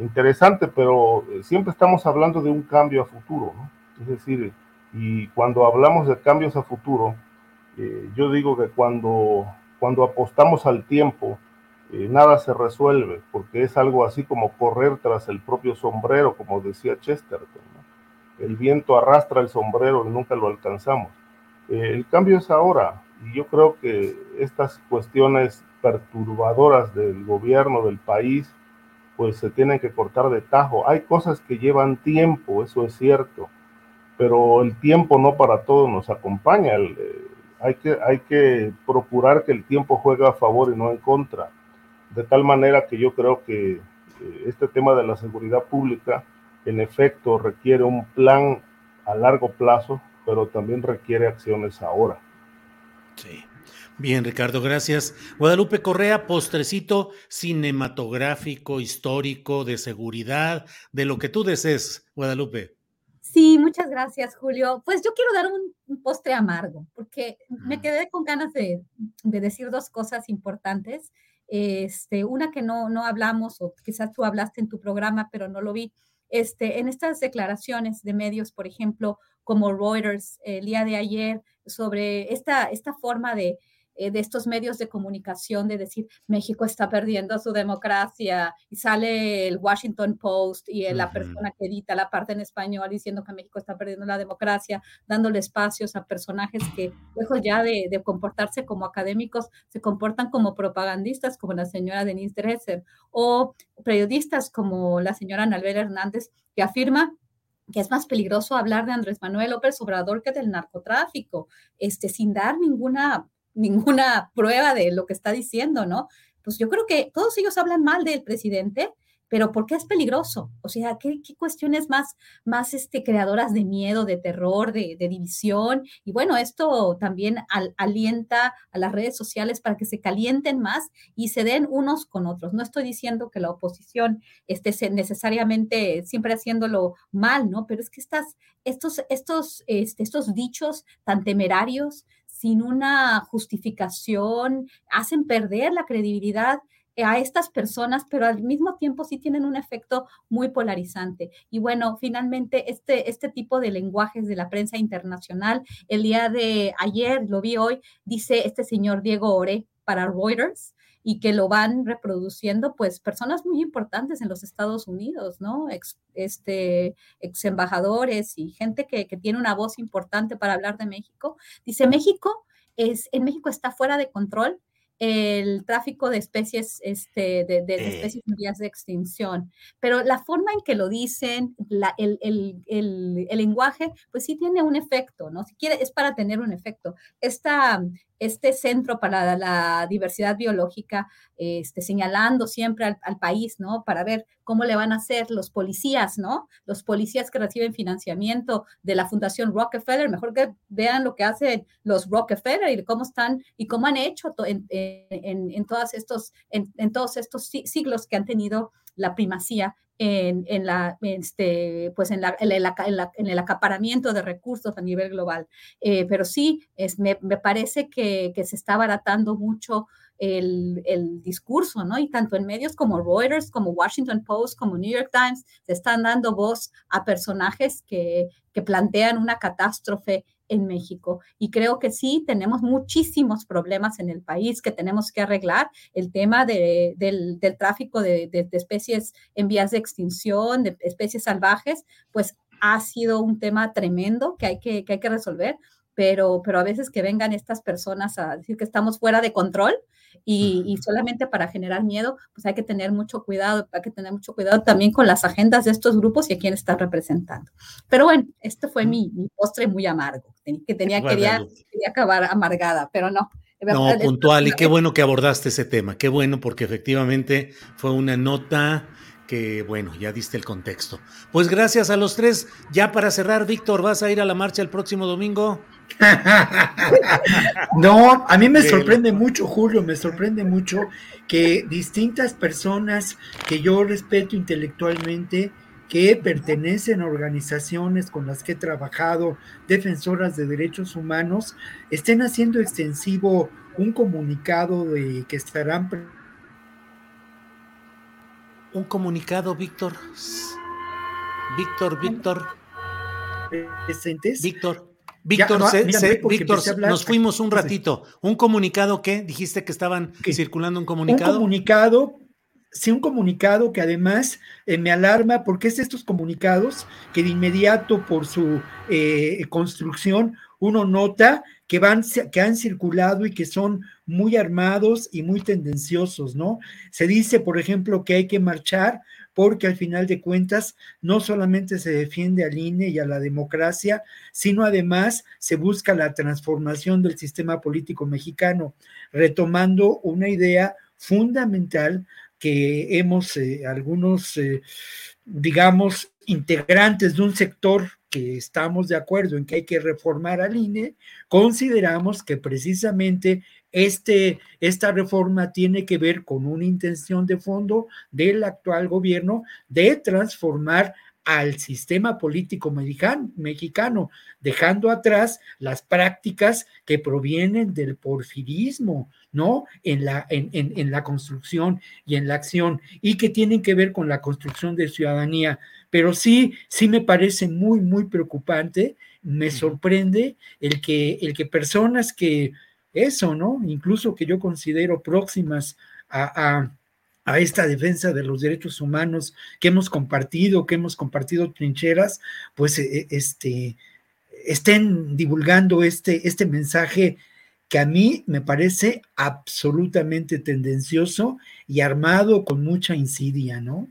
interesante, pero siempre estamos hablando de un cambio a futuro. Es decir, y cuando hablamos de cambios a futuro, eh, yo digo que cuando, cuando apostamos al tiempo, eh, nada se resuelve, porque es algo así como correr tras el propio sombrero, como decía Chesterton. El viento arrastra el sombrero y nunca lo alcanzamos. Eh, el cambio es ahora, y yo creo que estas cuestiones perturbadoras del gobierno, del país, pues se tienen que cortar de tajo. Hay cosas que llevan tiempo, eso es cierto, pero el tiempo no para todos nos acompaña. Eh, hay, que, hay que procurar que el tiempo juegue a favor y no en contra. De tal manera que yo creo que eh, este tema de la seguridad pública en efecto requiere un plan a largo plazo, pero también requiere acciones ahora. Sí. Bien, Ricardo, gracias. Guadalupe Correa, postrecito cinematográfico, histórico, de seguridad, de lo que tú desees, Guadalupe. Sí, muchas gracias, Julio. Pues yo quiero dar un, postre amargo, porque me quedé con ganas de, decir dos cosas importantes. Este, una que no, no hablamos, o quizás tú hablaste en tu programa, pero no lo vi. Este, en estas declaraciones de medios, por ejemplo, como Reuters el día de ayer, sobre esta, esta forma de, eh, de estos medios de comunicación de decir México está perdiendo su democracia y sale el Washington Post y la persona que edita la parte en español diciendo que México está perdiendo la democracia, dándole espacios a personajes que lejos ya de, comportarse como académicos, se comportan como propagandistas como la señora Denise Dresser o periodistas como la señora Anabel Hernández que afirma que es más peligroso hablar de Andrés Manuel López Obrador que del narcotráfico, este, sin dar ninguna ninguna *laughs* prueba de lo que está diciendo, ¿no? Pues yo creo que todos ellos hablan mal del presidente, pero ¿por qué es peligroso? O sea, ¿qué, cuestiones más, más este, creadoras de miedo, de terror, de, división? Y bueno, esto también alienta a las redes sociales para que se calienten más y se den unos con otros. No estoy diciendo que la oposición esté necesariamente siempre haciéndolo mal, ¿no? Pero es que estas, estos, estos, este, estos dichos tan temerarios, sin una justificación, hacen perder la credibilidad a estas personas, pero al mismo tiempo sí tienen un efecto muy polarizante. Y bueno, finalmente este, este tipo de lenguajes de la prensa internacional, el día de ayer, lo vi hoy, dice este señor Diego Ore para Reuters, y que lo van reproduciendo pues personas muy importantes en los Estados Unidos, ¿no? Ex, este, ex embajadores y gente que, que tiene una voz importante para hablar de México. Dice, México es, en México está fuera de control el tráfico de especies, este, de, de, especies en vías de extinción. Pero la forma en que lo dicen, la, el, el, el, el, lenguaje, pues sí tiene un efecto, ¿no? Si quiere, es para tener un efecto. Esta, este centro para la diversidad biológica, este, señalando siempre al, país, ¿no? Para ver cómo le van a hacer los policías, ¿no? Los policías que reciben financiamiento de la Fundación Rockefeller, mejor que vean lo que hacen los Rockefeller y cómo están y cómo han hecho en, en, todos estos, en, todos estos siglos que han tenido la primacía en, en, la, este, pues en, la, en, el acaparamiento de recursos a nivel global. Eh, pero sí, es, me, me parece que, que, se está abaratando mucho el, el, discurso, ¿no? Y tanto en medios como Reuters, como Washington Post, como New York Times, se están dando voz a personajes que, que plantean una catástrofe en México. Y creo que sí, tenemos muchísimos problemas en el país que tenemos que arreglar. El tema de, del, del, tráfico de, de, de, especies en vías de extinción, de especies salvajes, pues ha sido un tema tremendo que hay que, que hay que resolver. Pero, pero a veces que vengan estas personas a decir que estamos fuera de control, y, solamente para generar miedo, pues hay que tener mucho cuidado, hay que tener mucho cuidado también con las agendas de estos grupos y a quién están representando. Pero bueno, este fue mi, postre muy amargo, que tenía, quería, quería acabar amargada, pero no. No, puntual, y qué bueno que abordaste ese tema, qué bueno, porque efectivamente fue una nota que, bueno, ya diste el contexto. Pues gracias a los tres. Ya para cerrar, Víctor, ¿vas a ir a la marcha el próximo domingo? *laughs* no, a mí me sorprende mucho, Julio, me sorprende mucho que distintas personas que yo respeto intelectualmente, que pertenecen a organizaciones con las que he trabajado, defensoras de derechos humanos, estén haciendo extensivo un comunicado de que estarán... Un comunicado, Víctor. Víctor, Víctor. ¿Presentes? Víctor. Víctor, nos fuimos un ratito. ¿Un comunicado qué? Dijiste que estaban circulando un comunicado. Un comunicado, sí, un comunicado que además eh, me alarma porque es estos comunicados que de inmediato por su eh, construcción uno nota que, van, que han circulado y que son muy armados y muy tendenciosos, ¿no? Se dice, por ejemplo, que hay que marchar porque al final de cuentas no solamente se defiende al INE y a la democracia, sino además se busca la transformación del sistema político mexicano, retomando una idea fundamental que hemos, eh, algunos, eh, digamos, integrantes de un sector que estamos de acuerdo en que hay que reformar al INE, consideramos que precisamente este, esta reforma tiene que ver con una intención de fondo del actual gobierno de transformar al sistema político mexicano, dejando atrás las prácticas que provienen del porfirismo, ¿no? En la, en, en, la construcción y en la acción, y que tienen que ver con la construcción de ciudadanía. Pero sí, sí me parece muy, muy preocupante, me sorprende el que, el que personas que eso, ¿no? Incluso que yo considero próximas a, esta defensa de los derechos humanos que hemos compartido, que hemos compartido trincheras, pues e, este, estén divulgando este, este mensaje que a mí me parece absolutamente tendencioso y armado con mucha insidia, ¿no?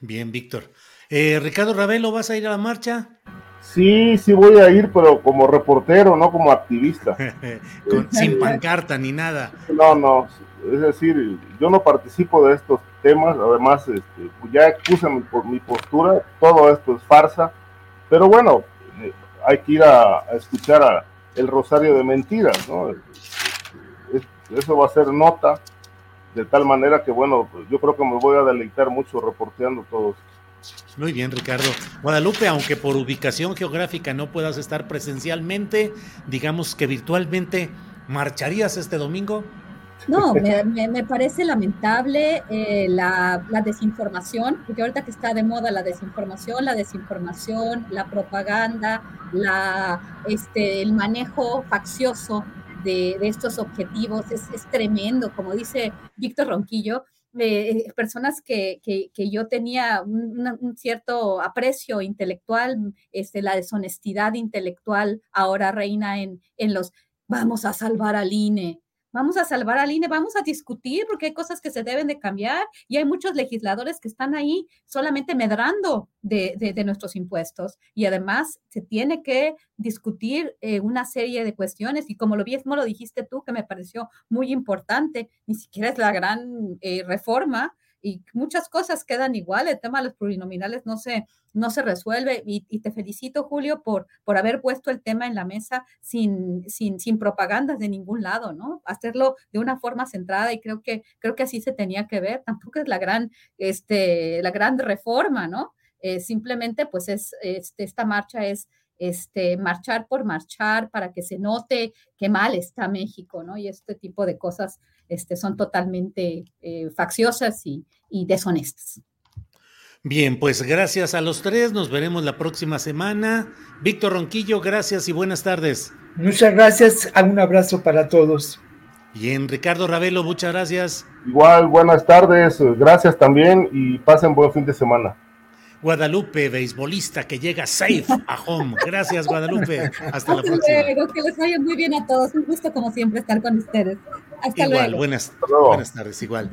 Bien, Víctor. Eh, Ricardo Ravelo, ¿vas a ir a la marcha? Sí, sí voy a ir, pero como reportero, no como activista. *laughs* sin *laughs* pancarta ni nada. No, no, es decir, yo no participo de estos temas, además este, ya puse mi, mi, postura, todo esto es farsa, pero bueno, eh, hay que ir a, escuchar a el rosario de mentiras, ¿no? eso va a ser nota, de tal manera que bueno, pues yo creo que me voy a deleitar mucho reporteando todo esto. Muy bien, Ricardo. Guadalupe, aunque por ubicación geográfica no puedas estar presencialmente, digamos que virtualmente, ¿marcharías este domingo? No, me, parece lamentable eh, la, desinformación, porque ahorita que está de moda la desinformación, la desinformación, la propaganda, la, este, el manejo faccioso de, estos objetivos es, es, tremendo, como dice Víctor Ronquillo, eh, personas que, que, yo tenía un, cierto aprecio intelectual, este, la deshonestidad intelectual ahora reina en, en los vamos a salvar al INE, vamos a salvar al INE, vamos a discutir porque hay cosas que se deben de cambiar y hay muchos legisladores que están ahí solamente medrando de, de, nuestros impuestos. Y además se tiene que discutir eh, una serie de cuestiones y como lo mismo lo dijiste tú, que me pareció muy importante, ni siquiera es la gran eh, reforma, y muchas cosas quedan igual, el tema de los plurinominales no se, no se resuelve y, te felicito, Julio, por, por haber puesto el tema en la mesa sin, sin, sin propagandas de ningún lado, ¿no? Hacerlo de una forma centrada y creo que, creo que así se tenía que ver, tampoco es la gran, este, la gran reforma, ¿no? Eh, simplemente, pues es, este, esta marcha es este, marchar por marchar para que se note qué mal está México, ¿no? Y este tipo de cosas este, son totalmente eh, facciosas y, y deshonestas. Bien, pues gracias a los tres, nos veremos la próxima semana. Víctor Ronquillo, gracias y buenas tardes. Muchas gracias, un abrazo para todos. Bien, Ricardo Ravelo, muchas gracias. Igual, buenas tardes, gracias también y pasen buen fin de semana. Guadalupe, beisbolista que llega safe a home. Gracias, Guadalupe. Hasta la próxima. Luego, que les vaya muy bien a todos. Un gusto, como siempre, estar con ustedes. Hasta igual, Buenas, buenas tardes, igual.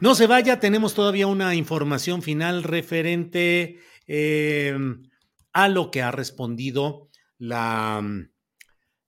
No se vaya, tenemos todavía una información final referente eh, a lo que ha respondido la,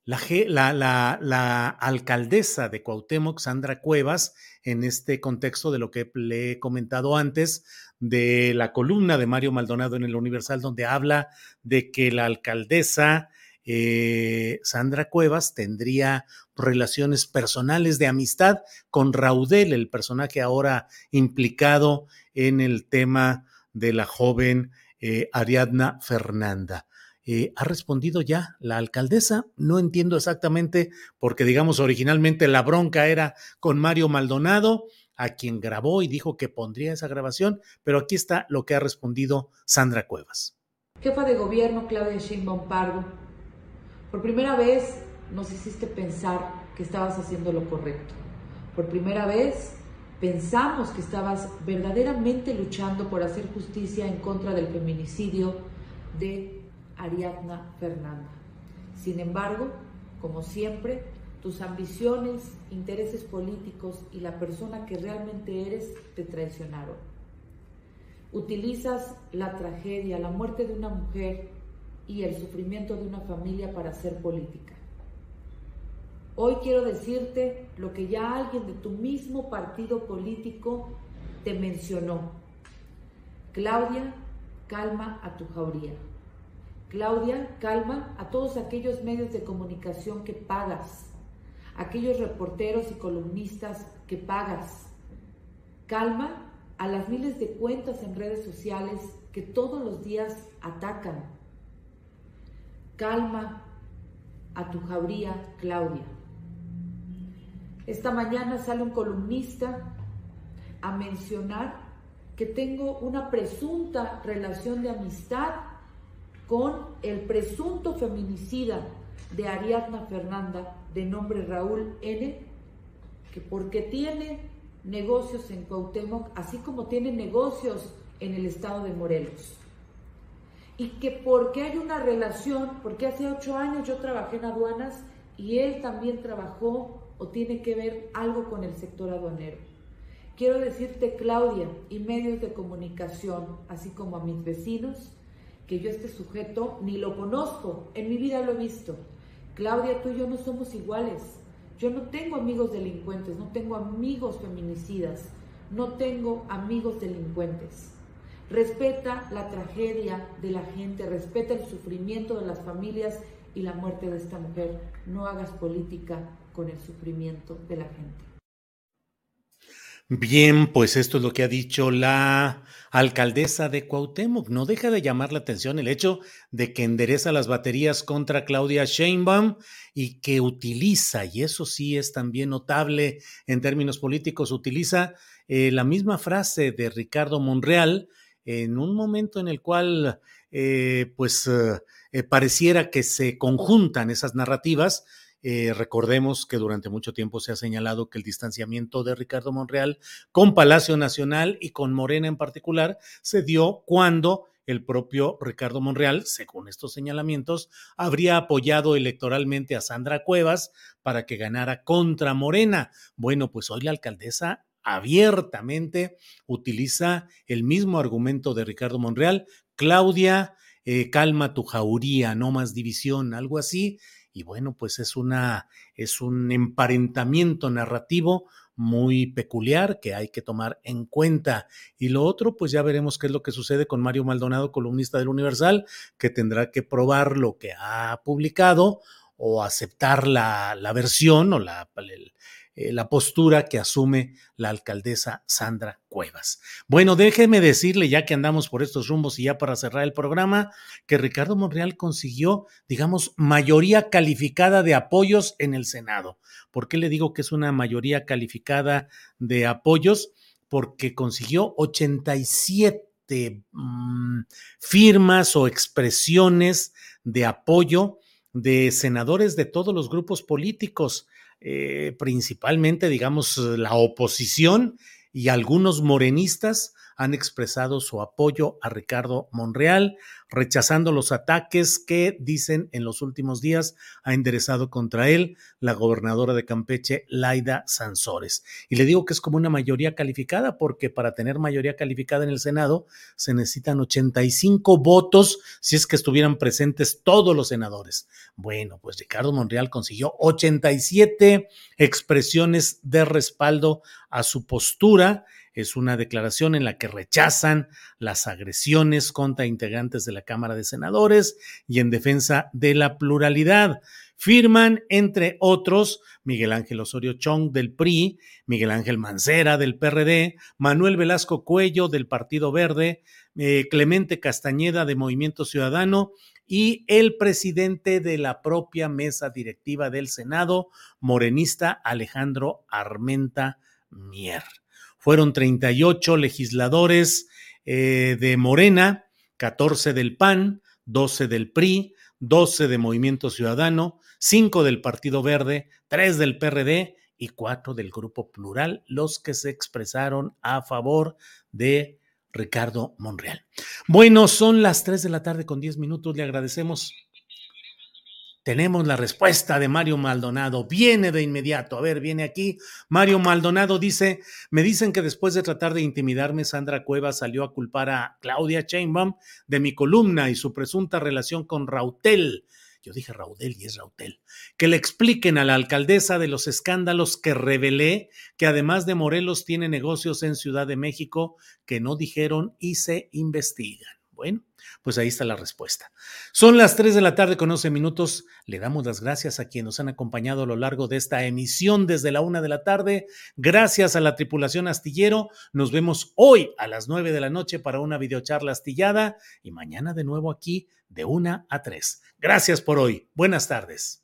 la, la, la, alcaldesa de Cuauhtémoc, Sandra Cuevas, en este contexto de lo que le he comentado antes, de la columna de Mario Maldonado en el Universal, donde habla de que la alcaldesa eh, Sandra Cuevas tendría relaciones personales de amistad con Raudel, el personaje ahora implicado en el tema de la joven eh, Ariadna Fernanda. Eh, ¿Ha respondido ya la alcaldesa? No entiendo exactamente, porque digamos originalmente la bronca era con Mario Maldonado, a quien grabó y dijo que pondría esa grabación, pero aquí está lo que ha respondido Sandra Cuevas. Jefa de gobierno Claudia Sheinbaum Pardo, por primera vez nos hiciste pensar que estabas haciendo lo correcto. Por primera vez pensamos que estabas verdaderamente luchando por hacer justicia en contra del feminicidio de Ariadna Fernanda. Sin embargo, como siempre, tus ambiciones, intereses políticos y la persona que realmente eres te traicionaron. Utilizas la tragedia, la muerte de una mujer y el sufrimiento de una familia para hacer política. Hoy quiero decirte lo que ya alguien de tu mismo partido político te mencionó. Claudia, calma a tu jauría. Claudia, calma a todos aquellos medios de comunicación que pagas, aquellos reporteros y columnistas que pagas. Calma a las miles de cuentas en redes sociales que todos los días atacan. Calma a tu jauría, Claudia. Esta mañana sale un columnista a mencionar que tengo una presunta relación de amistad con el presunto feminicida de Ariadna Fernanda, de nombre Raúl N., que porque tiene negocios en Cuauhtémoc, así como tiene negocios en el estado de Morelos. Y que porque hay una relación, porque hace ocho años yo trabajé en aduanas y él también trabajó o tiene que ver algo con el sector aduanero. Quiero decirte, Claudia, y medios de comunicación, así como a mis vecinos, que yo este sujeto ni lo conozco, en mi vida lo he visto. Claudia, tú y yo no somos iguales. Yo no tengo amigos delincuentes, no tengo amigos feminicidas, no tengo amigos delincuentes. Respeta la tragedia de la gente, respeta el sufrimiento de las familias y la muerte de esta mujer. No hagas política con el sufrimiento de la gente. Bien, pues esto es lo que ha dicho la alcaldesa de Cuauhtémoc. No deja de llamar la atención el hecho de que endereza las baterías contra Claudia Sheinbaum y que utiliza, y eso sí es también notable en términos políticos, utiliza eh, la misma frase de Ricardo Monreal en un momento en el cual eh, pues eh, pareciera que se conjuntan esas narrativas eh, recordemos que durante mucho tiempo se ha señalado que el distanciamiento de Ricardo Monreal con Palacio Nacional y con Morena en particular se dio cuando el propio Ricardo Monreal, según estos señalamientos, habría apoyado electoralmente a Sandra Cuevas para que ganara contra Morena. Bueno, pues hoy la alcaldesa abiertamente utiliza el mismo argumento de Ricardo Monreal. Claudia, eh, calma tu jauría, no más división, algo así y bueno, pues es una es un emparentamiento narrativo muy peculiar que hay que tomar en cuenta. Y lo otro, pues ya veremos qué es lo que sucede con Mario Maldonado, columnista del Universal, que tendrá que probar lo que ha publicado o aceptar la, la versión o la, eh, la postura que asume la alcaldesa Sandra Cuevas. Bueno, déjeme decirle, ya que andamos por estos rumbos y ya para cerrar el programa, que Ricardo Monreal consiguió, digamos, mayoría calificada de apoyos en el Senado. ¿Por qué le digo que es una mayoría calificada de apoyos? Porque consiguió 87 mm, firmas o expresiones de apoyo de senadores de todos los grupos políticos. Eh, principalmente, digamos, la oposición y algunos morenistas han expresado su apoyo a Ricardo Monreal, rechazando los ataques que, dicen, en los últimos días ha enderezado contra él la gobernadora de Campeche, Laida Sansores. Y le digo que es como una mayoría calificada, porque para tener mayoría calificada en el Senado se necesitan 85 votos si es que estuvieran presentes todos los senadores. Bueno, pues Ricardo Monreal consiguió 87 expresiones de respaldo a su postura es una declaración en la que rechazan las agresiones contra integrantes de la Cámara de Senadores y en defensa de la pluralidad. Firman, entre otros, Miguel Ángel Osorio Chong del PRI, Miguel Ángel Mancera del PRD, Manuel Velasco Cuello del Partido Verde, eh, Clemente Castañeda de Movimiento Ciudadano y el presidente de la propia mesa directiva del Senado, morenista Alejandro Armenta Mier. Fueron 38 legisladores eh, de Morena, 14 del PAN, 12 del PRI, 12 de Movimiento Ciudadano, 5 del Partido Verde, 3 del PRD y 4 del Grupo Plural, los que se expresaron a favor de Ricardo Monreal. Bueno, son las 3 de la tarde con 10 minutos. Le agradecemos tenemos la respuesta de Mario Maldonado. Viene de inmediato. A ver, viene aquí. Mario Maldonado dice, me dicen que después de tratar de intimidarme, Sandra Cueva salió a culpar a Claudia Chainbaum de mi columna y su presunta relación con Rautel. yo dije Raudel y es Rautel, que le expliquen a la alcaldesa de los escándalos que revelé que además de Morelos tiene negocios en Ciudad de México que no dijeron y se investigan. Bueno, pues ahí está la respuesta. Son las 3 de la tarde con 11 minutos. Le damos las gracias a quienes nos han acompañado a lo largo de esta emisión desde la 1 de la tarde. Gracias a la tripulación astillero. Nos vemos hoy a las 9 de la noche para una videocharla astillada y mañana de nuevo aquí de 1 a 3. Gracias por hoy. Buenas tardes.